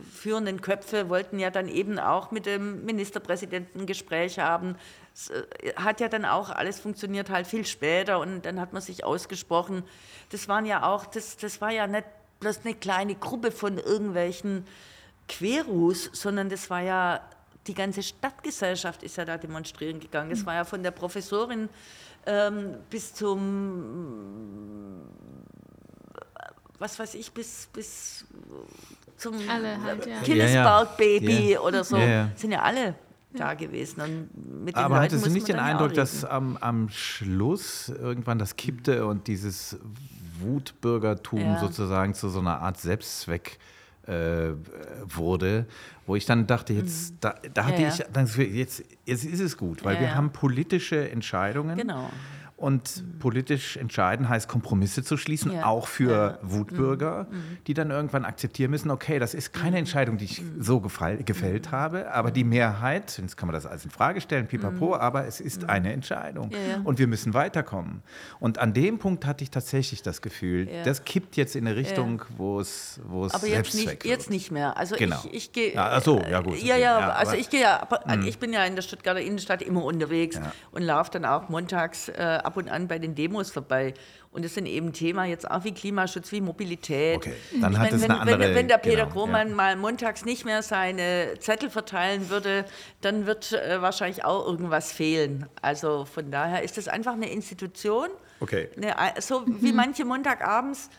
führenden Köpfe wollten ja dann eben auch mit dem Ministerpräsidenten ein Gespräch haben. Es äh, hat ja dann auch alles funktioniert halt viel später und dann hat man sich ausgesprochen. Das waren ja auch, das, das war ja nicht bloß eine kleine Gruppe von irgendwelchen Querus, sondern das war ja, die ganze Stadtgesellschaft ist ja da demonstrieren gegangen. Das war ja von der Professorin ähm, bis zum, was weiß ich, bis, bis zum Alle halt, ja. Kindesberg-Baby Ja, ja. oder so, Ja, ja. sind ja alle da gewesen. Und mit den Aber Leuten hattest du nicht den Eindruck, dass am, am Schluss irgendwann das kippte und dieses Wutbürgertum Ja. sozusagen zu so einer Art Selbstzweck äh, wurde, wo ich dann dachte, jetzt, da, da hatte Mhm. Ja, ja. ich, jetzt, jetzt ist es gut, weil Ja, wir haben politische Entscheidungen. Genau. Und politisch entscheiden heißt, Kompromisse zu schließen, Ja. auch für Ja. Mhm. Wutbürger, die dann irgendwann akzeptieren müssen, okay, das ist keine Entscheidung, die ich Mhm. so gefall, gefällt habe, aber die Mehrheit, jetzt kann man das alles in Frage stellen, pipapo, aber es ist eine Entscheidung Mhm. Ja, und wir müssen weiterkommen. Und an dem Punkt hatte ich tatsächlich das Gefühl, das kippt jetzt in eine Richtung, wo es, wo es Aber jetzt nicht, jetzt nicht mehr. Also Genau. ich, ich gehe. Ach so, ja, gut, Ja, okay. ja, Ja, also ich gehe ja, aber ich bin ja in der Stuttgarter Innenstadt immer unterwegs und laufe dann auch montags äh, ab und an bei den Demos vorbei. Und das sind eben Thema jetzt auch wie Klimaschutz, wie Mobilität. Okay, dann ich hat meine, es wenn, eine wenn, andere- wenn der Peter genau, Grohmann ja. mal montags nicht mehr seine Zettel verteilen würde, dann wird äh, wahrscheinlich auch irgendwas fehlen. Also von daher ist das einfach eine Institution. Okay. Ne, so wie manche Montagabends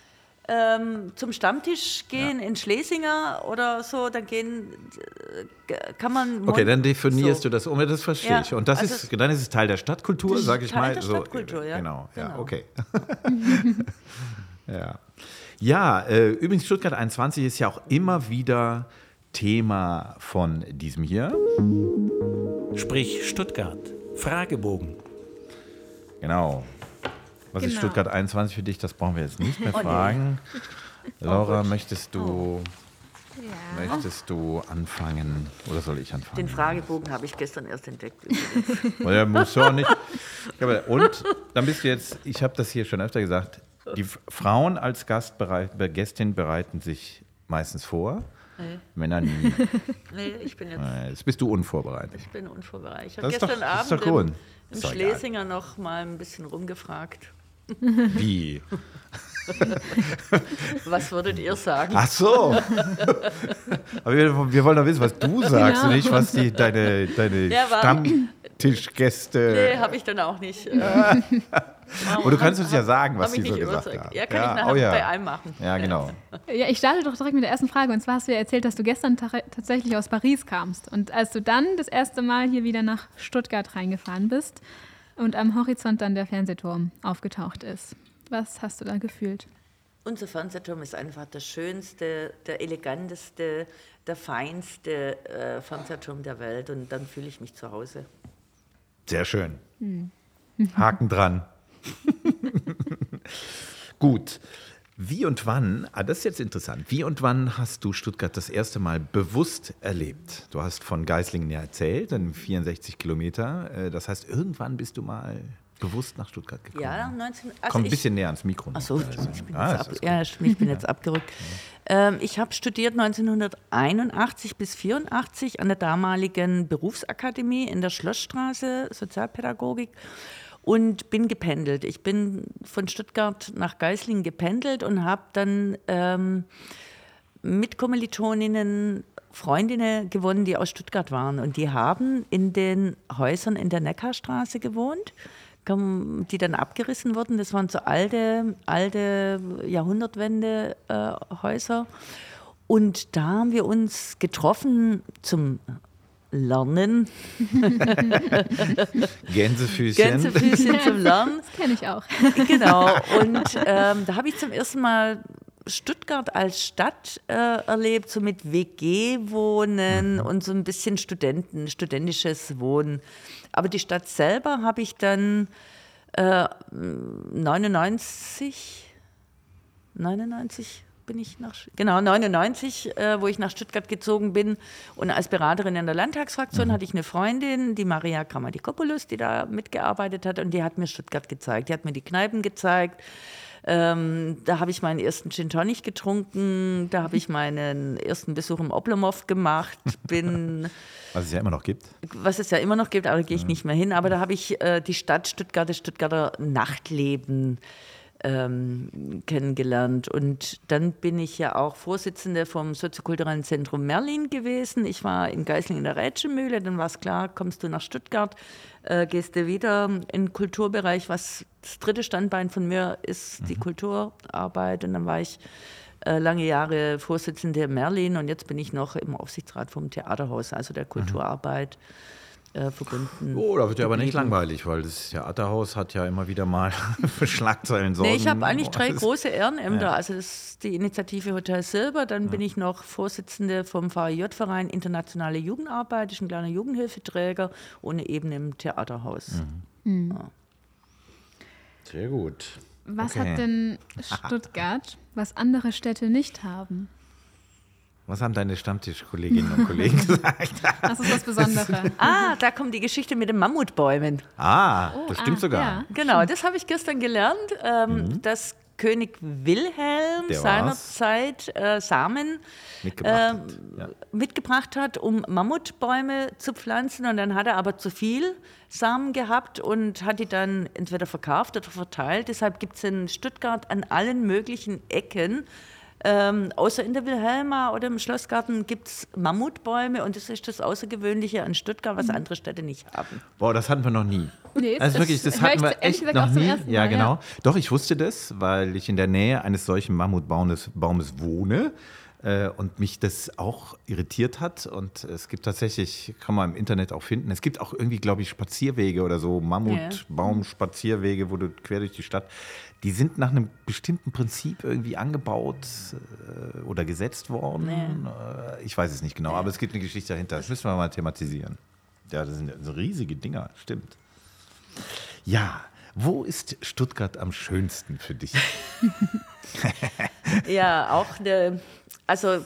ähm, zum Stammtisch gehen in Schlesinger oder so, dann gehen, äh, kann man. Okay, dann definierst so. du das um, das verstehe Ja, ich. Und das also ist, dann ist es Teil der Stadtkultur, sage ich Teil mal. der so, Stadtkultur, ja. Genau, ja, Genau. okay. [LAUGHS] ja, ja äh, übrigens Stuttgart 21 ist ja auch immer wieder Thema von diesem hier. Sprich Stuttgart. Fragebogen. Genau. Was ist Genau. Stuttgart 21 für dich? Das brauchen wir jetzt nicht mehr [LAUGHS] Oh, nee. fragen. [LAUGHS] Laura, Gott. möchtest du Möchtest du anfangen oder soll ich anfangen? Den Fragebogen habe ich gestern erst entdeckt. [LAUGHS] Oh ja, muss ja auch nicht. Und dann bist du jetzt, ich habe das hier schon öfter gesagt, die Frauen als Gast bereit, Gästin bereiten sich meistens vor. Nee. Männer nie. nee, ich bin jetzt. Jetzt bist du unvorbereitet. Ich bin unvorbereitet. Ich habe gestern doch, Abend im, im Schlesinger noch mal ein bisschen rumgefragt. Wie? was würdet ihr sagen? Ach so. Aber wir, wir wollen doch wissen, was du sagst genau. und nicht, was die, deine, deine ja, Stammtischgäste. Nee, habe ich dann auch nicht. [LAUGHS] Und du kannst uns ja sagen, was sie so gesagt haben. Ja, kann ja, ich nachher oh ja. bei einem machen. Ja, genau. Ja, ich starte doch direkt mit der ersten Frage. Und zwar hast du ja erzählt, dass du gestern tatsächlich aus Paris kamst. Und als du dann das erste Mal hier wieder nach Stuttgart reingefahren bist und am Horizont dann der Fernsehturm aufgetaucht ist, was hast du da gefühlt? Unser Fernsehturm ist einfach der schönste, der eleganteste, der feinste äh, Fernsehturm der Welt und dann fühle ich mich zu Hause. Sehr schön. Hm. Haken dran. [LAUGHS] Gut. Wie und wann, ah, das ist jetzt interessant, wie und wann hast du Stuttgart das erste Mal bewusst erlebt? Du hast von Geislingen ja erzählt, dann 64 Kilometer. Äh, das heißt, irgendwann bist du mal bewusst nach Stuttgart gekommen? Ja, 19. Also Komm ein bisschen näher ans Mikro. Achso, ich bin, ah, jetzt, ab, ja, ich bin jetzt abgerückt. Ähm, ich habe studiert 1981 bis 1984 an der damaligen Berufsakademie in der Schlossstraße, Sozialpädagogik und bin gependelt. Ich bin von Stuttgart nach Geislingen gependelt und habe dann ähm, mit Kommilitoninnen Freundinnen gewonnen, die aus Stuttgart waren. Und die haben in den Häusern in der Neckarstraße gewohnt die dann abgerissen wurden. Das waren so alte, alte Jahrhundertwende-Häuser. Äh, und da haben wir uns getroffen zum Lernen. [LAUGHS] Gänsefüßchen. Gänsefüßchen zum [LAUGHS] Lernen. Das kenne ich auch. Genau. Und ähm, da habe ich zum ersten Mal Stuttgart als Stadt äh, erlebt, so mit WG-Wohnen mhm. und so ein bisschen Studenten, studentisches Wohnen. Aber die Stadt selber habe ich dann äh, 99, 99 bin ich nach, genau, 99, äh, wo ich nach Stuttgart gezogen bin. Und als Beraterin in der Landtagsfraktion mhm. hatte ich eine Freundin, die Maria Kramadikopoulos, die da mitgearbeitet hat. Und die hat mir Stuttgart gezeigt. Die hat mir die Kneipen gezeigt. Ähm, da habe ich meinen ersten Gin Tonic getrunken, da habe ich meinen ersten Besuch im Oblomov gemacht, bin... [LAUGHS] Was es ja immer noch gibt. Was es ja immer noch gibt, aber da gehe ich nicht mehr hin. Aber da habe ich äh, die Stadt Stuttgart, das Stuttgarter Nachtleben ähm, kennengelernt. Und dann bin ich ja auch Vorsitzende vom soziokulturellen Zentrum Merlin gewesen. Ich war in Geislingen in der Rätschenmühle, dann war es klar, kommst du nach Stuttgart, äh, gehst du wieder in den Kulturbereich. Was das dritte Standbein von mir ist die mhm. Kulturarbeit. Und dann war ich äh, lange Jahre Vorsitzende Merlin und jetzt bin ich noch im Aufsichtsrat vom Theaterhaus, also der mhm. Kulturarbeit. Mhm äh, verbunden. Oh, da wird ja aber nicht langweilig, weil das Theaterhaus hat ja immer wieder mal [LAUGHS] für Schlagzeilen sorgen. Nee, ich habe eigentlich drei große Ehrenämter. Ja. Also das ist die Initiative Hotel Silber, dann ja. bin ich noch Vorsitzende vom VIJ-Verein Internationale Jugendarbeit, das ist ein kleiner Jugendhilfeträger und eben im Theaterhaus. Mhm. Mhm. Ja. Sehr gut. Was okay. hat denn [LAUGHS] Stuttgart, was andere Städte nicht haben? Was haben deine Stammtischkolleginnen und Kollegen [LAUGHS] gesagt? Das ist das Besondere. [LAUGHS] ah, da kommt die Geschichte mit den Mammutbäumen. Ah, oh, das stimmt ah, sogar. Ja. Genau, das habe ich gestern gelernt, ähm, mhm. dass König Wilhelm Der seinerzeit äh, Samen mitgebracht, äh, ja. mitgebracht hat, um Mammutbäume zu pflanzen. Und dann hat er aber zu viel Samen gehabt und hat die dann entweder verkauft oder verteilt. Deshalb gibt es in Stuttgart an allen möglichen Ecken ähm, außer in der Wilhelma oder im Schlossgarten gibt es Mammutbäume und das ist das Außergewöhnliche an Stuttgart, was mhm. andere Städte nicht haben. Boah, das hatten wir noch nie. Nee, also wirklich, das hatten wir echt noch nie. Mal, ja, genau. Ja. Doch, ich wusste das, weil ich in der Nähe eines solchen Mammutbaumes Baumes wohne äh, und mich das auch irritiert hat. Und es gibt tatsächlich, kann man im Internet auch finden, es gibt auch irgendwie, glaube ich, Spazierwege oder so, Mammutbaum-Spazierwege, wo du quer durch die Stadt die sind nach einem bestimmten Prinzip irgendwie angebaut äh, oder gesetzt worden. Nee. Äh, ich weiß es nicht genau, nee. aber es gibt eine Geschichte dahinter. Das müssen wir mal thematisieren. Ja, das sind so riesige Dinger, stimmt. Ja, wo ist Stuttgart am schönsten für dich? [LAUGHS] ja, auch eine, also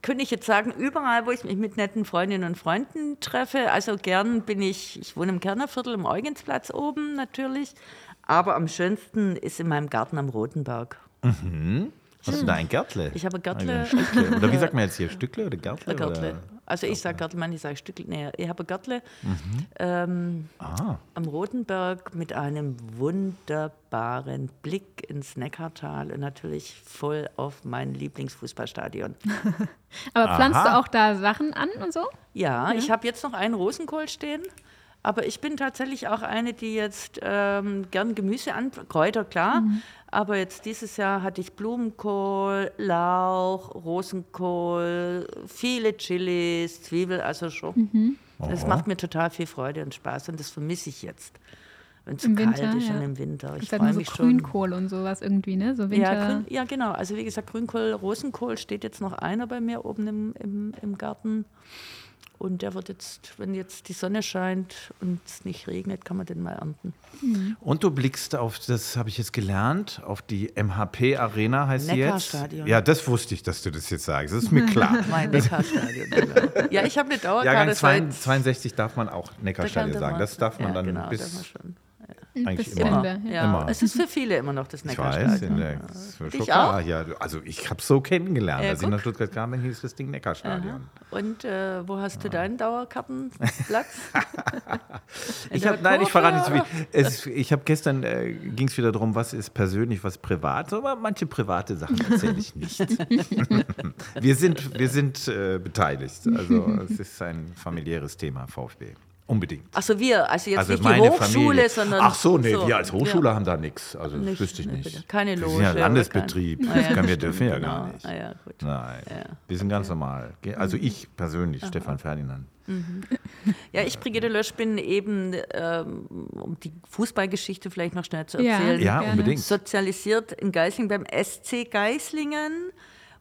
könnte ich jetzt sagen, überall, wo ich mich mit netten Freundinnen und Freunden treffe. Also gern bin ich, ich wohne im Kernerviertel, im Eugensplatz oben natürlich. Aber am schönsten ist in meinem Garten am Rotenberg. Hast du da ein Gärtle? Ich habe ein Gärtle. Ein Stückle. [LAUGHS] Oder wie sagt man jetzt hier? Stückle oder Gärtle? Ein Gärtle. Oder? Also ich sage Gärtle, manche sagen Stückle. Nee, ich habe ein Gärtle Mhm. ähm, Ah, am Rotenberg mit einem wunderbaren Blick ins Neckartal und natürlich voll auf mein Lieblingsfußballstadion. [LAUGHS] Aber pflanzt Aha. du auch da Sachen an und so? Ja, ich habe jetzt noch einen Rosenkohl stehen. Aber ich bin tatsächlich auch eine, die jetzt ähm, gern Gemüse an, Kräuter, klar. Aber jetzt dieses Jahr hatte ich Blumenkohl, Lauch, Rosenkohl, viele Chilis, Zwiebel, also schon. Das Oh. macht mir total viel Freude und Spaß und das vermisse ich jetzt. Wenn es kalt Winter, ist ja. und im Winter. Ich freue so mich schon. Grünkohl und sowas irgendwie, ne? So Winter. Ja, grün, ja, genau. Also wie gesagt, Grünkohl, Rosenkohl steht jetzt noch einer bei mir oben im, im, im Garten. Und der wird jetzt, wenn jetzt die Sonne scheint und es nicht regnet, kann man den mal ernten. Und du blickst auf, das habe ich jetzt gelernt, auf die MHP Arena heißt sie jetzt. Neckarstadion. Ja, das wusste ich, dass du das jetzt sagst. Das ist mir klar. [LAUGHS] Mein Neckarstadion. genau. Ja, ich habe eine Dauerkarte. Jahrgang seit- 62 darf man auch Neckarstadion sagen. Das darf man ja, dann genau, bis schon. Eigentlich Bis immer. Ende, Ja, Immer. es ist für viele immer noch das Ich weiß, Neckarstadion. in der, das ist schon Dich klar. auch? Ja, also ich habe es so kennengelernt. Ja, Als ich nach. Stuttgart kam, dann hieß das Ding Neckarstadion. Und äh, wo hast du deinen Dauerkartenplatz? [LAUGHS] [LAUGHS] In Ich habe, nein, ich verrate nicht so viel. Es, ich habe gestern, äh, ging es wieder darum, was ist persönlich, was privat. Aber manche private Sachen erzähle ich nicht. [LAUGHS] wir sind, wir sind äh, beteiligt. Also es ist ein familiäres Thema, VfB. Unbedingt. Achso, wir, also jetzt Also nicht die meine Hochschule, Familie. sondern. Ach so, nee, so, wir als Hochschule ja. haben da nichts. Also das Nicht- wüsste ich nicht. bitte. Keine Wir sind Loge ja Landesbetrieb. kein- Ah, Das ja, können wir dürfen ja genau. gar nicht. Ah, ja, gut. Nein, Ja. wir sind ganz normal. Also ich persönlich, Stefan Ferdinand. Ja, ich, Brigitte Lösch, bin eben, ähm, um die Fußballgeschichte vielleicht noch schnell zu Ja. erzählen, Ja, Gerne. unbedingt. sozialisiert in Geislingen beim SC Geislingen,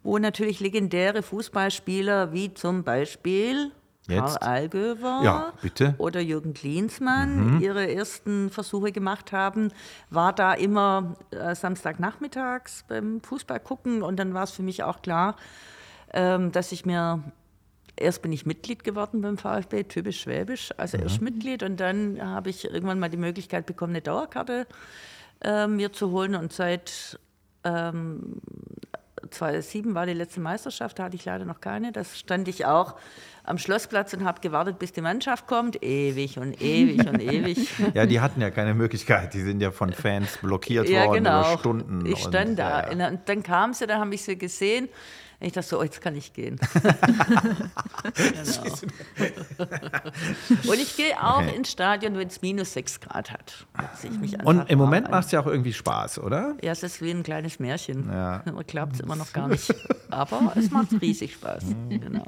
wo natürlich legendäre Fußballspieler wie zum Beispiel Jetzt? Karl Allgöwer Ja, bitte. Mhm. oder Jürgen Klinsmann ihre ersten Versuche gemacht haben, war da immer äh, Samstagnachmittags beim Fußball gucken und dann war es für mich auch klar, ähm, dass ich mir erst bin ich Mitglied geworden beim VfB, typisch schwäbisch, also erst Mitglied und dann habe ich irgendwann mal die Möglichkeit bekommen, eine Dauerkarte äh, mir zu holen und seit ähm, 2007 war die letzte Meisterschaft, da hatte ich leider noch keine. Das stand ich auch am Schlossplatz und habe gewartet, bis die Mannschaft kommt. Ewig und ewig und [LAUGHS] ewig. Ja, die hatten ja keine Möglichkeit. Die sind ja von Fans blockiert ja, worden genau. über Stunden. Ich stand und, da. ja, ja. Und dann kam sie, dann habe ich sie gesehen. Ich dachte so, oh, jetzt kann ich gehen. genau. Und ich gehe auch Okay. ins Stadion, wenn es minus 6 Grad hat. dass ich mich Und im Moment macht es ja auch irgendwie Spaß, oder? Ja, es ist wie ein kleines Märchen. Ja. Klappt es immer noch gar nicht. Aber es macht riesig Spaß. Genau.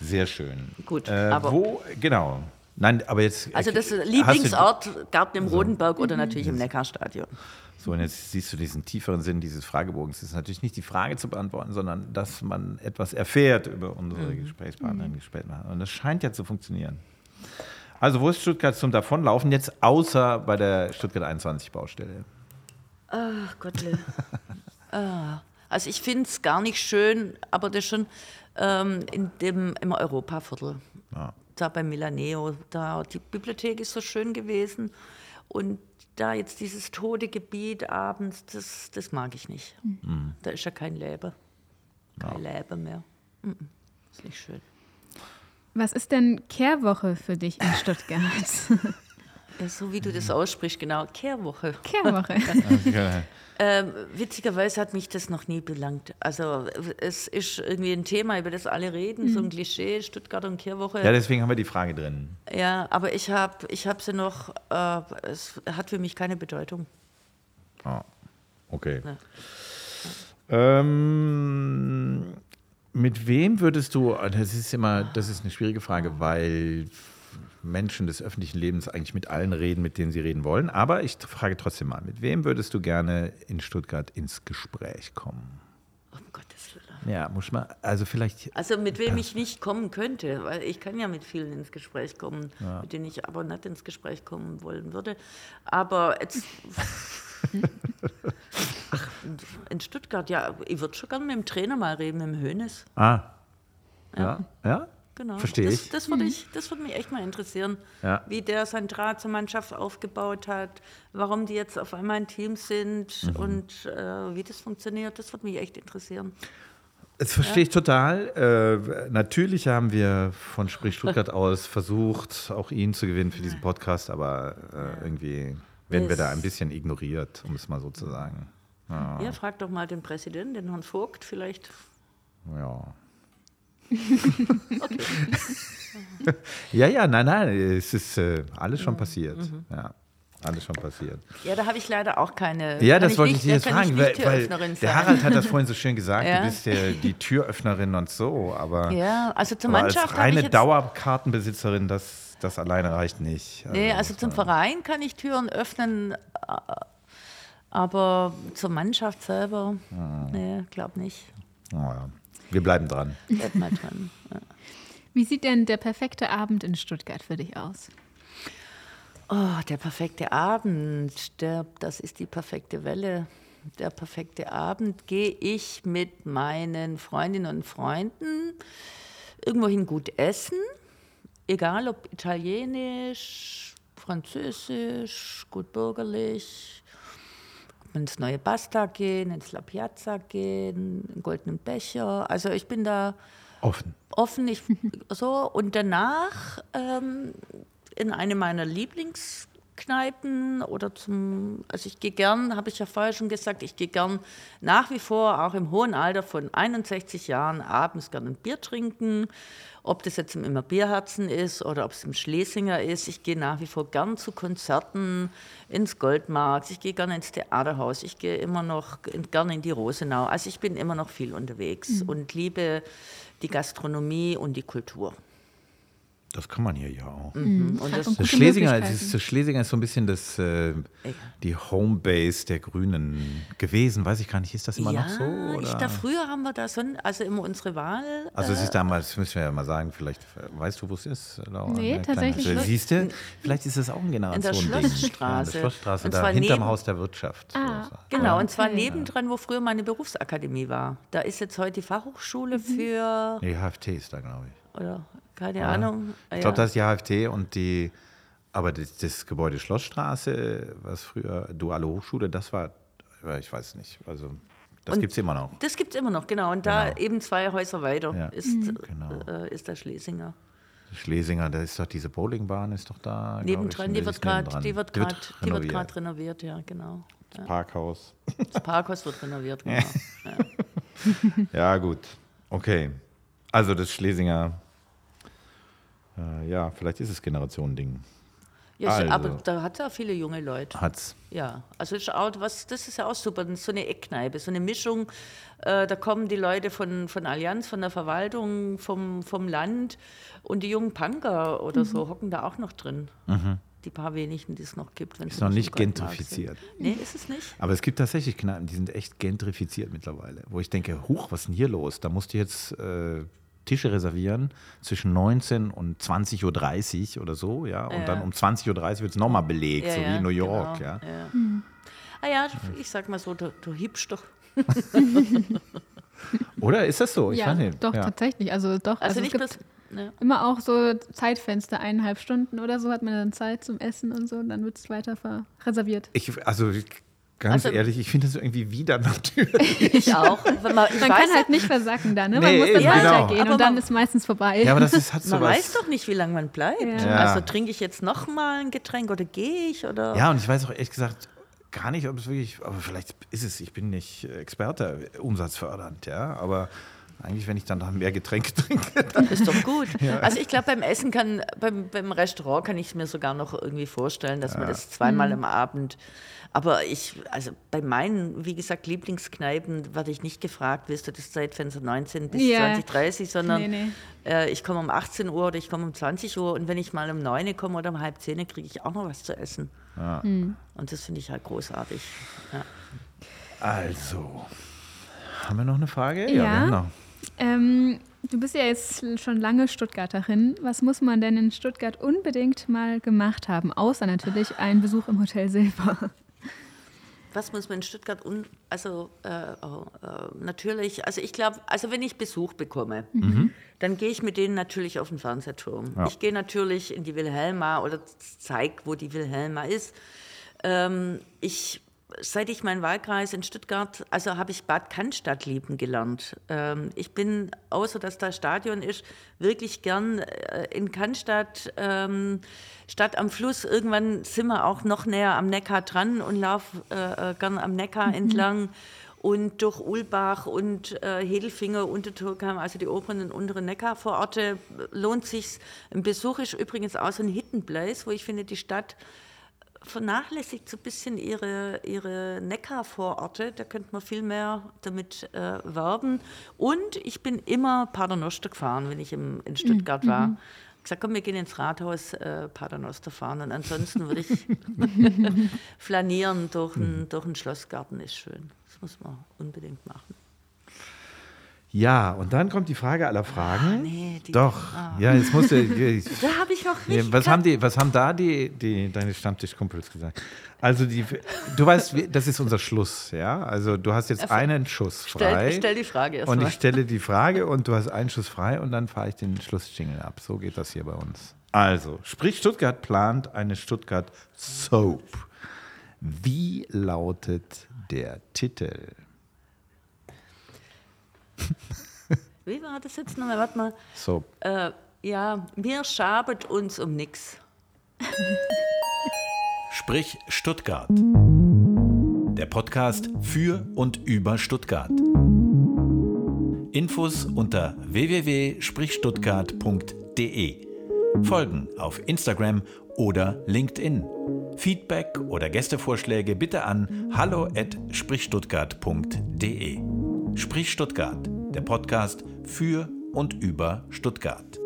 Sehr schön. Gut, Äh, aber- wo, genau. Nein, aber jetzt. Also das hast du- Lieblingsort Garten im Rodenberg oder natürlich im Neckarstadion. So, und jetzt siehst du diesen tieferen Sinn dieses Fragebogens. Es ist natürlich nicht die Frage zu beantworten, sondern dass man etwas erfährt über unsere Mhm. Gesprächspartnerinnen und Gesprächspartner. Und das scheint ja zu funktionieren. Also, wo ist Stuttgart zum Davonlaufen jetzt, außer bei der Stuttgart 21 Baustelle? Ach Gottle. [LAUGHS] ah. Also ich finde es gar nicht schön, aber das schon ähm, in dem, im Europaviertel. Ja. Da bei Milaneo, da die Bibliothek ist so schön gewesen. Und da jetzt dieses tote Gebiet abends, das, das mag ich nicht. Da ist ja kein Leben. Kein Leben mehr. Mm. Ist nicht schön. Was ist denn Kehrwoche für dich in Stuttgart? [LAUGHS] Ja, so wie du das aussprichst, genau. Kehrwoche. Kehrwoche. [LAUGHS] Ähm, witzigerweise hat mich das noch nie belangt. Also es ist irgendwie ein Thema, über das alle reden, so ein Klischee, Stuttgart und Kehrwoche. Ja, deswegen haben wir die Frage drin. Ja, aber ich habe ich hab sie noch, äh, es hat für mich keine Bedeutung. Ah, okay. Ja. Ähm, mit wem würdest du, das ist immer, das ist eine schwierige Frage, weil Menschen des öffentlichen Lebens eigentlich mit allen reden, mit denen sie reden wollen. Aber ich frage trotzdem mal, mit wem würdest du gerne in Stuttgart ins Gespräch kommen? Um Gottes Willen. Ja, muss man, also vielleicht, Also mit wem ich nicht kommen könnte, weil ich kann ja mit vielen ins Gespräch kommen, mit denen ich aber nicht ins Gespräch kommen wollen würde. Aber jetzt... [LAUGHS] Ach, in Stuttgart, ja, ich würde schon gerne mit dem Trainer mal reden, mit dem Hönes. ah, Ja, ja? Genau. Verstehe das, ich. Das würde ich, das würde mich echt mal interessieren, Ja. wie der sein Draht zur Mannschaft aufgebaut hat, warum die jetzt auf einmal ein Team sind Mhm. und äh, wie das funktioniert. Das würde mich echt interessieren. Das verstehe ich total. Äh, natürlich haben wir von Sprich Stuttgart [LAUGHS] aus versucht, auch ihn zu gewinnen für diesen Podcast, aber äh, irgendwie werden wir da ein bisschen ignoriert, um es mal so zu sagen. Ja. Ja, frag doch mal den Präsidenten, den Herrn Vogt, vielleicht. Ja. Ja, ja, nein, nein, es ist äh, alles schon passiert. Ja, alles schon passiert. Ja, da habe ich leider auch keine. Ja, kann das wollte nicht- ich dich jetzt fragen, ich weil, weil Türöffnerin der sein. Harald hat das vorhin so schön gesagt, Ja. du bist der, die Türöffnerin und so, aber, Ja, also zur Mannschaft als ich reine Dauerkartenbesitzerin, das, das alleine reicht nicht. Nee, also zum Verein kann ich Türen öffnen, äh, aber zur Mannschaft selber, nee, glaub nicht. Oh, ja. Wir bleiben dran. Bleib mal dran. Ja. Wie sieht denn der perfekte Abend in Stuttgart für dich aus? Oh, der perfekte Abend, der, das ist die perfekte Welle. Der perfekte Abend gehe ich mit meinen Freundinnen und Freunden irgendwohin gut essen, egal ob italienisch, französisch, gut bürgerlich, ins neue Basta gehen, ins La Piazza gehen, in goldenen Becher. Also ich bin da Offen. offen. Ich, so, und danach ähm, in eine meiner Lieblingskneipen oder zum, also ich gehe gern, habe ich ja vorher schon gesagt, ich gehe gern nach wie vor, auch im hohen Alter von 61 Jahren, abends gern ein Bier trinken. Ob das jetzt im Immer Bierherzen ist oder ob es im Schlesinger ist. Ich gehe nach wie vor gern zu Konzerten ins Goldmarkt. Ich gehe gerne ins Theaterhaus. Ich gehe immer noch gern in die Rosenau. Also ich bin immer noch viel unterwegs und liebe die Gastronomie und die Kultur. Das kann man hier ja auch. Und Hat das, und Das gute Schlesinger, das, das Schlesinger ist so ein bisschen das, äh, die Homebase der Grünen gewesen. Weiß ich gar nicht, ist das immer ja, noch so? Oder? ich da früher haben wir da so, also immer unsere Wahl. also es äh, ist damals, müssen wir ja mal sagen, vielleicht äh, weißt du, wo es ist, Laura? Nee, Eine tatsächlich kleine- nicht. Siehst du, vielleicht ist es auch ein Generation. Schlossstraße. Ja, in der Schlossstraße, Und da hinterm neben- Haus der Wirtschaft. Ah. So. Genau, und zwar okay. nebendran, wo früher meine Berufsakademie war. Da ist jetzt heute die Fachhochschule Mhm. für, Nee, HFT ist da, glaube ich. oder keine Ja. Ahnung. Ich glaube, das ist die HFT und die, aber das, das Gebäude Schlossstraße, was früher duale Hochschule, das war, ich weiß nicht, also das gibt es immer noch. Das gibt es immer noch, genau. Und da Genau. eben zwei Häuser weiter Ja, ist, genau. äh, ist der Schlesinger. Schlesinger, da ist doch diese Bowlingbahn, ist doch da. Nebendran, ich, die wird gerade die wird die wird renoviert. renoviert, ja, genau. Ja. Parkhaus. Das Parkhaus wird renoviert, [LAUGHS] genau. Ja. Ja, gut. Okay. Also das Schlesinger, äh, ja, vielleicht ist es Generationending. Ja, Also. aber da hat ja viele junge Leute. Hat's. Ja, also ist auch, was, das ist ja auch super, das ist so eine Eckkneipe, so eine Mischung. Äh, da kommen die Leute von, von Allianz, von der Verwaltung, vom, vom Land und die jungen Punker oder so hocken da auch noch drin. Die paar wenigen, die es noch gibt. wenn Mhm. Ist noch nicht gentrifiziert. Nee, ist es nicht? Aber es gibt tatsächlich Kneipen, die sind echt gentrifiziert mittlerweile. Wo ich denke, huch, was ist denn hier los? Da musst du jetzt äh, Tische reservieren zwischen 19 und 20.30 Uhr oder so, ja. Und Ja. dann um 20.30 Uhr wird es nochmal belegt, so wie in New York, genau, ja. ja. Ah ja, ich sag mal so, du, du hiebst doch. [LAUGHS] Oder ist das so? Ich ja, weiß nicht. doch, ja. tatsächlich. Also doch. Also, Also, nicht bloß. Ja. immer auch so Zeitfenster, eineinhalb Stunden oder so hat man dann Zeit zum Essen und so, und dann wird es weiter reserviert. Ich, also ganz Also- ehrlich, ich finde das irgendwie wieder [LAUGHS] natürlich. Ich auch. Man, Man weiß kann halt nicht versacken da, ne? Man Nee, muss dann genau. weitergehen Aber und dann ist meistens vorbei. ja, aber das ist, hat so Man weiß doch nicht, wie lange man bleibt. Ja. Also trinke ich jetzt noch mal ein Getränk oder gehe ich oder? Ja, und ich weiß auch ehrlich gesagt gar nicht, ob es wirklich, aber vielleicht ist es, ich bin nicht Experte, umsatzfördernd, ja, aber eigentlich, wenn ich dann noch mehr Getränke [LAUGHS] trinke, dann Ist doch gut. Also ich glaube, beim Essen kann, beim, beim Restaurant kann ich es mir sogar noch irgendwie vorstellen, dass man das zweimal am Abend. Aber ich, also bei meinen, wie gesagt, Lieblingskneipen werde ich nicht gefragt, willst du das Zeitfenster 19 bis Ja. 2030, sondern Nee, nee. Äh, ich komme um 18 Uhr oder ich komme um 20 Uhr und wenn ich mal um 9 Uhr komme oder um halb 10 kriege ich auch noch was zu essen. Und das finde ich halt großartig. Ja. Also, haben wir noch eine Frage? Ja. haben noch. Ähm, du bist ja jetzt schon lange Stuttgarterin. Was muss man denn in Stuttgart unbedingt mal gemacht haben? Außer natürlich ein Besuch im Hotel Silber. Was muss man in Stuttgart un also äh, äh, natürlich, also ich glaube, also wenn ich Besuch bekomme, mhm. dann gehe ich mit denen natürlich auf den Fernsehturm. Ja. Ich gehe natürlich in die Wilhelma oder zeige, wo die Wilhelma ist. Ähm, ich seit ich meinen Wahlkreis in Stuttgart, also habe ich Bad Cannstatt lieben gelernt. Ähm, ich bin, außer dass da Stadion ist, wirklich gern äh, in Cannstatt, ähm, Stadt am Fluss. Irgendwann sind wir auch noch näher am Neckar dran und laufe äh, äh, gern am Neckar mhm. entlang. Und durch Ulbach und äh, Hedelfinger, Unterturkheim, also die oberen und unteren Neckarvororte, lohnt sich Ein Besuch ist übrigens auch so ein Hidden Place, wo ich finde, die Stadt vernachlässigt so ein bisschen ihre, ihre Neckarvororte. Da könnte man viel mehr damit äh, werben. Und ich bin immer Paternoster gefahren, wenn ich im, in Stuttgart mhm. war. Mhm. Ich gesagt, komm, wir gehen ins Rathaus äh, Paternoster fahren. Und ansonsten würde ich [LAUGHS] flanieren durch einen durch Schlossgarten, ist schön. Das muss man unbedingt machen. Ja, und dann kommt die Frage aller Fragen. Ah, nee, die, Doch, ah. ja, jetzt musst du. [LAUGHS] da habe ich auch richtig. was, haben die, was haben da die, die, deine Stammtischkumpels gesagt? Also, die, du weißt, das ist unser Schluss, ja? Also, du hast jetzt einen Schuss frei. Stell, stell die Frage erst Und ich stelle die Frage und du hast einen Schuss frei und dann fahre ich den Schlussjingle ab. So geht das hier bei uns. Also, sprich, Stuttgart plant eine Stuttgart Soap. Wie lautet der Titel? [LAUGHS] Wie war das jetzt nochmal? Warte mal. So. Äh, ja, mir schabet uns um nichts. Sprich Stuttgart. Der Podcast für und über Stuttgart. Infos unter www.sprichstuttgart.de. Folgen auf Instagram oder LinkedIn. Feedback oder Gästevorschläge bitte an hallo@sprichstuttgart.de. Sprich Stuttgart, der Podcast für und über Stuttgart.